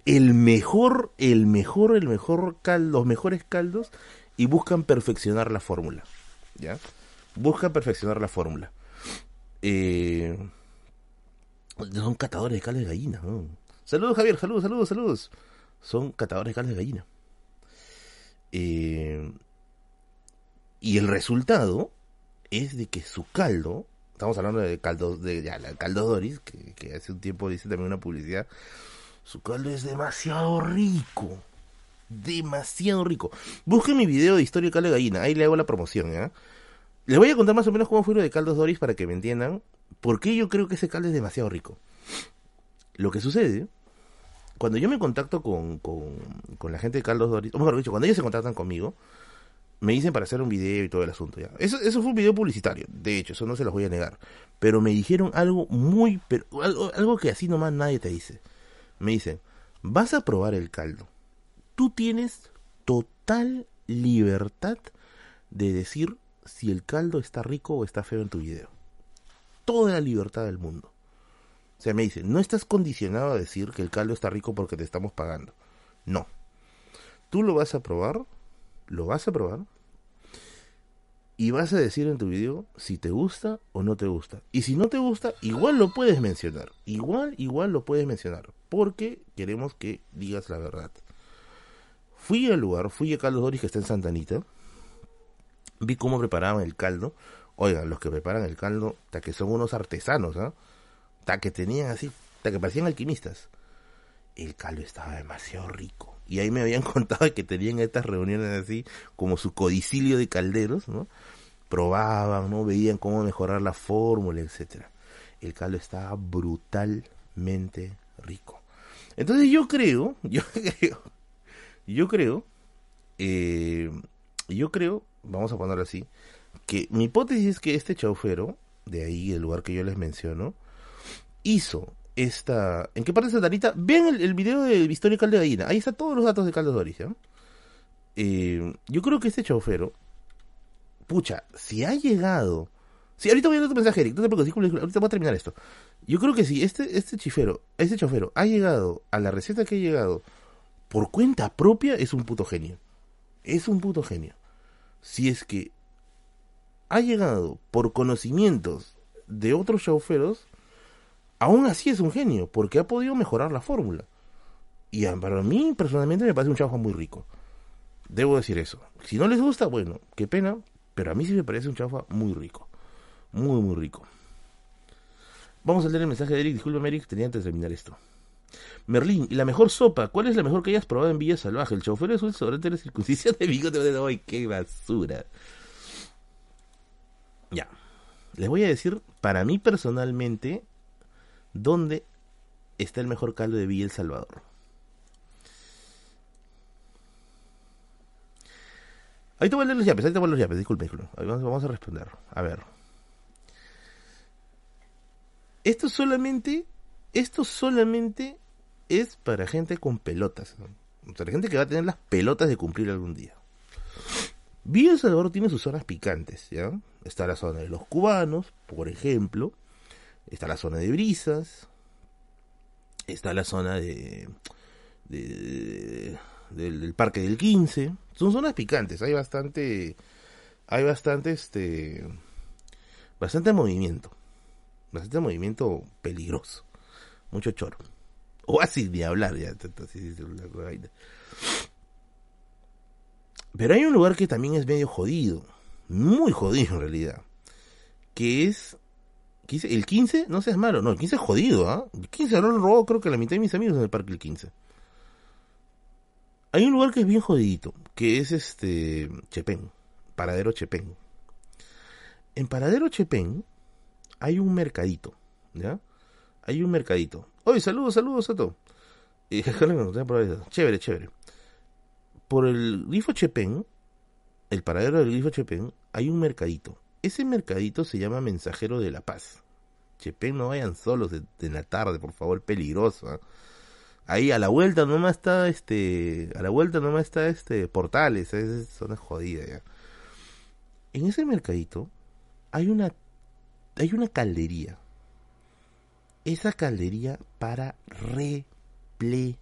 el mejor, el mejor, el mejor caldo, los mejores caldos y buscan perfeccionar la fórmula. ¿Ya? Buscan perfeccionar la fórmula. Eh, son catadores de caldo de gallina. Saludos, Javier, saludos, saludos, saludos. Son catadores de caldo de gallina. Eh, y el resultado es de que su caldo estamos hablando de caldo, de ya, caldo Doris, que, hace un tiempo dice también una publicidad, su caldo es demasiado rico, demasiado rico. Busquen mi video de historia de caldo de gallina, ahí le hago la promoción, ¿ya? Les voy a contar más o menos cómo fue lo de caldos Doris para que me entiendan por qué yo creo que ese caldo es demasiado rico. Lo que sucede, cuando yo me contacto con, con, con la gente de caldos Doris, o mejor dicho, cuando ellos se contactan conmigo, me dicen para hacer un video y todo el asunto ya. Eso, fue un video publicitario, de hecho, eso no se los voy a negar. Pero me dijeron algo muy, pero, algo, algo que así nomás nadie te dice. Me dicen, vas a probar el caldo. Tú tienes total libertad de decir si el caldo está rico o está feo en tu video. Toda la libertad del mundo. O sea, me dicen, no estás condicionado a decir que el caldo está rico porque te estamos pagando. No. Tú lo vas a probar lo vas a probar y vas a decir en tu video si te gusta o no te gusta. Y si no te gusta, igual lo puedes mencionar. Igual, igual lo puedes mencionar. Porque queremos que digas la verdad. Fui al lugar, fui a Caldo Doris que está en Santanita. Vi cómo preparaban el caldo. Oigan, los que preparan el caldo, hasta que son unos artesanos, ¿ah? Que tenían así, hasta que parecían alquimistas. El caldo estaba demasiado rico y ahí me habían contado que tenían estas reuniones así como su codicilio de calderos, ¿no? probaban, ¿no? Veían cómo mejorar la fórmula, etcétera. El caldo estaba brutalmente rico. Entonces yo creo, yo creo, yo creo, eh, yo creo, vamos a ponerlo así, que mi hipótesis es que este chaufero, de ahí el lugar que yo les menciono, hizo esta... ¿En qué parte está Tarita? Vean el, video de Historia Caldo de Gallina. Ahí están todos los datos de Caldo Doris. Eh, yo creo que este chaufero, pucha, si ha llegado... Sí, ahorita voy a dar tu mensaje, Eric, no te preocupes, ahorita voy a terminar esto. Yo creo que si este, este chifero, este chofero ha llegado a la receta que ha llegado por cuenta propia, es un puto genio. Es un puto genio. Si es que ha llegado por conocimientos de otros chauferos, aún así es un genio, porque ha podido mejorar la fórmula. Y para mí, personalmente, me parece un chaufa muy rico. Debo decir eso. Si no les gusta, bueno, qué pena, pero a mí sí me parece un chaufa muy rico. Muy, muy rico. Vamos a leer el mensaje de Eric. Disculpe, Eric, tenía antes de terminar esto. Merlín, ¿y la mejor sopa? ¿Cuál es la mejor que hayas probado en Villa Salvaje? ¿El chofer es un sobrante de la circuncisión de bigote de hoy? ¡Qué basura! Ya. Les voy a decir, para mí personalmente, dónde está el mejor caldo de Villa El Salvador. Ahí te voy a leer los yapes, ahí te voy a leer los yapes, disculpe. Vamos, a responder. A ver. Esto solamente, esto solamente es para gente con pelotas. ¿no? O sea, gente que va a tener las pelotas de cumplir algún día. Villa El Salvador tiene sus zonas picantes, ¿ya? Está la zona de los cubanos, por ejemplo. Está la zona de brisas. Está la zona de, de, del, parque del 15. Son zonas picantes, hay bastante hay bastante este bastante movimiento. Bastante movimiento peligroso. Mucho choro. O así de hablar ya. Pero hay un lugar que también es medio jodido. Muy jodido en realidad. Que es. El 15, no seas malo. No, el 15 es jodido, ¿ah? El 15 lo han robado creo que la mitad de mis amigos en el parque el 15. Hay un lugar que es bien jodidito. Que es este. Chepén. Paradero Chepén. En Paradero Chepén hay un mercadito, ¿ya? Hay un mercadito. Oye, saludos, saludos a todos. chévere, chévere. Por el grifo Chepén, el paradero del grifo Chepén, hay un mercadito. Ese mercadito se llama Mensajero de la Paz. Chepén, no vayan solos de, la tarde, por favor, peligroso. ¿eh? Ahí a la vuelta nomás está este, a la vuelta nomás está este Portales, es zona jodida ya. En ese mercadito hay una hay una caldería. Esa caldería para repleta.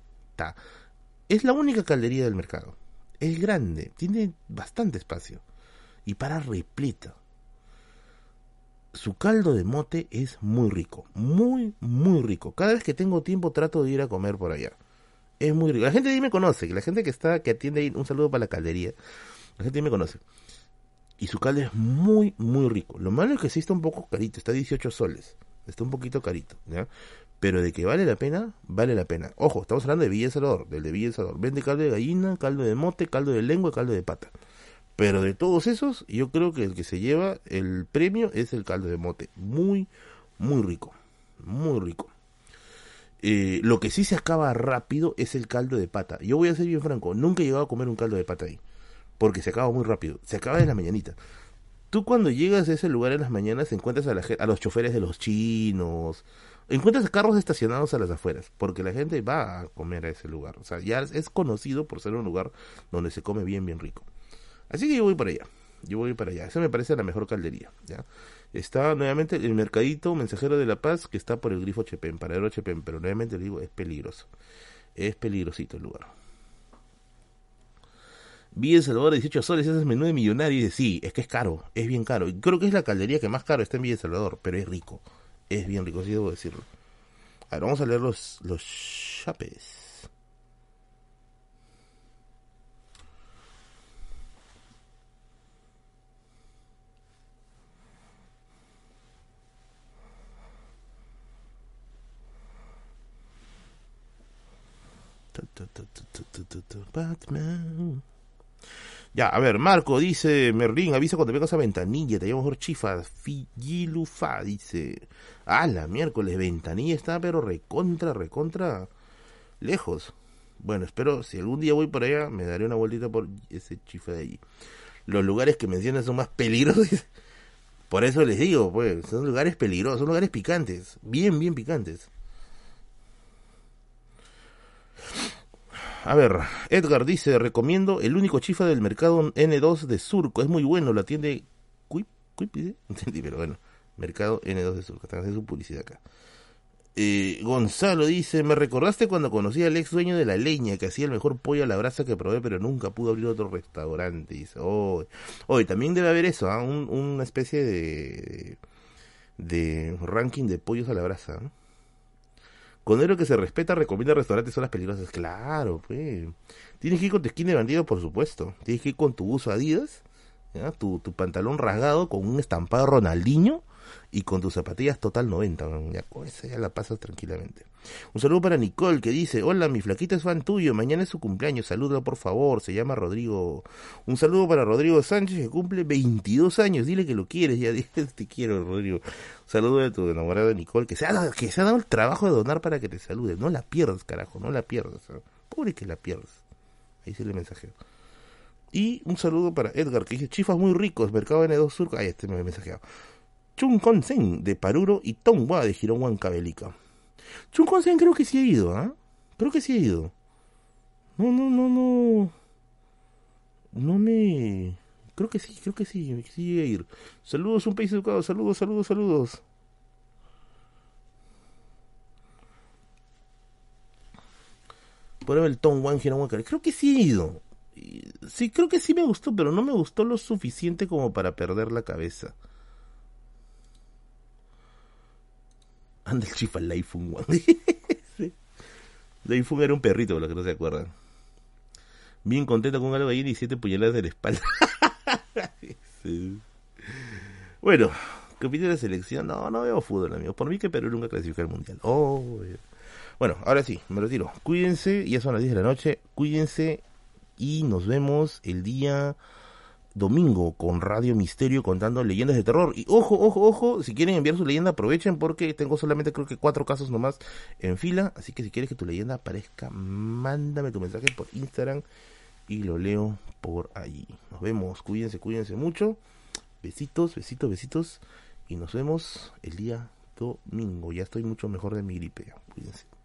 Es la única caldería del mercado. Es grande, tiene bastante espacio. Y para repleta. Su caldo de mote es muy rico. Muy, muy rico. Cada vez que tengo tiempo trato de ir a comer por allá. Es muy rico. La gente ahí me conoce. La gente que está, que atiende ahí, un saludo para la caldería. La gente ahí me conoce. Y su caldo es muy, muy rico. Lo malo es que sí está un poco carito, está a 18 soles. Está un poquito carito, ¿ya? Pero de que vale la pena, vale la pena. Ojo, estamos hablando de Villa Salvador, del de Villa Salvador. Vende caldo de gallina, caldo de mote, caldo de lengua, caldo de pata. Pero de todos esos, yo creo que el que se lleva el premio es el caldo de mote. Muy, muy rico. Muy rico. Eh, lo que sí se acaba rápido es el caldo de pata. Yo voy a ser bien franco, nunca he llegado a comer un caldo de pata ahí porque se acaba muy rápido, se acaba en la mañanita. Tú cuando llegas a ese lugar en las mañanas encuentras a, la, a los choferes de los chinos, encuentras carros estacionados a las afueras, porque la gente va a comer a ese lugar. O sea, ya es conocido por ser un lugar donde se come bien, bien rico. Así que yo voy para allá, yo voy para allá. Esa me parece la mejor caldería. ¿ya? Está nuevamente el mercadito mensajero de la paz que está por el grifo Chepén, paradero Chepén, pero nuevamente le digo, es peligroso. Es peligrosito el lugar. Vi El Salvador 18 soles, ese es menú de millonario. Dice, sí, es que es caro, es bien caro. Creo que es la caldería que más caro está en Villa El Salvador, pero es rico. Es bien rico, sí debo decirlo. A ver, vamos a leer los, los chapes. Batman. Ya, a ver, Marco dice, Merlín, avisa cuando vengas a Ventanilla, te llamo mejor chifa, Figilufa, dice. Ah, la miércoles, Ventanilla está, pero recontra, recontra, lejos. Bueno, espero, si algún día voy por allá, me daré una vueltita por ese chifa de allí. Los lugares que mencionan son más peligrosos. Por eso les digo, pues, son lugares peligrosos, son lugares picantes, bien, bien picantes. A ver, Edgar dice, recomiendo el único chifa del mercado N2 de Surco. Es muy bueno, la atiende... ¿Cuip? ¿Cuip? Entendí, pero bueno. Mercado N2 de Surco. Están haciendo su publicidad acá. Eh, Gonzalo dice, me recordaste cuando conocí al ex dueño de la leña que hacía el mejor pollo a la brasa que probé, pero nunca pudo abrir otro restaurante. Dice, oh, hoy también debe haber eso, ¿ah? una especie de, de ranking de pollos a la brasa. ¿no? Conero que se respeta recomienda restaurantes zonas peligrosas. Claro, pues. Tienes que ir con tu skin de bandido, por supuesto. Tienes que ir con tu uso Adidas, Tu, tu pantalón rasgado con un estampado Ronaldinho y con tus zapatillas total 90. Ya con esa ya la pasas tranquilamente. Un saludo para Nicole que dice, hola, mi flaquita es fan tuyo, mañana es su cumpleaños, salúdalo por favor, se llama Rodrigo. Un saludo para Rodrigo Sánchez que cumple 22 años, dile que lo quieres, ya dije, te quiero Rodrigo. Un saludo de tu enamorada Nicole que se, ha, que se ha dado el trabajo de donar para que te salude, no la pierdas carajo, no la pierdas. Pobre que la pierdas. Ahí se le mensajeo. Y un saludo para Edgar que dice, chifas muy ricos, Mercado N2 Sur. Ahí este me ha mensajeado. Chung Sen de Paruro y Tongwa de Girón Huancavelica. Chung Sen creo que sí ha ido, ¿ah? Creo que sí ha ido. No, no, no, no. No me. Creo que sí, creo que sí, sí a ir. Saludos, un país educado. Saludos, saludos, saludos. Por el Tom One Huancavelica. Creo que sí he ido. Sí, creo que sí me gustó, pero no me gustó lo suficiente como para perder la cabeza. Anda el chifa el iPhone, El iPhone era un perrito, para los que no se acuerdan. Bien contento con algo ahí y siete puñaladas de la espalda. Bueno, ¿qué opina de la selección? No, no veo fútbol, amigo. Por mí que Perú nunca clasificó al mundial. Oh, bueno, ahora sí, me retiro. Cuídense, ya son las 10 de la noche. Cuídense y nos vemos el día domingo con Radio Misterio contando leyendas de terror. Y ojo, ojo, ojo, si quieren enviar su leyenda aprovechen porque tengo solamente creo que cuatro casos nomás en fila. Así que si quieres que tu leyenda aparezca, mándame tu mensaje por Instagram y lo leo por allí. Nos vemos, cuídense, cuídense mucho. Besitos, besitos, besitos. Y nos vemos el día domingo. Ya estoy mucho mejor de mi gripe. Cuídense.